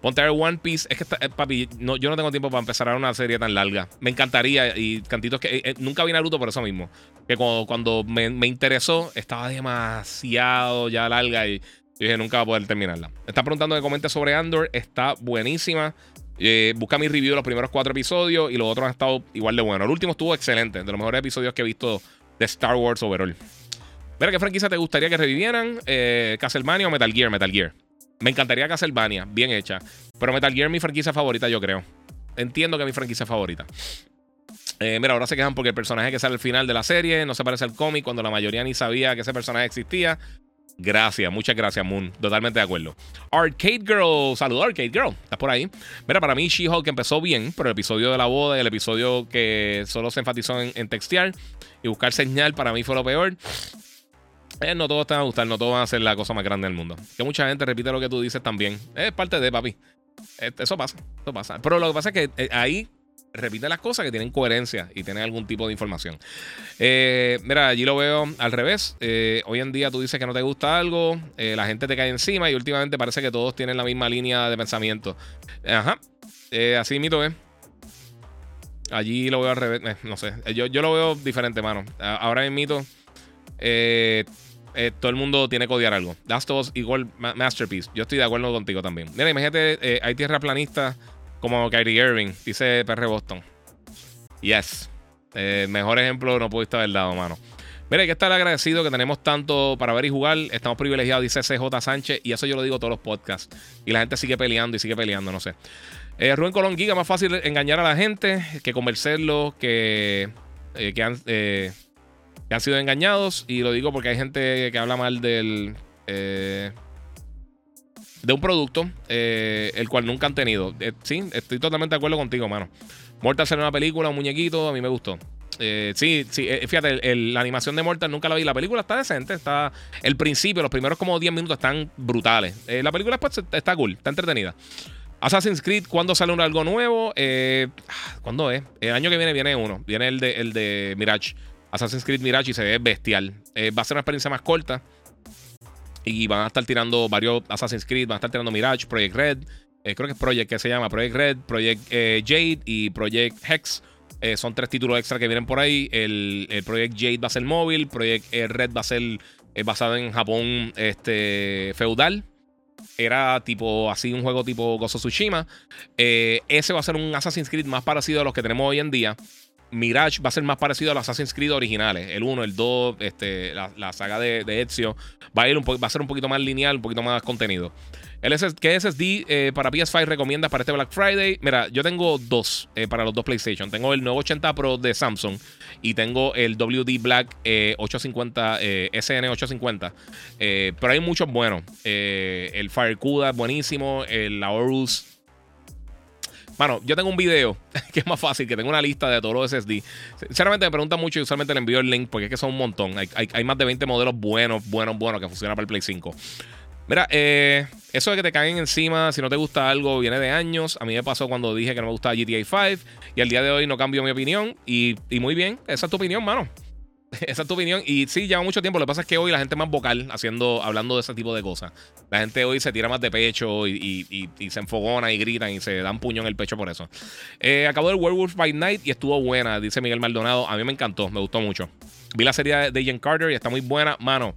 Ponte a One Piece. Es que, eh, papi, yo no tengo tiempo para empezar a ver una serie tan larga. Me encantaría. Y cantitos que. Eh, eh, nunca vi Naruto por eso mismo. Que cuando, cuando me, me, interesó, estaba demasiado ya larga y dije, nunca voy a poder terminarla. Está preguntando que comente sobre Andor. Está buenísima. busca mi review de los primeros cuatro episodios y los otros han estado igual de buenos. El último estuvo excelente. De los mejores episodios que he visto de Star Wars overall. Mira, ¿qué franquicia te gustaría que revivieran? ¿Castlevania o Metal Gear? Metal Gear. Me encantaría Castlevania, bien hecha. Pero Metal Gear es mi franquicia favorita, yo creo. Entiendo que es mi franquicia favorita. Eh, mira, ahora se quejan porque el personaje que sale al final de la serie no se parece al cómic cuando la mayoría ni sabía que ese personaje existía. Gracias, muchas gracias, Moon. Totalmente de acuerdo. Arcade Girl, saludos, Arcade Girl. ¿Estás por ahí? Mira, para mí, She-Hulk empezó bien, pero el episodio de la boda y el episodio que solo se enfatizó en, en textear y buscar señal, para mí fue lo peor. Eh, no todos te van a gustar, no todos van a ser la cosa más grande del mundo. Que mucha gente repite lo que tú dices también. Es parte de, papi. Eh, eso pasa, eso pasa. Pero lo que pasa es que eh, ahí repite las cosas que tienen coherencia y tienen algún tipo de información. mira, allí lo veo al revés. hoy en día tú dices que no te gusta algo, la gente te cae encima y últimamente parece que todos tienen la misma línea de pensamiento. Ajá, así mito es. Allí lo veo al revés, no sé. Yo, yo lo veo diferente, mano. Ahora en mito. Eh, eh, todo el mundo tiene que odiar algo. Last of igual Masterpiece. Yo estoy de acuerdo contigo también. Mira, imagínate, eh, hay tierra planista como Kyrie Irving, dice PR Boston. Yes. Eh, mejor ejemplo no pudiste haber dado, mano. Mira, hay que estar agradecido que tenemos tanto para ver y jugar. Estamos privilegiados, dice CJ Sánchez. Y eso yo lo digo todos los podcasts. Y la gente sigue peleando y sigue peleando, no sé. Eh, Rubén Colón Giga, más fácil engañar a la gente que convencerlos, que, que han que han sido engañados. Y lo digo porque hay gente que habla mal del. Eh, de un producto, eh, el cual nunca han tenido. Eh, sí, estoy totalmente de acuerdo contigo, mano. Mortal salió una película, un muñequito, a mí me gustó. sí, sí, fíjate, la animación de Mortal nunca la vi. La película está decente, está. El principio, los primeros como 10 minutos están brutales. la película después está cool, está entretenida. Assassin's Creed, ¿cuándo sale algo nuevo? ¿Cuándo es? El año que viene viene uno. Viene el de, el de Mirage. Assassin's Creed Mirage y se ve bestial. Eh, va a ser una experiencia más corta. Y van a estar tirando varios Assassin's Creed, van a estar tirando Mirage, Project Red. Eh, creo que es Project que se llama Project Red, Project eh, Jade y Project Hex. son tres títulos extra que vienen por ahí. El, Project Jade va a ser móvil, Project Red va a ser basado en Japón este, feudal. Era tipo así un juego tipo Gozo Tsushima. ese va a ser un Assassin's Creed más parecido a los que tenemos hoy en día. Mirage va a ser más parecido a los Assassin's Creed originales. El 1, el 2, este, la, saga de, Ezio. Va a, ir un va a ser un poquito más lineal, un poquito más contenido. El ¿Qué SSD eh, para PS5 recomiendas para este Black Friday? Mira, yo tengo dos eh, para los dos PlayStation. Tengo el 980 Pro de Samsung y tengo el WD Black 850 SN850. pero hay muchos buenos. Eh, el FireCuda es buenísimo. El Aorus bueno, yo tengo un video *laughs* que es más fácil, que tengo una lista de todos los SSD. Sinceramente me preguntan mucho y usualmente le envío el link porque es que son un montón. Hay, más de 20 modelos buenos, buenos, buenos que funcionan para el Play 5. Mira, eh, eso de que te caen encima si no te gusta algo viene de años. A mí me pasó cuando dije que no me gustaba GTA 5 y al día de hoy no cambio mi opinión. Y, y muy bien, esa es tu opinión, mano. *laughs* Esa es tu opinión. Y sí, lleva mucho tiempo. Lo que pasa es que hoy la gente es más vocal haciendo, hablando de ese tipo de cosas. La gente hoy se tira más de pecho y, se enfogona y gritan y se dan puño en el pecho por eso. Eh, acabó el Werewolf by Night y estuvo buena, dice Miguel Maldonado. A mí me encantó, me gustó mucho. Vi la serie de Agent Carter y está muy buena. Mano,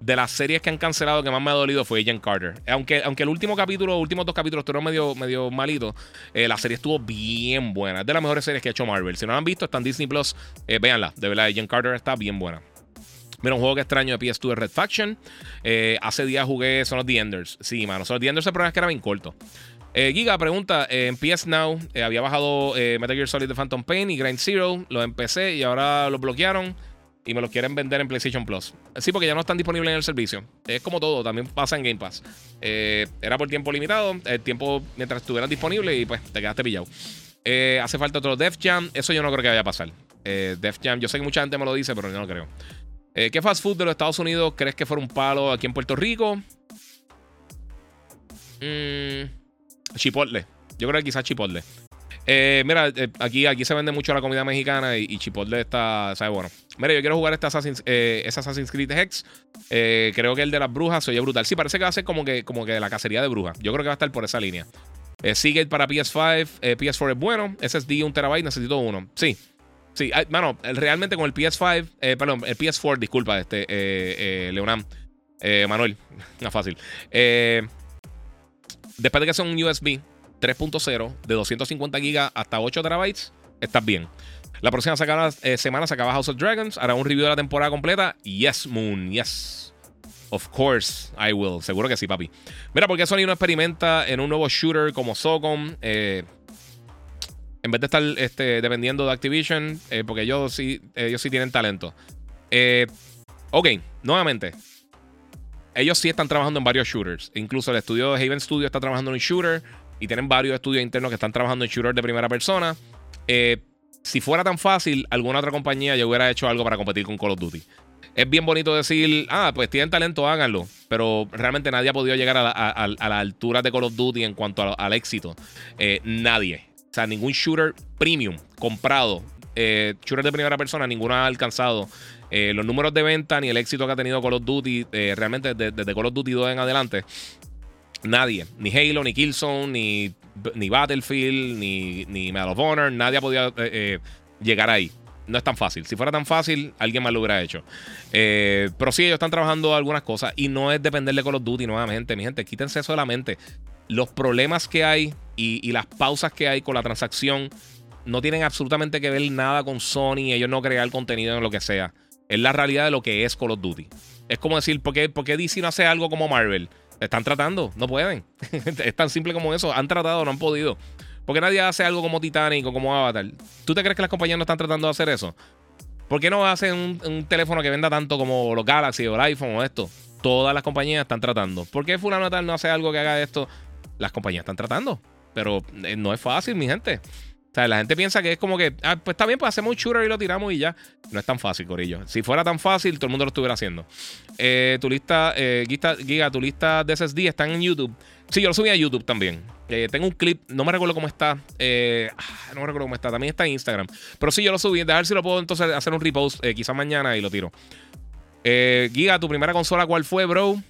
de las series que han cancelado que más me ha dolido fue Agent Carter. Aunque, aunque el último capítulo, los últimos dos capítulos estuvieron medio, medio malitos, eh, la serie estuvo bien buena. Es de las mejores series que ha hecho Marvel. Si no la han visto, está en Disney Plus. Eh, véanla. De verdad, Agent Carter está bien buena. Mira, un juego que extraño de PS2 de Red Faction. Eh, hace días jugué Son of the Enders. Sí, mano. Son of the Enders el problema es que era bien corto. Eh, Giga pregunta: En PS Now había bajado Metal Gear Solid The Phantom Pain y Grind Zero. Lo empecé y ahora lo bloquearon y me los quieren vender en PlayStation Plus. Sí, porque ya no están disponibles en el servicio. Es como todo, también pasa en Game Pass. Eh, era por tiempo limitado, el tiempo mientras estuvieran disponibles y pues te quedaste pillado. Eh, hace falta otro Def Jam, eso yo no creo que vaya a pasar. Eh, Def Jam, yo sé que mucha gente me lo dice, pero yo no creo. ¿Qué fast food de los Estados Unidos crees que fuera un palo aquí en Puerto Rico? Mm, Chipotle. Yo creo que quizás Chipotle. Eh, mira, eh, aquí, aquí se vende mucho la comida mexicana y, Chipotle está, ¿sabes? Bueno. Mira, yo quiero jugar este Assassin's, eh, Assassin's Creed Hex. creo que el de las brujas se oye brutal. Sí, parece que va a ser como que, como que la cacería de brujas. Yo creo que va a estar por esa línea. Seagate para PS5, PS4 es bueno. SSD 1 terabyte, necesito uno. Sí. Sí, mano, realmente con el PS5, perdón, el PS4, disculpa, este, Leonam, Manuel, *laughs* no fácil. después de que sea un USB, 3.0 de 250 GB hasta 8 terabytes, estás bien. La próxima eh, semana se acaba House of Dragons. Hará un review de la temporada completa. Yes, Moon, yes. Of course, I will. Seguro que sí, papi. Mira, porque Sony no experimenta en un nuevo shooter como Socom. Eh, en vez de estar este, dependiendo de Activision, eh, porque ellos sí, ellos sí tienen talento. ok, nuevamente. Ellos sí están trabajando en varios shooters. Incluso el estudio de Haven Studio está trabajando en un shooter y tienen varios estudios internos que están trabajando en shooters de primera persona. Eh, si fuera tan fácil, alguna otra compañía ya hubiera hecho algo para competir con Call of Duty. Es bien bonito decir, ah, pues tienen talento, háganlo. Pero realmente nadie ha podido llegar a la, altura de Call of Duty en cuanto al éxito. Eh, nadie. O sea, ningún shooter premium comprado, eh, shooter de primera persona, ninguno ha alcanzado los números de venta ni el éxito que ha tenido Call of Duty. realmente desde, desde Call of Duty 2 en adelante. Nadie, ni Halo, ni Killzone, ni, ni Battlefield, ni, ni Medal of Honor, nadie ha podido eh, eh, llegar ahí. No es tan fácil. Si fuera tan fácil, alguien más lo hubiera hecho. Eh, pero sí, ellos están trabajando algunas cosas y no es depender de Call of Duty nuevamente. Mi gente, quítense eso de la mente. Los problemas que hay y, las pausas que hay con la transacción no tienen absolutamente que ver nada con Sony. Ellos no crean contenido en lo que sea. Es la realidad de lo que es Call of Duty. Es como decir, ¿por qué, ¿por qué DC no hace algo como Marvel? Están tratando, no pueden. *laughs* es tan simple como eso. Han tratado, no han podido. Porque nadie hace algo como Titanic o como Avatar. ¿Tú te crees que las compañías no están tratando de hacer eso? ¿Por qué no hacen un, teléfono que venda tanto como los Galaxy o el iPhone o esto? Todas las compañías están tratando. ¿Por qué Fulano no hace algo que haga esto? Las compañías están tratando. Pero eh, no es fácil, mi gente. Sea, la gente piensa que es como que, ah, pues está bien, pues hacemos un shooter y lo tiramos y ya. No es tan fácil, Corillo. Si fuera tan fácil, todo el mundo lo estuviera haciendo. Eh, tu lista, eh, Giga, tu lista de SSD están en YouTube. Sí, yo lo subí a YouTube también. Eh, tengo un clip, no me recuerdo cómo está. Ah, no me recuerdo cómo está. También está en Instagram. Pero sí, yo lo subí. A ver si lo puedo entonces hacer un repost quizás mañana y lo tiro. Giga, tu primera consola, ¿cuál fue, bro?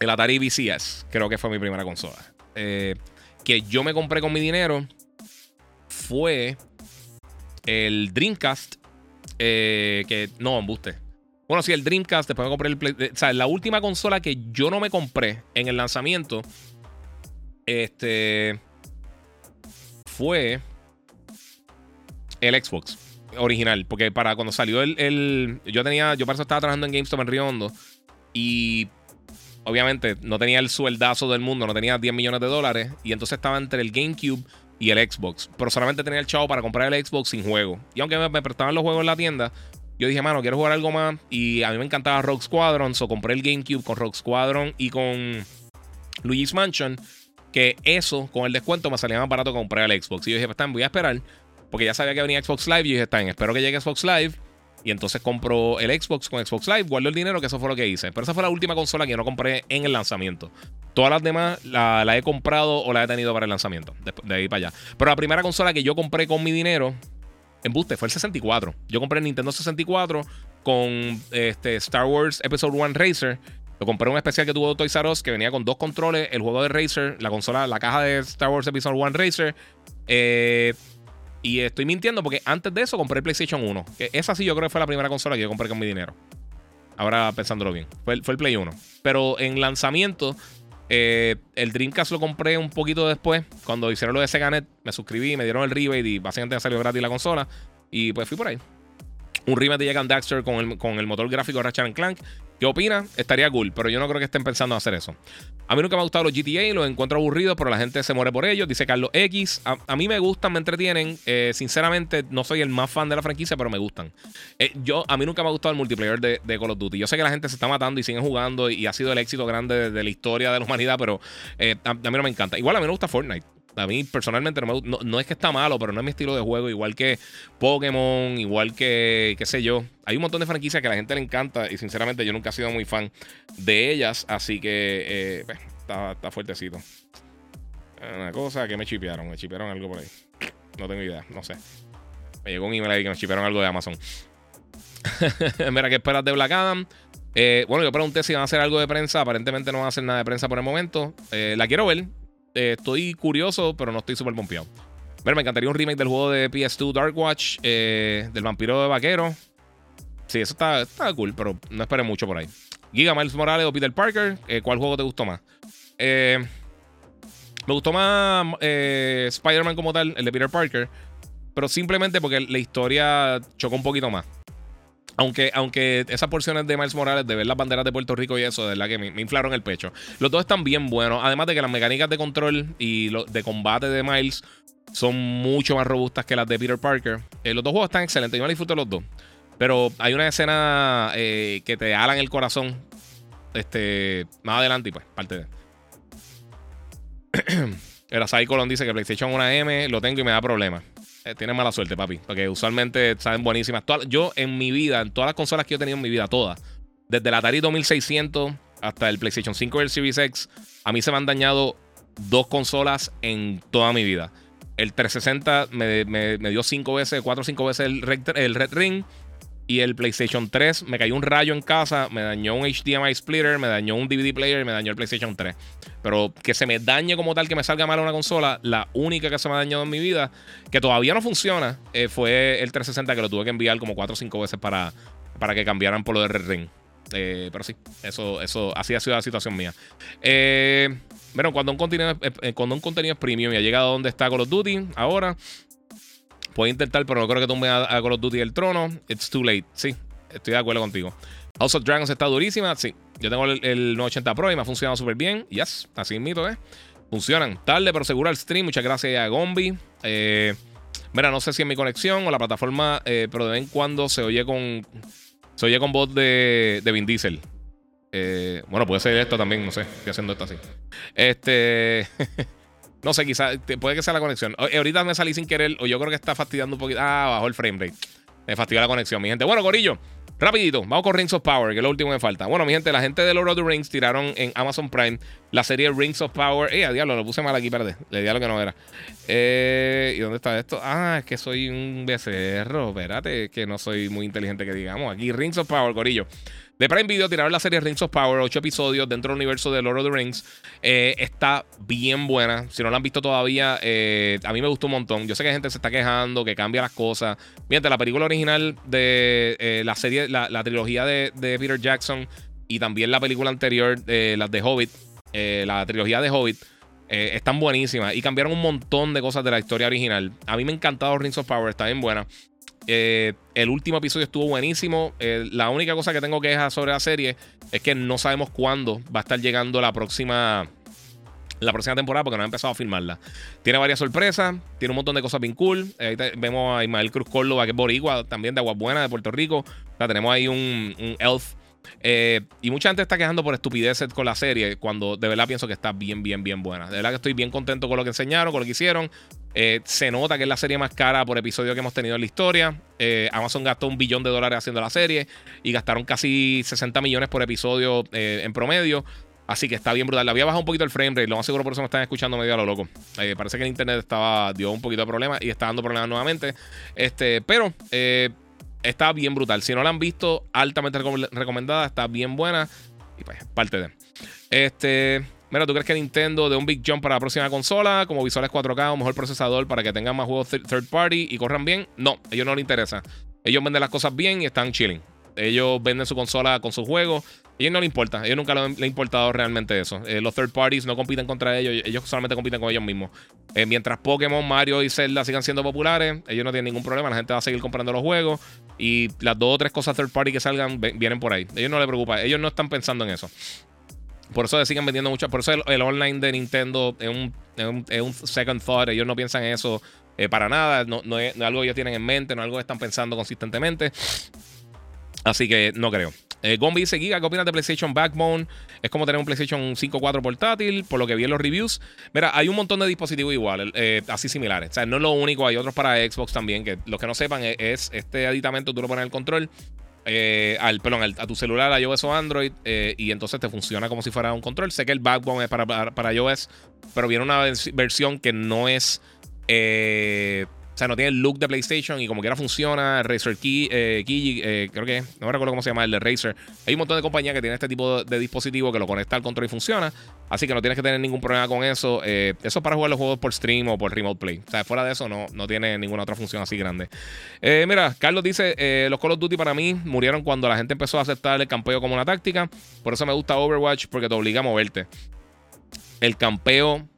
El Atari VCS. Creo que fue mi primera consola. que yo me compré con mi dinero fue el Dreamcast. Eh, que no, embuste. Bueno, sí, el Dreamcast. Después me compré el Play. O sea, la última consola que yo no me compré en el lanzamiento. Este. Fue. El Xbox original. Porque para cuando salió el. yo tenía. Yo para eso estaba trabajando en GameStop en Río Hondo. Y. Obviamente no tenía el sueldazo del mundo, no tenía 10 millones de dólares. Y entonces estaba entre el GameCube y el Xbox. Pero solamente tenía el chavo para comprar el Xbox sin juego. Y aunque me, prestaban los juegos en la tienda, yo dije, mano, quiero jugar algo más. Y a mí me encantaba Rock Squadron. So compré el GameCube con Rock Squadron y con Luigi's Mansion. Que eso, con el descuento, me salía más barato comprar el Xbox. Y yo dije, pues, voy a esperar. Porque ya sabía que venía Xbox Live. Y yo dije, está espero que llegue Xbox Live. Y entonces compro el Xbox con Xbox Live, guardo el dinero, que eso fue lo que hice. Pero esa fue la última consola que yo no compré en el lanzamiento. Todas las demás la, he comprado o la he tenido para el lanzamiento. De, ahí para allá. Pero la primera consola que yo compré con mi dinero, en buste, fue el 64. Yo compré el Nintendo 64 con este, Star Wars Episode 1 Racer. Lo compré un especial que tuvo Toys R Us que venía con dos controles, el juego de Racer, la consola, la caja de Star Wars Episode 1 Racer. Eh, y estoy mintiendo porque antes de eso compré el PlayStation 1. Que esa sí yo creo que fue la primera consola que yo compré con mi dinero. Ahora pensándolo bien. Fue, fue el Play 1. Pero en lanzamiento, eh, el Dreamcast lo compré un poquito después. Cuando hicieron lo de Seganet, me suscribí, me dieron el rebate y básicamente me salió gratis la consola. Y pues fui por ahí. Un remake de Jack Daxter con el, con el motor gráfico de Ratchet Clank. ¿Qué opina? Estaría cool, pero yo no creo que estén pensando en hacer eso. A mí nunca me han gustado los GTA, los encuentro aburridos, pero la gente se muere por ellos. Dice Carlos X. A, mí me gustan, me entretienen. Eh, sinceramente, no soy el más fan de la franquicia, pero me gustan. Eh, yo, a mí nunca me ha gustado el multiplayer de, Call of Duty. Yo sé que la gente se está matando y siguen jugando y, ha sido el éxito grande de, la historia de la humanidad, pero eh, a, a, mí no me encanta. Igual a mí me gusta Fortnite. A mí personalmente no, no, es que está malo, pero no es mi estilo de juego. Igual que Pokémon, igual que, qué sé yo. Hay un montón de franquicias que a la gente le encanta y sinceramente yo nunca he sido muy fan de ellas. Así que eh, pues, está, fuertecito. Una cosa que me chipearon. Me chipearon algo por ahí. No tengo idea, no sé. Me llegó un email ahí que me chipearon algo de Amazon. *laughs* Mira, ¿qué esperas de Black Adam? Eh, bueno, yo pregunté si van a hacer algo de prensa. Aparentemente no van a hacer nada de prensa por el momento. Eh, la quiero ver. Eh, estoy curioso, pero no estoy súper pompeado. Ver, me encantaría un remake del juego de PS2 Dark Watch, eh, del vampiro de vaquero. Sí, eso está, cool, pero no esperé mucho por ahí. Giga Miles Morales o Peter Parker, eh, ¿cuál juego te gustó más? me gustó más Spider-Man como tal, el de Peter Parker, pero simplemente porque la historia chocó un poquito más. Aunque, aunque esas porciones de Miles Morales, de ver las banderas de Puerto Rico y eso, de verdad que me, inflaron el pecho. Los dos están bien buenos. Además de que las mecánicas de control y de combate de Miles son mucho más robustas que las de Peter Parker. Eh, los dos juegos están excelentes. Yo me disfruto los dos. Pero hay una escena eh, que te en el corazón. Este. Más adelante y pues, parte de. *clears throat* El Colon dice que PlayStation 1M lo tengo y me da problemas. Eh, tienes mala suerte, papi. Porque usualmente saben buenísimas. yo en mi vida, en todas las consolas que yo he tenido en mi vida, todas, desde el Atari 2600 hasta el PlayStation 5 y el Series X, a mí se me han dañado dos consolas en toda mi vida. El 360 me, dio cinco veces, cuatro o cinco veces el Red Ring. Y el PlayStation 3 me cayó un rayo en casa, me dañó un HDMI splitter, me dañó un DVD player y me dañó el PlayStation 3. Pero que se me dañe como tal, que me salga mal una consola, la única que se me ha dañado en mi vida, que todavía no funciona, eh, fue el 360 que lo tuve que enviar como 4 o 5 veces para, para que cambiaran por lo de Red Ring. Eh, pero sí, eso, eso así ha sido la situación mía. Eh, bueno, cuando un, contenido, cuando un contenido es premium y ha llegado a donde está Call of Duty, ahora Puedo intentar, pero no creo que tumbe a, a Call of Duty el trono. It's too late. Sí, estoy de acuerdo contigo. House of Dragons está durísima. Sí, yo tengo el, 980 Pro y me ha funcionado súper bien. Yes, así mito, ¿eh? Funcionan. Tarde, pero seguro el stream. Muchas gracias a Gombi. Eh, mira, no sé si es mi conexión o la plataforma, eh, pero de vez en cuando se oye con. Se oye con voz de, de Vin Diesel. Eh, bueno, puede ser esto también, no sé. Estoy haciendo esto así. Este. *laughs* No sé, quizás puede que sea la conexión. Eh, ahorita me salí sin querer, o yo creo que está fastidiando un poquito. Ah, bajó el frame rate. Me fastidió la conexión, mi gente. Bueno, Corillo, rapidito, vamos con Rings of Power, que es lo último que me falta. Bueno, mi gente, la gente de Lord of the Rings tiraron en Amazon Prime la serie Rings of Power. Eh, a diablo, lo puse mal aquí, perdé. Le di a lo que no era. Eh, ¿Y dónde está esto? Ah, es que soy un becerro. Espérate, que no soy muy inteligente que digamos. Aquí, Rings of Power, Corillo. De Prime Video tiraron la serie Rings of Power, 8 episodios dentro del universo de Lord of the Rings. Eh, está bien buena. Si no la han visto todavía, eh, a mí me gustó un montón. Yo sé que gente se está quejando, que cambia las cosas. Mientras la película original de eh, la serie, la, trilogía de, Peter Jackson y también la película anterior, las de Hobbit, la trilogía de Hobbit. están buenísimas y cambiaron un montón de cosas de la historia original. A mí me ha encantado Rings of Power, está bien buena. Eh, el último episodio estuvo buenísimo. Eh, la única cosa que tengo que dejar sobre la serie es que no sabemos cuándo va a estar llegando la próxima. La próxima temporada, porque no ha empezado a filmarla. Tiene varias sorpresas, tiene un montón de cosas bien cool. Ahí vemos a Ismael Cruz Córdoba, que es boricua, también de Aguabuena, de Puerto Rico. tenemos ahí un elf eh, y mucha gente está quejando por estupideces con la serie, cuando de verdad pienso que está bien, bien, bien buena. De verdad que estoy bien contento con lo que enseñaron, con lo que hicieron. Eh, se nota que es la serie más cara por episodio que hemos tenido en la historia. Eh, Amazon gastó un billón de dólares haciendo la serie y gastaron casi 60 millones por episodio en promedio. Así que está bien brutal. Le había bajado un poquito el frame rate. Lo más seguro por eso me están escuchando medio a lo loco. parece que el internet estaba dio un poquito de problemas y está dando problemas nuevamente. Este, pero está bien brutal. Si no la han visto, altamente recomendada, está bien buena. Y pues, parte de. Este. Mira, ¿tú crees que Nintendo de un big jump para la próxima consola? Como visuales 4K o mejor procesador para que tengan más juegos third party y corran bien? No, a ellos no les interesa. Ellos venden las cosas bien y están chilling. ellos venden su consola con sus juegos. A ellos no les importa. A ellos nunca les ha importado realmente eso. Eh, los third parties no compiten contra ellos. Ellos solamente compiten con ellos mismos. Eh, mientras Pokémon, Mario y Zelda sigan siendo populares, ellos no tienen ningún problema. La gente va a seguir comprando los juegos. Y las dos o tres cosas third party que salgan vienen por ahí. A ellos no les preocupa. Ellos no están pensando en eso. Por eso siguen vendiendo muchas. Por eso el, online de Nintendo es un, es, un, second thought. Ellos no piensan en eso eh, para nada. No, no, es, algo que ellos tienen en mente, no es algo que están pensando consistentemente. Así que no creo. Eh, Gombi dice: Giga, ¿qué opinas de PlayStation Backbone? Es como tener un PlayStation 5 4 portátil, por lo que vi en los reviews. Mira, hay un montón de dispositivos iguales, eh, así similares. O sea, no es lo único, hay otros para Xbox también. Que los que no sepan, es, es este aditamento, tú lo pones en el control eh, al, perdón, a tu celular, a iOS o Android, eh, y entonces te funciona como si fuera un control. Sé que el Backbone es para, para, iOS, pero viene una versión que no es o sea, no tiene el look de PlayStation y como quiera funciona. Razer Key, eh, eh, creo que no me recuerdo cómo se llama el de Razer. Hay un montón de compañías que tienen este tipo de, dispositivo que lo conecta al control y funciona. Así que no tienes que tener ningún problema con eso. Eh, eso es para jugar los juegos por stream o por remote play. O sea, fuera de eso no, no tiene ninguna otra función así grande. mira, Carlos dice: Los Call of Duty para mí murieron cuando la gente empezó a aceptar el campeo como una táctica. Por eso me gusta Overwatch porque te obliga a moverte. El campeo.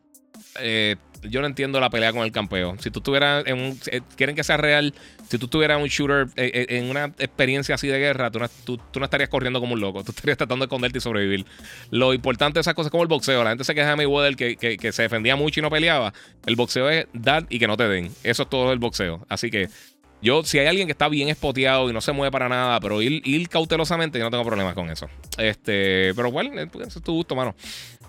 Eh, yo no entiendo la pelea con el campeo. Si tú estuvieras en un. Eh, quieren que sea real. Si tú estuvieras un shooter, eh, eh, en una experiencia así de guerra, tú no, estarías corriendo como un loco. Tú estarías tratando de esconderte y sobrevivir. Lo importante de esas cosas como el boxeo. La gente se queja de Mayweather que, que, se defendía mucho y no peleaba. El boxeo es dar y que no te den. Eso es todo el boxeo. Así que. Yo, si hay alguien que está bien espoteado y no se mueve para nada, pero ir, ir cautelosamente, yo no tengo problemas con eso. Este, pero bueno, es tu gusto, mano.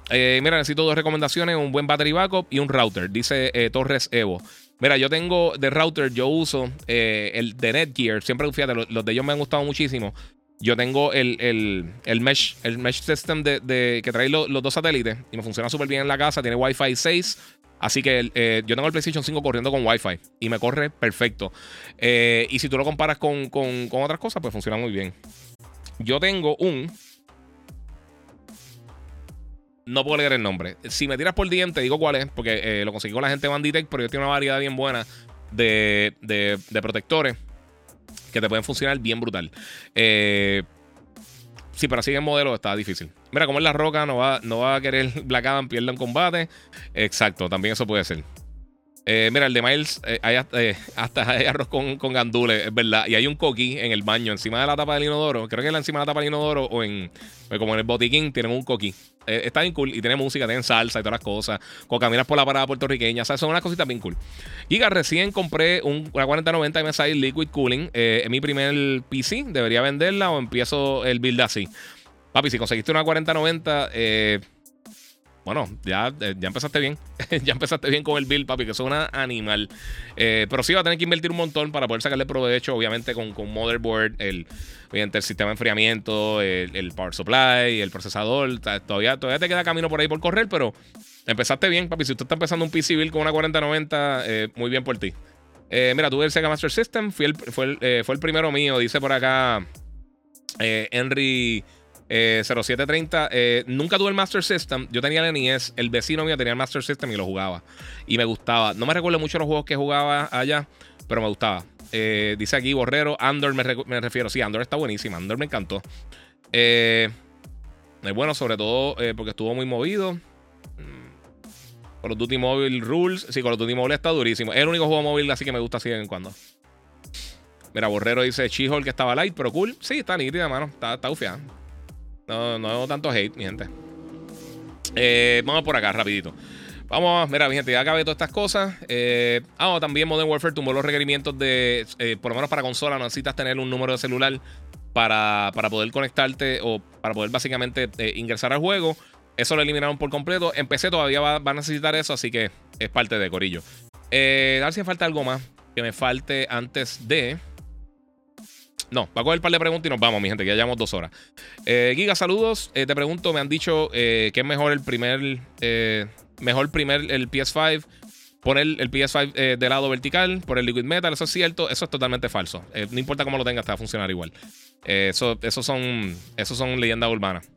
Eh, mira, necesito dos recomendaciones: un buen battery backup y un router, dice eh, Torres Evo. Mira, yo tengo de router, yo uso eh, el de Netgear. Siempre, fíjate, los, de ellos me han gustado muchísimo. Yo tengo el, el, mesh, el mesh system de, que trae los dos satélites y me funciona súper bien en la casa. Tiene Wi-Fi 6. Así que yo tengo el PlayStation 5 corriendo con Wi-Fi y me corre perfecto. y si tú lo comparas con, con otras cosas, pues funciona muy bien. Yo tengo un no puedo leer el nombre. Si me tiras por DM, te digo cuál es, porque eh, lo conseguí con la gente de Banditech, pero yo tengo una variedad bien buena de, protectores que te pueden funcionar bien brutal. Eh, sí, pero así en modelo está difícil. Mira, como es la roca, no va, no va a querer *laughs* Black Adam pierda en combate. Exacto, también eso puede ser. Eh, mira, el de Miles, hay *laughs* hasta, hay arroz con, con, gandules, es verdad. Y hay un coquí en el baño, encima de la tapa del inodoro. Creo que es encima de la tapa del inodoro o en. Como en el botiquín, tienen un coquí. Eh, está bien cool y tiene música, tiene salsa y todas las cosas. Cuando caminas por la parada puertorriqueña, o sea, son unas cositas bien cool. Giga, recién compré un, una 4090 MSI Liquid Cooling. Eh, en mi primer PC, ¿debería venderla o empiezo el build así? Papi, si conseguiste una 4090, eh bueno, ya, eh, ya empezaste bien. *laughs* ya empezaste bien con el build, papi, que es una animal. Eh, pero sí va a tener que invertir un montón para poder sacarle provecho, obviamente, con, con motherboard, el, el sistema de enfriamiento, el, power supply, el procesador. Todavía, todavía te queda camino por ahí por correr, pero empezaste bien, papi. Si usted está empezando un PC build con una 4090, eh, muy bien por ti. mira, tuve el Sega Master System, fue, el, fue el primero mío, dice por acá Henry. 0730. Eh, eh, nunca tuve el Master System. Yo tenía el NES. El vecino mío tenía el Master System y lo jugaba. Y me gustaba. No me recuerdo mucho los juegos que jugaba allá, pero me gustaba. Eh, dice aquí Borrero. Andor me, refiero. Sí, Andor está buenísima. Andor me encantó. es bueno, sobre todo porque estuvo muy movido. Mm. Call of Duty Mobile Rules. Sí, Call of Duty Mobile está durísimo. Es el único juego móvil así que me gusta así de vez en cuando. Mira, Borrero dice she que estaba light, pero cool. Sí, está nítida, mano. Está, está. No, no tanto hate, mi gente. Eh, vamos por acá, rapidito. Vamos, mira, mi gente, ya acabé todas estas cosas. Eh, ah, también Modern Warfare tumbó los requerimientos de, eh, por lo menos para consola, necesitas tener un número de celular para, poder conectarte o para poder básicamente ingresar al juego. Eso lo eliminaron por completo. En PC todavía va, a necesitar eso, así que es parte de Corillo. a ver si me falta algo más que me falte antes de... No, va a coger un par de preguntas y nos vamos, mi gente, que ya llevamos dos horas. Eh, Giga, saludos. Eh, te pregunto, me han dicho eh, que es mejor el primer. mejor primer el PS5. Poner el PS5 de lado vertical por el Liquid Metal. Eso es cierto. Eso es totalmente falso. no importa cómo lo tengas, te va a funcionar igual. eso, son, esos son leyendas urbanas.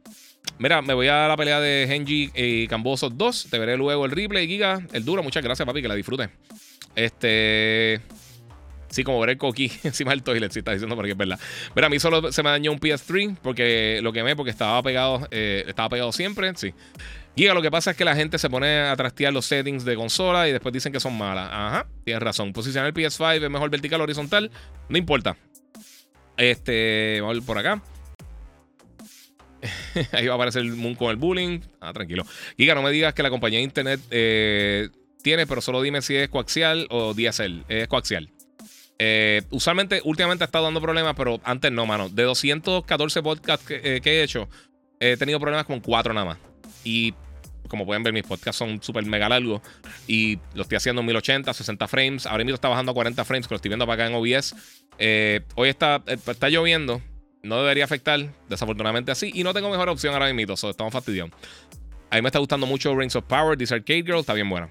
Mira, me voy a la pelea de Genji y Camboso 2. Te veré luego el replay, Giga. El duro, muchas gracias, papi, que la disfrutes. Este. Sí, como ver el coquí *laughs* encima del toilet, si está diciendo porque es verdad. Pero a mí solo se me dañó un PS3 porque lo quemé porque estaba pegado, eh, estaba pegado siempre, sí. Giga, lo que pasa es que la gente se pone a trastear los settings de consola y después dicen que son malas. Ajá, tienes razón. Posicionar el PS5 es mejor vertical o horizontal, no importa. Este, vamos a por acá. *laughs* Ahí va a aparecer el Moon con el bullying. Ah, tranquilo. Giga, no me digas que la compañía de internet eh, tiene, pero solo dime si es coaxial o DSL. Es coaxial. Eh, usualmente, últimamente ha estado dando problemas, pero antes no, mano. De 214 podcasts eh, que, he hecho, he tenido problemas con 4 nada más. Y como pueden ver, mis podcasts son súper mega largos. Y lo estoy haciendo en 1080, 60 frames. Ahora mismo está bajando a 40 frames, que lo estoy viendo para acá en OBS. hoy está, está lloviendo. No debería afectar, desafortunadamente así. Y no tengo mejor opción ahora mismo, so estamos fastidiados. A mí me está gustando mucho Rings of Power, This Arcade Girl, está bien buena.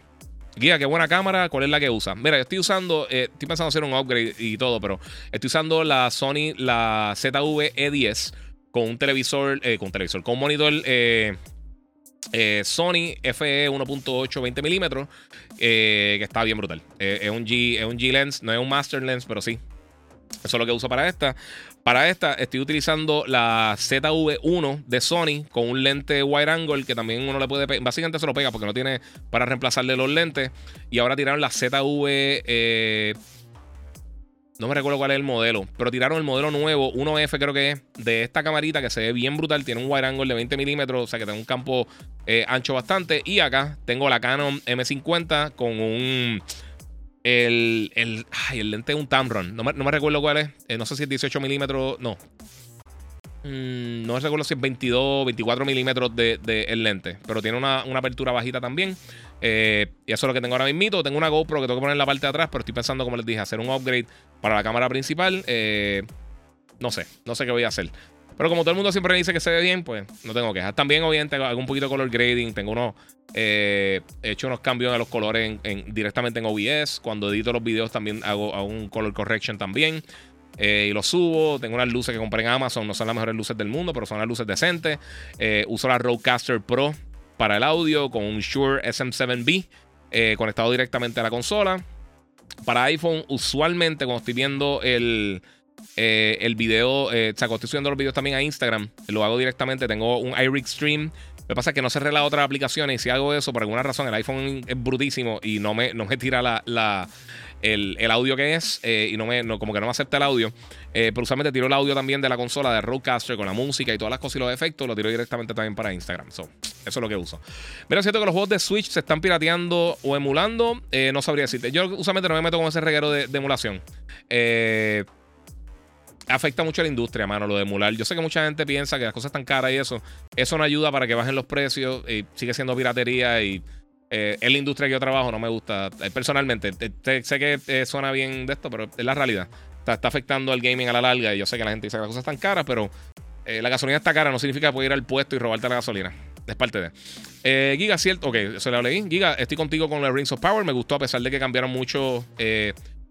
Guía, qué buena cámara, ¿cuál es la que usa? Mira, yo estoy usando, eh, estoy pensando hacer un upgrade y todo, pero estoy usando la Sony, la ZV E10 con un televisor, eh, con un televisor, con monitor eh, Sony FE 1.8 20 milímetros, que está bien brutal. es, un G, es un G lens, no es un Master Lens, pero sí. Eso es lo que uso para esta. Para esta estoy utilizando la ZV1 de Sony con un lente wide angle que también uno le puede pegar. Básicamente se lo pega porque no tiene para reemplazarle los lentes. Y ahora tiraron la ZV... Eh, no me recuerdo cuál es el modelo, pero tiraron el modelo nuevo, 1F creo que es, de esta camarita que se ve bien brutal. Tiene un wide angle de 20 milímetros, o sea que tiene un campo eh, ancho bastante. Y acá tengo la Canon M50 con un el, el, ay, el lente es un Tamron. No me, no me recuerdo cuál es. Eh, no sé si es 18 milímetros. No. Mm, no me recuerdo si es 22, 24 milímetros de, el lente. Pero tiene una, apertura bajita también. Eh, y eso es lo que tengo ahora mismo. Tengo una GoPro que tengo que poner en la parte de atrás. Pero estoy pensando, como les dije, hacer un upgrade para la cámara principal. Eh, no sé. No sé qué voy a hacer. Pero como todo el mundo siempre dice que se ve bien, pues no tengo quejas. También, obviamente, hago un poquito de color grading. Tengo unos. Eh, he hecho unos cambios en los colores directamente en OBS. Cuando edito los videos también hago, un color correction también. Eh, y lo subo. Tengo unas luces que compré en Amazon. No son las mejores luces del mundo, pero son las luces decentes. Eh, uso la Rodecaster Pro para el audio con un Shure SM7B conectado directamente a la consola. Para iPhone, usualmente cuando estoy viendo el, eh, el video, eh, o sea, estoy subiendo los videos también a Instagram, lo hago directamente. Tengo un iRig Stream. Lo que pasa es que no cerré las otras aplicaciones y si hago eso, por alguna razón, el iPhone es brutísimo y no me, no me tira la, el, audio que es eh, y no me, como que no me acepta el audio. pero usualmente tiro el audio también de la consola de Rodecaster con la música y todas las cosas y los efectos, lo tiro directamente también para Instagram. eso es lo que uso. Mira, siento que los juegos de Switch se están pirateando o emulando. no sabría decirte. Yo usualmente no me meto con ese reguero de, de emulación. Eh afecta mucho a la industria, mano, lo de emular. Yo sé que mucha gente piensa que las cosas están caras y eso. Eso no ayuda para que bajen los precios y sigue siendo piratería y eh, en la industria que yo trabajo no me gusta. Eh, personalmente, sé que eh, suena bien de esto, pero es la realidad. Está, afectando al gaming a la larga y yo sé que la gente dice que las cosas están caras, pero la gasolina está cara no significa que puedes ir al puesto y robarte la gasolina. Es parte de. Giga, cierto. Ok, eso le leí. Giga, estoy contigo con los Rings of Power. Me gustó a pesar de que cambiaron mucho.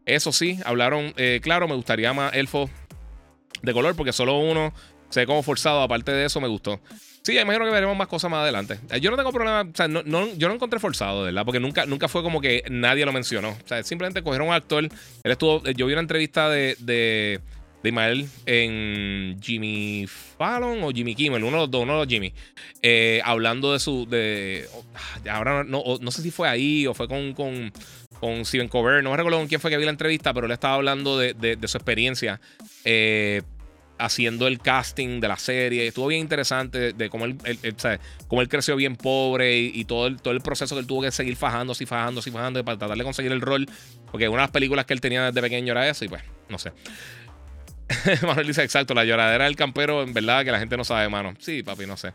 eso sí, hablaron. claro, me gustaría más elfo de color, porque solo uno se ve como forzado. Aparte de eso, me gustó. Sí, imagino que veremos más cosas más adelante. Eh, yo no tengo problema, o sea, no, yo no encontré forzado, ¿verdad? Porque nunca, nunca fue como que nadie lo mencionó. O sea, simplemente cogieron un actor. Él estuvo, yo vi una entrevista de, de, de Ismael en Jimmy Fallon o Jimmy Kimmel, uno de los dos, uno de los Jimmy, eh, hablando de su, de, ah, ahora no, no sé si fue ahí o fue con, con Steven Colbert, no me recuerdo con quién fue que vi la entrevista, pero él estaba hablando de, de su experiencia eh, haciendo el casting de la serie. Estuvo bien interesante de cómo él, cómo él creció bien pobre y, todo, el, todo el proceso que él tuvo que seguir fajando, así fajando, así fajando para tratar de conseguir el rol. Porque una de las películas que él tenía desde pequeño era eso y pues, no sé. *laughs* Manuel dice, exacto, la lloradera del campero, en verdad que la gente no sabe, mano. Sí, papi, no sé.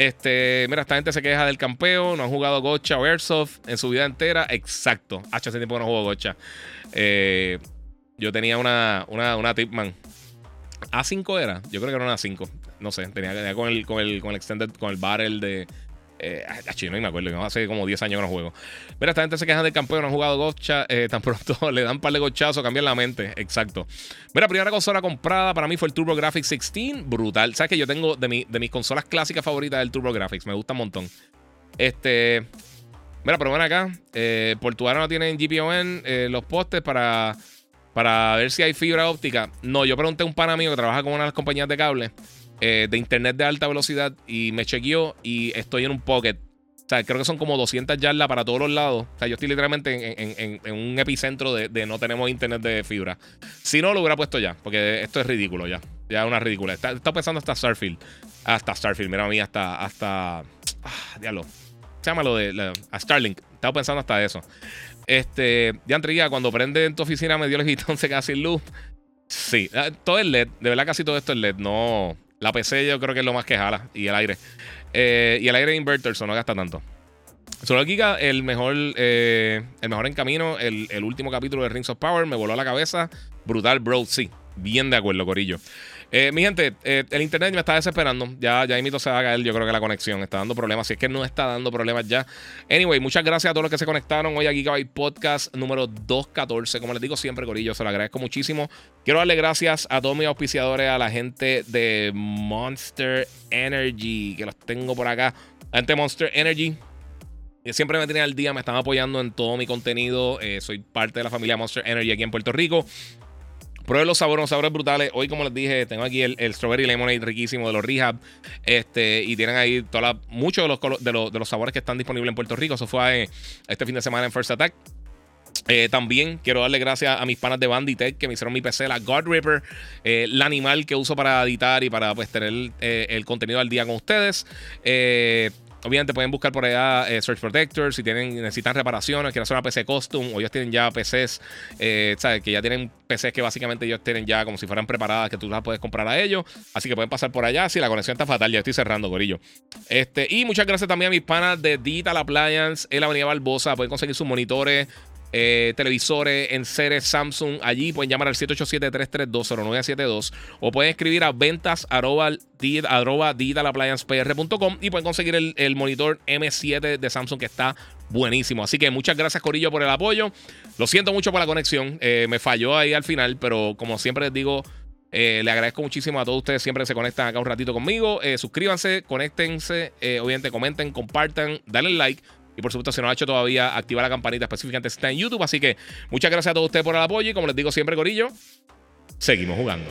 Este, mira, esta gente se queja del campeo, no han jugado Gocha o Airsoft en su vida entera. Exacto. Hace tiempo que no juego Gocha. Eh, yo tenía una, una, una Tipman. A5 era. Yo creo que era una A5. No sé. Tenía, con el, con el, con el extended, con el barrel de. Eh, no me acuerdo, hace como 10 años que no juego. Mira, esta gente se queja del campeón, no han jugado gocha, eh, tan pronto *laughs* le dan un par de gochazos, cambian la mente. Exacto. Mira, primera consola comprada para mí fue el TurboGrafx 16, brutal. ¿Sabes que yo tengo de, mis consolas clásicas favoritas el TurboGrafx? Me gusta un montón. Este. Mira, pero bueno acá. Eh, Portugal no tienen GPON, eh, los postes para para ver si hay fibra óptica. No, yo pregunté a un pan amigo que trabaja con una de las compañías de cable eh, de internet de alta velocidad y me chequeó y estoy en un pocket. O sea, creo que son como 200 yardas para todos los lados. O sea, yo estoy literalmente en, un epicentro de, no tenemos internet de fibra. Si no, lo hubiera puesto ya, porque esto es ridículo ya. Ya es una ridícula. Está, pensando hasta Starfield. Hasta Starfield, mira a mí, hasta. hasta ah, diablo. Se llama lo de. Starlink. Estaba pensando hasta eso. Este. Ya entregué, cuando prende en tu oficina me dio el gitón, *laughs* se queda luz. Sí, ah, todo es LED. De verdad, casi todo esto es LED. No. La PC yo creo que es lo más que jala. Y el aire. Eh, y el aire inverter, eso no gasta tanto. Solo Giga, el mejor, eh, el mejor en camino, el, el, último capítulo de Rings of Power, me voló a la cabeza. Brutal, bro, sí. Bien de acuerdo, Corillo. Eh, mi gente, eh, el internet me está desesperando. Ya, ya mito se va a caer. Yo creo que la conexión está dando problemas. Si es que no está dando problemas ya. Anyway, muchas gracias a todos los que se conectaron hoy a Gigabyte Podcast número 214. Como les digo siempre, Corillo, se lo agradezco muchísimo. Quiero darle gracias a todos mis auspiciadores, a la gente de Monster Energy, que los tengo por acá. La gente Monster Energy. Que siempre me tienen al día, me están apoyando en todo mi contenido. Eh, soy parte de la familia Monster Energy aquí en Puerto Rico. Prueben los sabores, los sabores brutales. Hoy, como les dije, tengo aquí el, Strawberry Lemonade riquísimo de los Rehab. Este, y tienen ahí muchos de los, de, los, sabores que están disponibles en Puerto Rico. Eso fue eh, este fin de semana en First Attack. Eh, también quiero darle gracias a mis panas de Banditech que me hicieron mi PC, la God Ripper, eh, el animal que uso para editar y para pues, tener el contenido al día con ustedes. Obviamente pueden buscar por allá eh, Search Protector si tienen, necesitan reparaciones, quieren hacer una PC custom o ellos tienen ya PCs, eh, ¿sabes? Que ya tienen PCs que básicamente ellos tienen ya como si fueran preparadas, que tú las puedes comprar a ellos. Así que pueden pasar por allá. Si la conexión está fatal, ya estoy cerrando, gorillo. Este, y muchas gracias también a mis panas de Digital Appliance en la Avenida Barbosa. Pueden conseguir sus monitores, eh, televisores en series Samsung. Allí pueden llamar al 787-332-0972 o pueden escribir a ventas arroba, y pueden conseguir el, monitor M7 de Samsung que está buenísimo. Así que muchas gracias Corillo por el apoyo. Lo siento mucho por la conexión. Eh, me falló ahí al final, pero como siempre les digo... Eh, le agradezco muchísimo a todos ustedes siempre se conectan acá un ratito conmigo. suscríbanse, conéctense, obviamente comenten, compartan, denle like. Y por supuesto, si no lo ha hecho todavía, activa la campanita específicamente está en YouTube. Así que muchas gracias a todos ustedes por el apoyo. Y como les digo siempre, Corillo, seguimos jugando.